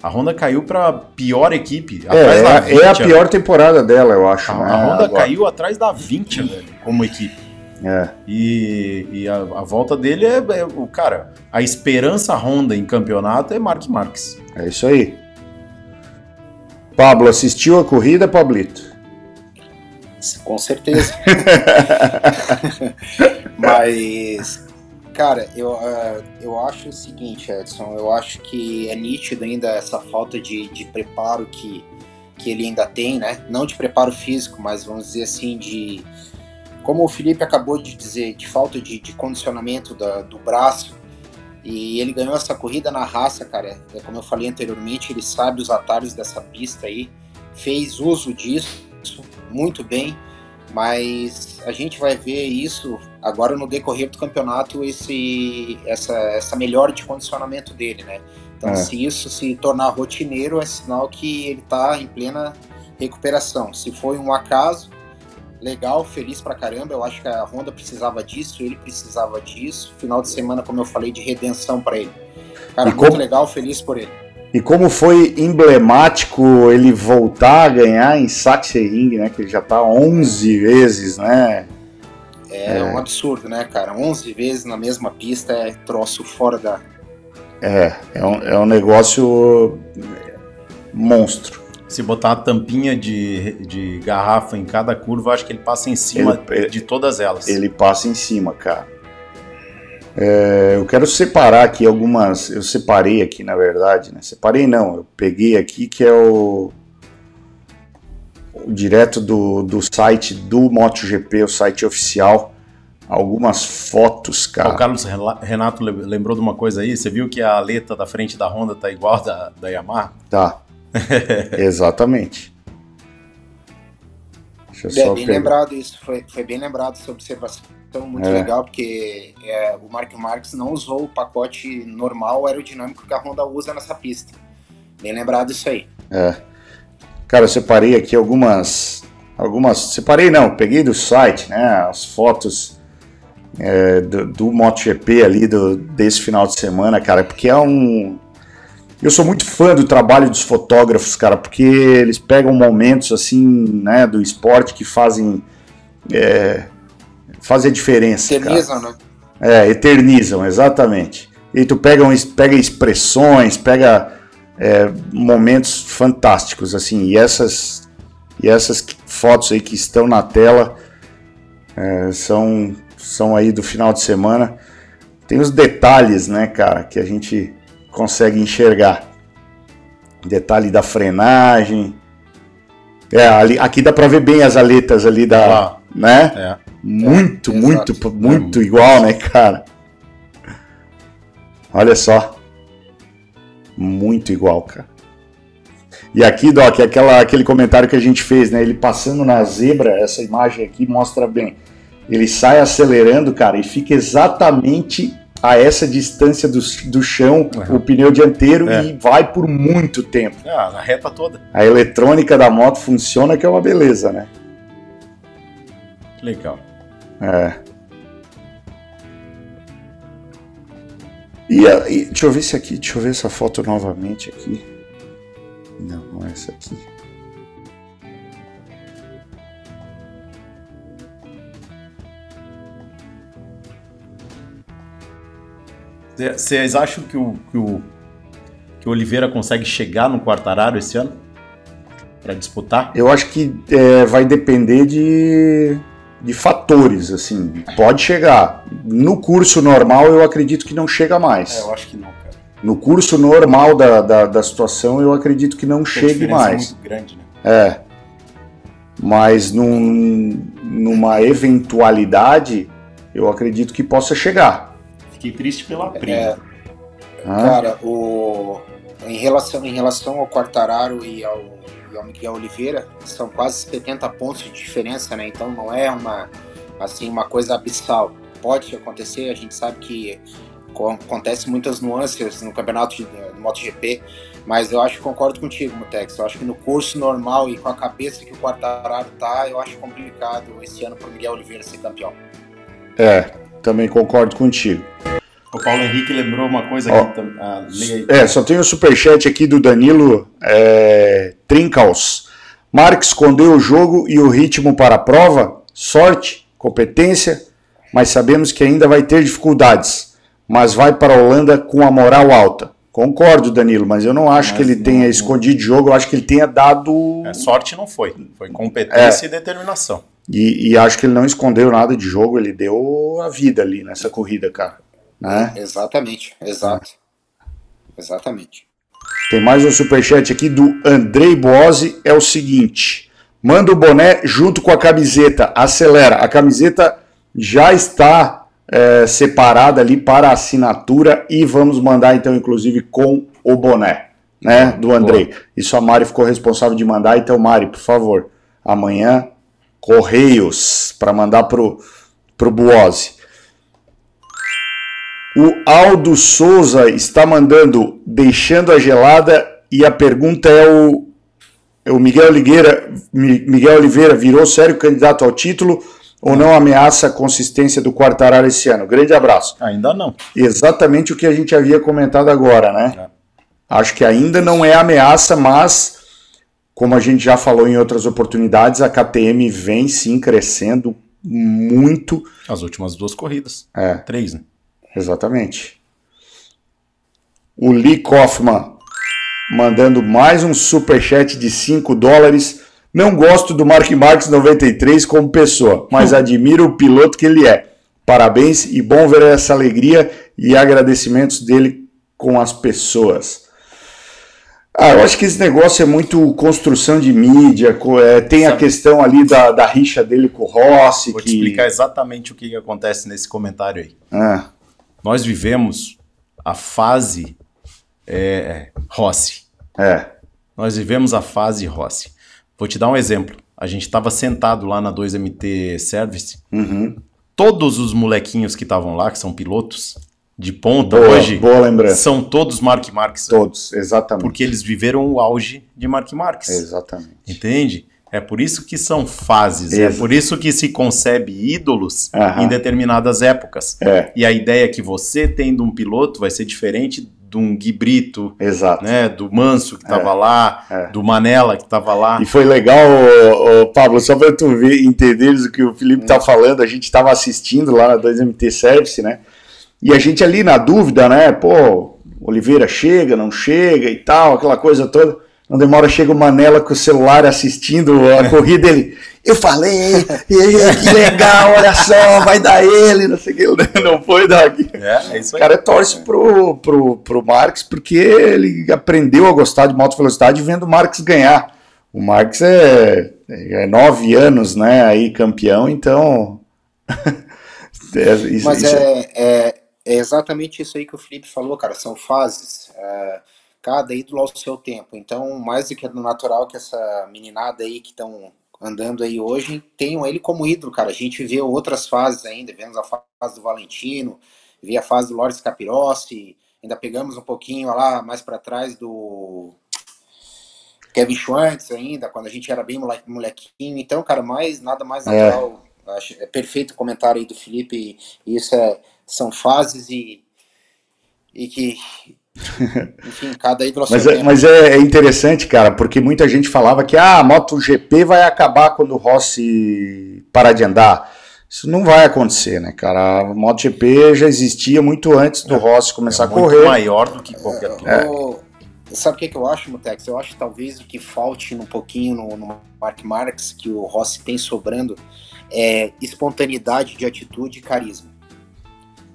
A Honda caiu pra pior equipe.
É, é, é, a pior temporada dela, eu acho.
A,
né?
a Honda Agora. caiu atrás da 20, velho, como equipe.
É.
E, e a, a, volta dele é, é, o cara, a esperança Honda em campeonato é Mark Marques.
É isso aí. Pablo, assistiu a corrida, Pablito?
Com certeza. Mas, cara, eu, uh, eu acho o seguinte, Edson, eu acho que é nítido ainda essa falta de, de preparo que, que ele ainda tem, né? Não de preparo físico, mas vamos dizer assim, de como o Felipe acabou de dizer, de falta de, de condicionamento da, do braço, e ele ganhou essa corrida na raça, cara. É, como eu falei anteriormente, ele sabe os atalhos dessa pista aí, fez uso disso muito bem, mas a gente vai ver isso agora no decorrer do campeonato, esse, essa, essa melhora de condicionamento dele, né? Então, é. se isso se tornar rotineiro, é sinal que ele está em plena recuperação. Se foi um acaso, legal, feliz pra caramba. Eu acho que a Honda precisava disso, ele precisava disso. Final de semana, como eu falei, de redenção para ele. Cara, e muito como... legal, feliz por ele.
E como foi emblemático ele voltar a ganhar em Sachsenring, né? Que ele já tá 11 vezes, né?
É, é, um absurdo, né, cara? 11 vezes na mesma pista é troço fora da.
É, é um, é um negócio monstro.
Se botar a tampinha de, de garrafa em cada curva, acho que ele passa em cima ele, de todas elas.
Ele passa em cima, cara. É, eu quero separar aqui algumas. Eu separei aqui, na verdade, né? Separei não, eu peguei aqui que é o, o direto do, do site do MotoGP, o site oficial. Algumas fotos, cara.
O Carlos Renato lembrou de uma coisa aí. Você viu que a aleta da frente da Honda tá igual da, da Yamaha?
Tá. Exatamente.
Deixa é, bem pegar. lembrado isso, foi, foi bem lembrado essa observação, muito é. legal, porque é, o Mark Marques não usou o pacote normal aerodinâmico que a Honda usa nessa pista. Bem lembrado isso aí.
É. Cara, eu separei aqui algumas. Algumas. Separei não, peguei do site, né? As fotos é, do, do MotoGP ali do, desse final de semana, cara, porque é um eu sou muito fã do trabalho dos fotógrafos, cara, porque eles pegam momentos assim, né, do esporte que fazem é, fazem a diferença.
Eternizam,
cara. né? É, eternizam, exatamente. E tu pega, pega expressões, pega é, momentos fantásticos, assim, e essas, e essas fotos aí que estão na tela é, são, são aí do final de semana. Tem os detalhes, né, cara, que a gente consegue enxergar. Detalhe da frenagem. É, ali, aqui dá para ver bem as aletas ali da, ah, né? É. Muito, é, muito, exato. muito igual, né, cara? Olha só. Muito igual, cara. E aqui, Doc, aquela, aquele comentário que a gente fez, né? Ele passando na zebra, essa imagem aqui mostra bem. Ele sai acelerando, cara, e fica exatamente a essa distância do, do chão uhum. o pneu dianteiro é. e vai por muito tempo.
Ah, na reta toda.
A eletrônica da moto funciona que é uma beleza, né?
Legal.
É. E, a- e- deixa eu ver se aqui, deixa eu ver essa foto novamente aqui. Não, não é essa aqui.
Cê- Vocês acham que o, que o que o Oliveira consegue chegar no Quartararo esse ano? Pra disputar?
Eu acho que é, vai depender de, de fatores, assim. Pode chegar. No curso normal, eu acredito que não chega mais.
É, eu acho que não, cara.
No curso normal da, da, da situação, eu acredito que não
a
chegue
diferença é
mais.
muito grande, né?
É. Mas num, numa eventualidade, eu acredito que possa chegar.
Fiquei triste pela prima.
É, Cara, o, em, relação, em relação ao Quartararo e ao, e ao Miguel Oliveira, são quase 70 pontos de diferença, né? Então não é uma, assim, uma coisa abissal. Pode acontecer, a gente sabe que co- acontece muitas nuances no campeonato de, no MotoGP, mas eu acho que concordo contigo, Mutex. Eu acho que no curso normal e com a cabeça que o Quartararo tá, eu acho complicado esse ano pro Miguel Oliveira ser campeão.
é, também concordo contigo.
O Paulo Henrique lembrou uma coisa
Ó.
aqui também. Ah.
É, só tem o superchat aqui do Danilo é, Trincaus. Mark escondeu o jogo e o ritmo para a prova, sorte, competência, mas sabemos que ainda vai ter dificuldades. Mas vai para a Holanda com a moral alta. Concordo, Danilo, mas eu não acho
Mas
que ele
não-
tenha
não-
escondido jogo, eu acho que ele tenha dado.
É, sorte não foi. Foi competência
É.
e determinação.
E, e acho que ele não escondeu nada de jogo, ele deu a vida ali nessa corrida, cara. Né?
Exatamente, exato. Exatamente.
Tem mais um superchat aqui do Andrei Boazzi, é o seguinte: manda o boné junto com a camiseta, acelera. A camiseta já está é, separada ali para assinatura e vamos mandar então, inclusive, com o boné, né, do Andrei. Isso a Mari ficou responsável de mandar, então, Mari, por favor, amanhã, Correios, para mandar pro, pro Boazzi. O Aldo Souza está mandando deixando a gelada e a pergunta é o, é o Miguel Oliveira, Mi- Miguel Oliveira virou sério candidato ao título ou não ameaça a consistência do Quartararo esse ano? Grande abraço.
Ainda não.
Exatamente o que a gente havia comentado agora, né? Acho que ainda não é ameaça, mas como a gente já falou em outras oportunidades, a KTM vem sim crescendo muito.
As últimas duas corridas.
É.
Três, né?
Exatamente. O Lee Kaufman mandando mais um superchat de 5 dólares. Não gosto do Mark Marques 93 como pessoa, mas admiro o piloto que ele é. Parabéns e bom ver essa alegria e agradecimentos dele com as pessoas. Ah, eu acho que esse negócio é muito construção de mídia, é, tem a questão ali da, da rixa dele com o Rossi.
Vou
que...
te explicar exatamente o que que acontece nesse comentário aí.
Ah,
Nós vivemos a fase é, Rossi.
é.
Nós vivemos a fase Rossi. Vou te dar um exemplo. A gente estava sentado lá na 2MT Service.
Uhum.
Todos os molequinhos que estavam lá, que são pilotos de ponta
Boa,
hoje,
boa lembrança.
são todos Mark Marques.
Todos, exatamente.
Porque eles viveram o auge de Mark Marques.
Exatamente.
Entende? É por isso que são fases, é por isso que se concebe ídolos
Aham.
em determinadas épocas.
É.
E a ideia é que você tendo um piloto vai ser diferente de um Gui Brito,
Exato.
né, do Manso que estava
É.
lá,
É.
do Manela que estava lá.
E foi legal, ô, ô, Pablo, só para tu ver, entenderes o que o Felipe tá falando, a gente estava assistindo lá na 2MT Service, né? E a gente ali na dúvida, né? Pô, Oliveira chega, não chega e tal, aquela coisa toda. Não demora, chega o Manela com o celular assistindo a corrida ele. Eu falei, e que legal, olha só, vai dar ele, não sei o que, não foi daqui.
É, é isso
O cara torce pro, pro, pro Marx porque ele aprendeu a gostar de moto velocidade vendo o Marx ganhar. O Marx é, é nove anos, né, aí campeão, então. é, isso-
Mas
isso
é, é, é exatamente isso aí que o Felipe falou, cara. São fases. é, cada ídolo ao seu tempo. Então, mais do que natural que essa meninada aí que estão andando aí hoje tenham ele como ídolo, cara. A gente vê outras fases ainda. Vemos a fase do Valentino, vi a fase do Loris Capirossi. Ainda pegamos um pouquinho lá mais para trás do Kevin Schwantz ainda, quando a gente era bem mole- molequinho. Então, cara, mais nada mais
É.
natural Acho, é perfeito o comentário aí do Felipe, e isso é, são fases e, e que. Enfim, cada ídolo
mas, é, mas é, é, interessante, cara, porque muita gente falava que ah, a MotoGP vai acabar quando o Rossi parar de andar. Isso não vai acontecer, né, cara? A MotoGP já existia muito antes do é, Rossi começar é a correr.
maior do que qualquer
piloto. Sabe o que, que eu acho, Mutex? Eu acho que talvez o que falte um pouquinho no, no Mark Marx, que o Rossi tem sobrando, é espontaneidade de atitude e carisma.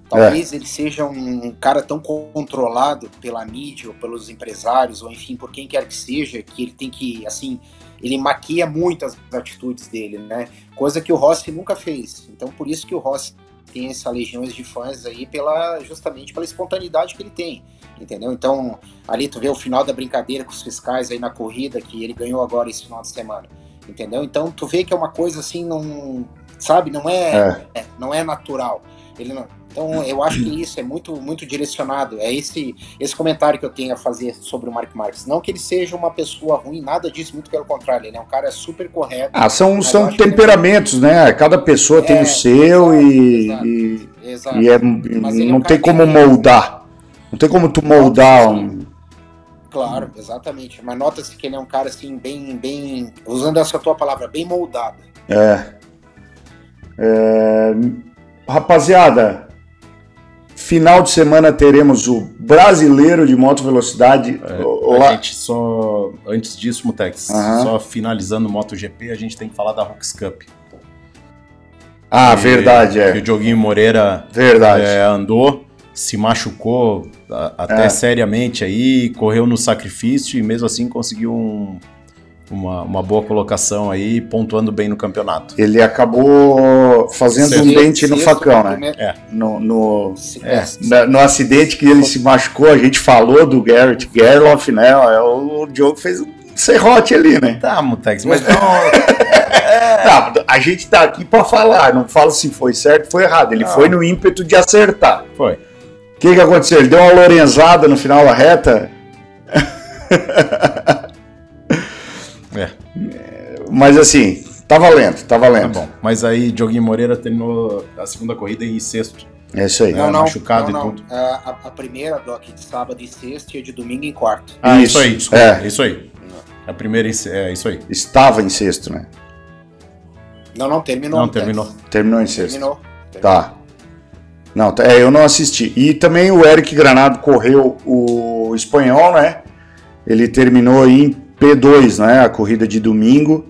Talvez é. ele seja um, cara tão controlado pela mídia, ou pelos empresários, ou enfim, por quem quer que seja, que ele tem que, assim, ele maquia muito as atitudes dele, né? Coisa que o Rossi nunca fez. Então, por isso que o Rossi tem essa legiões de fãs aí, pela, justamente pela espontaneidade que ele tem entendeu? Então, ali tu vê o final da brincadeira com os fiscais aí na corrida, que ele ganhou agora esse final de semana, entendeu? Então, tu vê que é uma coisa assim, não, sabe, não é, é. é não é natural. Ele não, então, eu acho que isso é muito, muito direcionado. É esse, esse comentário que eu tenho a fazer sobre o Mark Marques. Não que ele seja uma pessoa ruim, nada disso, muito pelo contrário. Ele é um cara super correto.
Ah, são, são temperamentos, né? Cada pessoa é, tem o seu exato, e, exato, e, exato. e é, não é um tem como moldar. Não tem como tu moldar um.
Claro, exatamente. Mas nota-se que ele é um cara assim, bem, bem. Usando essa tua palavra, bem moldado.
É. é... Rapaziada, final de semana teremos o brasileiro de moto velocidade.
É, Olá. A gente só. Antes disso, Mutex, uhum. só finalizando o MotoGP, a gente tem que falar da Rocks Cup.
Ah, e, verdade, é.
Que o Dioguinho Moreira
verdade.
É, andou se machucou até é. seriamente aí, correu no sacrifício e mesmo assim conseguiu um, uma, uma boa colocação aí, pontuando bem no campeonato.
Ele acabou fazendo um dente no facão, né? É. No, no, é. no acidente que ele se machucou, a gente falou do Garrett Gerloff, né? É, o Diogo fez um serrote ali, né?
Tá, Mutex, mas não...
Tá, a gente tá aqui para falar, não fala se foi certo ou foi errado. Ele não. foi no ímpeto de acertar.
Foi.
O que, que aconteceu? Ele deu uma lorenzada no final da reta. é. Mas assim, tá valendo, tá valendo.
Tá bom. Mas aí, Dioguinho Moreira terminou a segunda corrida em sexto.
É isso aí.
Não, não, machucado não, não. e tudo. É, a, a, primeira, Doc, de sábado em sexto e a de domingo em quarto.
Ah, isso, isso aí, desculpa, é. isso aí. A primeira, é isso aí.
Estava em sexto, né?
Não, não, terminou.
Não, terminou.
Terminou em sexto. Terminou. terminou. Tá. Não, é, eu não assisti. E também o Eric Granado correu o espanhol, né? Ele terminou aí em P2, né? A corrida de domingo.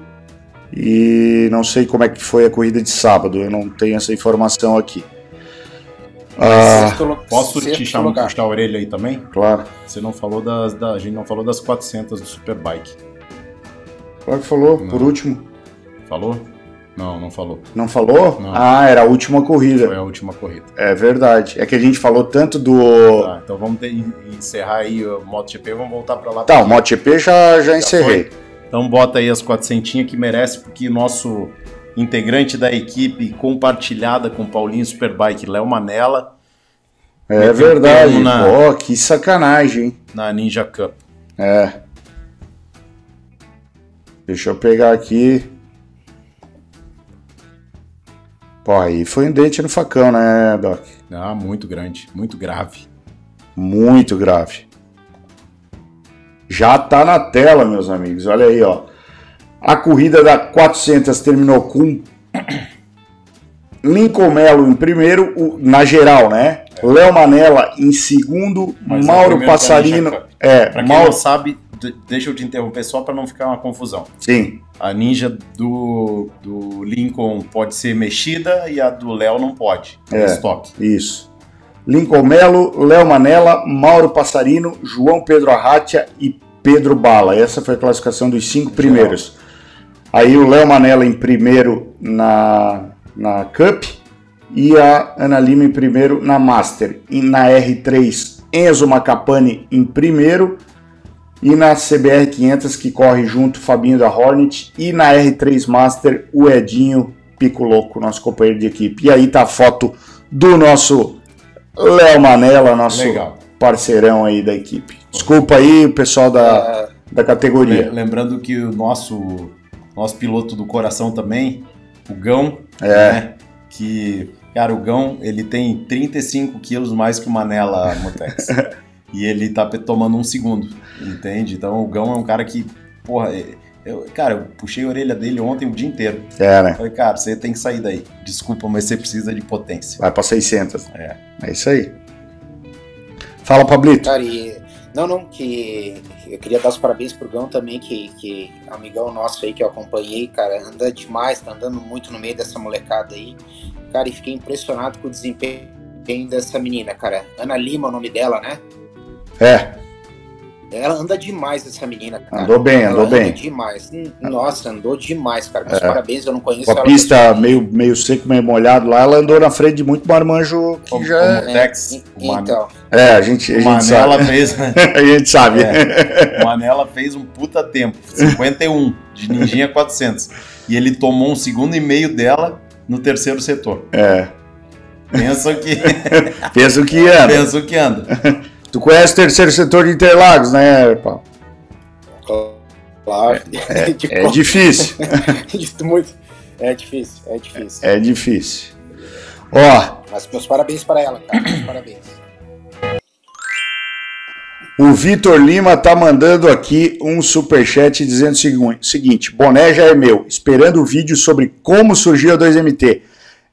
E não sei como é que foi a corrida de sábado, eu não tenho essa informação aqui.
Ah, Posso te chamar, puxar a orelha aí também?
Claro.
Você não falou das, da, a gente não falou das 400 do Superbike.
Claro que falou, não. por último.
Falou? Não, não falou.
Não falou? Não. Ah, era a última corrida.
Foi a última corrida.
É verdade. É que a gente falou tanto do.
Tá, então vamos ter, encerrar aí o MotoGP vamos voltar para lá.
Tá, o MotoGP já, já, encerrei.
Então bota aí as 400 que merece, porque nosso integrante da equipe compartilhada com Paulinho Superbike, Léo Manela.
É verdade. Na, Pô, que sacanagem, hein?
Na Ninja Cup.
É. Deixa eu pegar aqui. Pô, aí foi um dente no facão, né, Doc?
Ah, muito grande, muito grave.
Muito grave. Já tá na tela, meus amigos. Olha aí, ó. A corrida da 400 terminou com Lincoln Melo em primeiro, na geral, né? É. Léo Manella em segundo, Mas Mauro Passarino.
É, pra quem Mauro... não sabe, deixa eu te interromper só para não ficar uma confusão.
Sim.
A ninja do, do Lincoln pode ser mexida e a do Léo não pode.
É, é estoque. Isso. Lincoln Melo, Léo Manella, Mauro Passarino, João Pedro Arratia e Pedro Bala. Essa foi a classificação dos cinco primeiros. Aí o Léo Manella em primeiro na, na Cup e a Ana Lima em primeiro na Master. E na R3, Enzo Macapane em primeiro e na CBR 500 que corre junto Fabinho da Hornet e na R3 Master o Edinho Pico Louco, nosso companheiro de equipe. E aí tá a foto do nosso Léo Manela, nosso Legal. parceirão aí da equipe. Desculpa aí o pessoal da, é, da categoria.
Lembrando que o nosso, nosso piloto do coração também, o Gão,
É.
né? Que, cara, o Gão, ele tem 35 quilos mais que o Manela Mutex. e ele tá tomando um segundo, entende? Então o Gão é um cara que, porra, é- eu, cara, eu puxei a orelha dele ontem o dia inteiro.
É, né?
Falei, cara, você tem que sair daí. Desculpa, mas você precisa de potência.
Vai pra 600.
É.
É isso aí. Fala, Pablito.
Cara, e. Não, não, que eu queria dar os parabéns pro Gão também, que, que amigão nosso aí que eu acompanhei, cara, anda demais, tá andando muito no meio dessa molecada aí. Cara, e fiquei impressionado com o desempenho dessa menina, cara. Ana Lima, é o nome dela, né?
É,
Ela anda demais, essa menina, cara.
Andou bem,
Ela
andou
anda
bem.
demais. Nossa, andou demais, cara. Meus
É.
parabéns, eu não conheço
com a
ela.
pista meio, meio seco, meio molhado lá, ela andou na frente de muito marmanjo que
O,
já
o
é.
Mutex, o,
Então,
É, a gente, a
o
gente
Manela
sabe.
fez, né?
a gente sabe.
É. O Manela fez um puta tempo, 51, de Ninjinha 400. E ele tomou um segundo e meio dela no terceiro setor.
É.
Pensa que,
Pensa o que é.
pensa o que anda.
Tu conhece o terceiro setor de Interlagos, né, Paulo?
claro. De
É difícil.
Muito. É difícil, é difícil.
É difícil. Ó,
Mas meus parabéns para ela, cara. Meus parabéns.
o Vitor Lima tá mandando aqui um superchat dizendo o segu- seguinte: boné já é meu, esperando o vídeo sobre como surgiu a 2MT.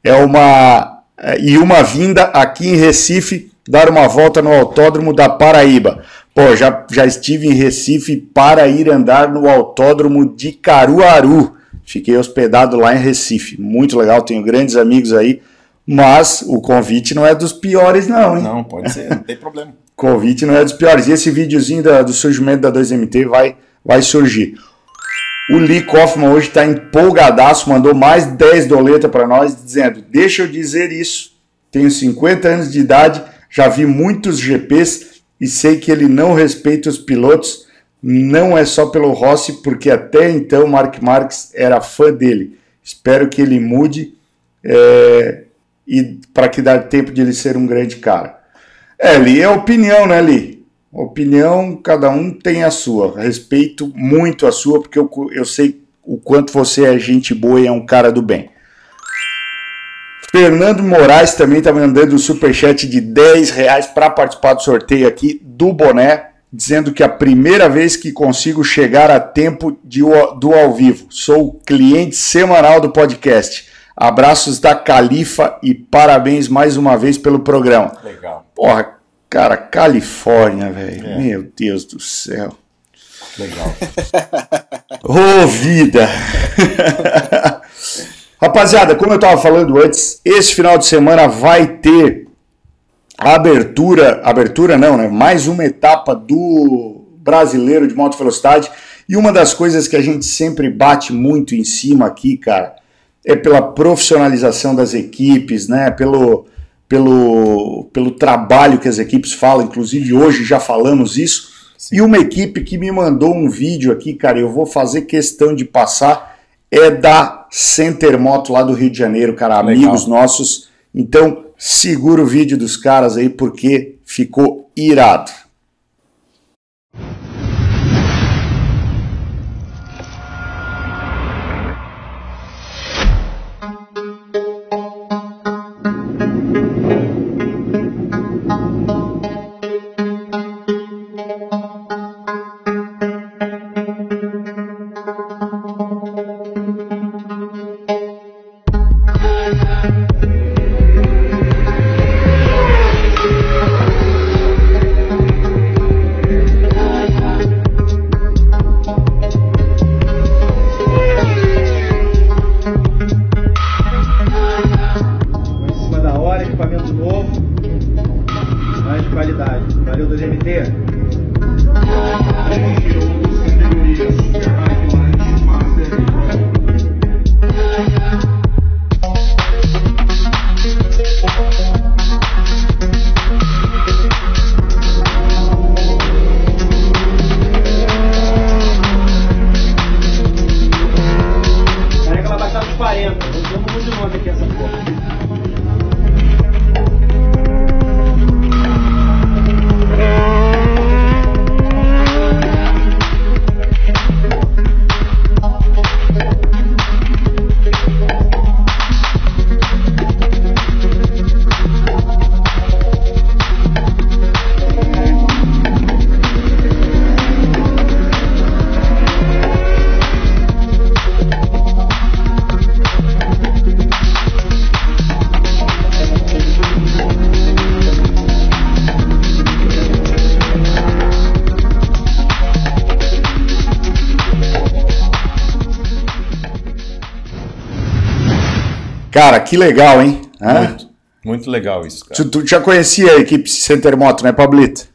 É uma. é, E uma vinda aqui em Recife dar uma volta no Autódromo da Paraíba. Pô, já, já estive em Recife para ir andar no Autódromo de Caruaru. Fiquei hospedado lá em Recife. Muito legal, tenho grandes amigos aí. Mas o convite não é dos piores, não, hein?
Não, pode ser, não tem problema.
Convite não é dos piores. E esse videozinho da- do surgimento da 2MT vai, vai surgir. O Lee Kaufman hoje está empolgadaço, mandou mais 10 doletas para nós, dizendo: Deixa eu dizer isso. Tenho 50 anos de idade, já vi muitos GPs e sei que ele não respeita os pilotos. Não é só pelo Rossi, porque até então Mark Marques era fã dele. Espero que ele mude é, e para que dá tempo de ele ser um grande cara. É, Li, é opinião, né, Li? Opinião, cada um tem a sua. Respeito muito a sua, porque eu, eu sei o quanto você é gente boa e é um cara do bem. Fernando Moraes também está mandando um superchat de 10 reais para participar do sorteio aqui do boné, dizendo que é a primeira vez que consigo chegar a tempo de, do ao vivo. Sou cliente semanal do podcast. Abraços da Califa e parabéns mais uma vez pelo programa.
Legal,
Porra, cara, Califórnia, velho.
É.
Meu Deus do céu.
legal.
Ô, vida! Rapaziada, como eu tava falando antes, esse final de semana vai ter a abertura, abertura não, né? Mais uma etapa do brasileiro de moto velocidade. E uma das coisas que a gente sempre bate muito em cima aqui, cara, é pela profissionalização das equipes, né? Pelo, pelo, pelo trabalho que as equipes falam. Inclusive, hoje já falamos isso. E uma equipe que me mandou um vídeo aqui, cara, eu vou fazer questão de passar, é da Center Moto lá do Rio de Janeiro, cara,
Legal.
amigos nossos. Então, segura o vídeo dos caras aí, porque ficou irado. Cara, que legal, hein?
Muito, muito legal isso, cara.
Tu, tu já conhecia a equipe Center Moto, né, Pablito?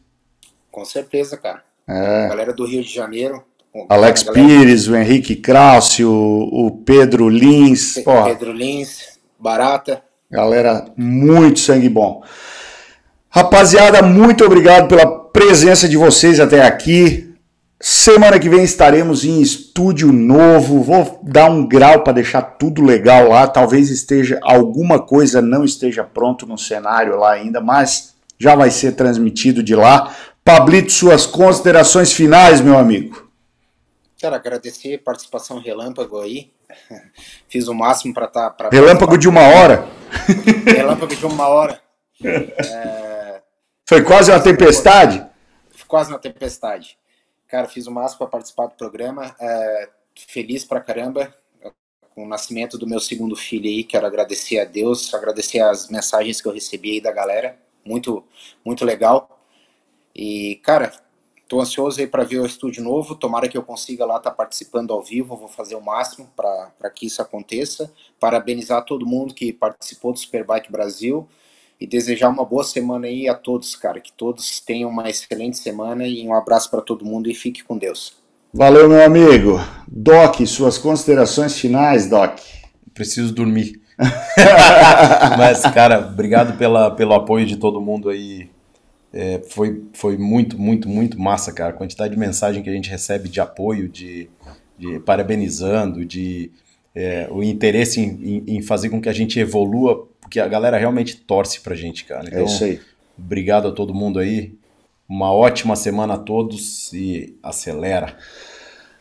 Com certeza, cara.
É.
Galera do Rio de Janeiro.
Alex
galera...
Pires, o Henrique Krause, o, o Pedro Lins.
Pe
porra.
Pedro Lins, Barata.
Galera, muito sangue bom. Rapaziada, muito obrigado pela presença de vocês até aqui. Semana que vem estaremos em estúdio novo. Vou dar um grau para deixar tudo legal lá. Talvez esteja alguma coisa não esteja pronto no cenário lá ainda, mas já vai ser transmitido de lá. Pablito, suas considerações finais, meu amigo.
Quero agradecer a participação relâmpago aí. Fiz o máximo para estar. Tá,
relâmpago de uma hora.
relâmpago de uma hora. É...
Foi quase uma tempestade?
Quase uma tempestade. Cara, fiz o máximo para participar do programa. É, feliz pra caramba com o nascimento do meu segundo filho aí. Quero agradecer a Deus, agradecer as mensagens que eu recebi aí da galera. Muito, muito legal. E, cara, tô ansioso aí para ver o estúdio novo. Tomara que eu consiga lá estar tá participando ao vivo. Vou fazer o máximo para que isso aconteça. Parabenizar todo mundo que participou do Superbike Brasil e desejar uma boa semana aí a todos, cara. Que todos tenham uma excelente semana e um abraço para todo mundo e fique com Deus.
Valeu, meu amigo. Doc, suas considerações finais, Doc.
Preciso dormir. Mas, cara, obrigado pela, pelo apoio de todo mundo aí. É, foi, foi muito, muito, muito massa, cara. A quantidade de mensagem que a gente recebe de apoio, de, de parabenizando, de é, o interesse em, em, em fazer com que a gente evolua porque a galera realmente torce pra gente, cara. Então,
é isso aí.
Obrigado a todo mundo aí. Uma ótima semana a todos e acelera.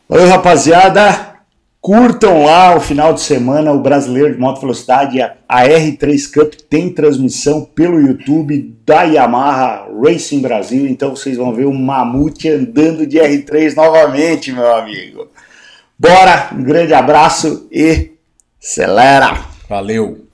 Valeu, rapaziada. Curtam lá o final de semana o Brasileiro de Moto Velocidade. A R3 Cup tem transmissão pelo YouTube da Yamaha Racing Brasil. Então vocês vão ver o Mamute andando de R3 novamente, meu amigo. Bora, um grande abraço e acelera!
Valeu!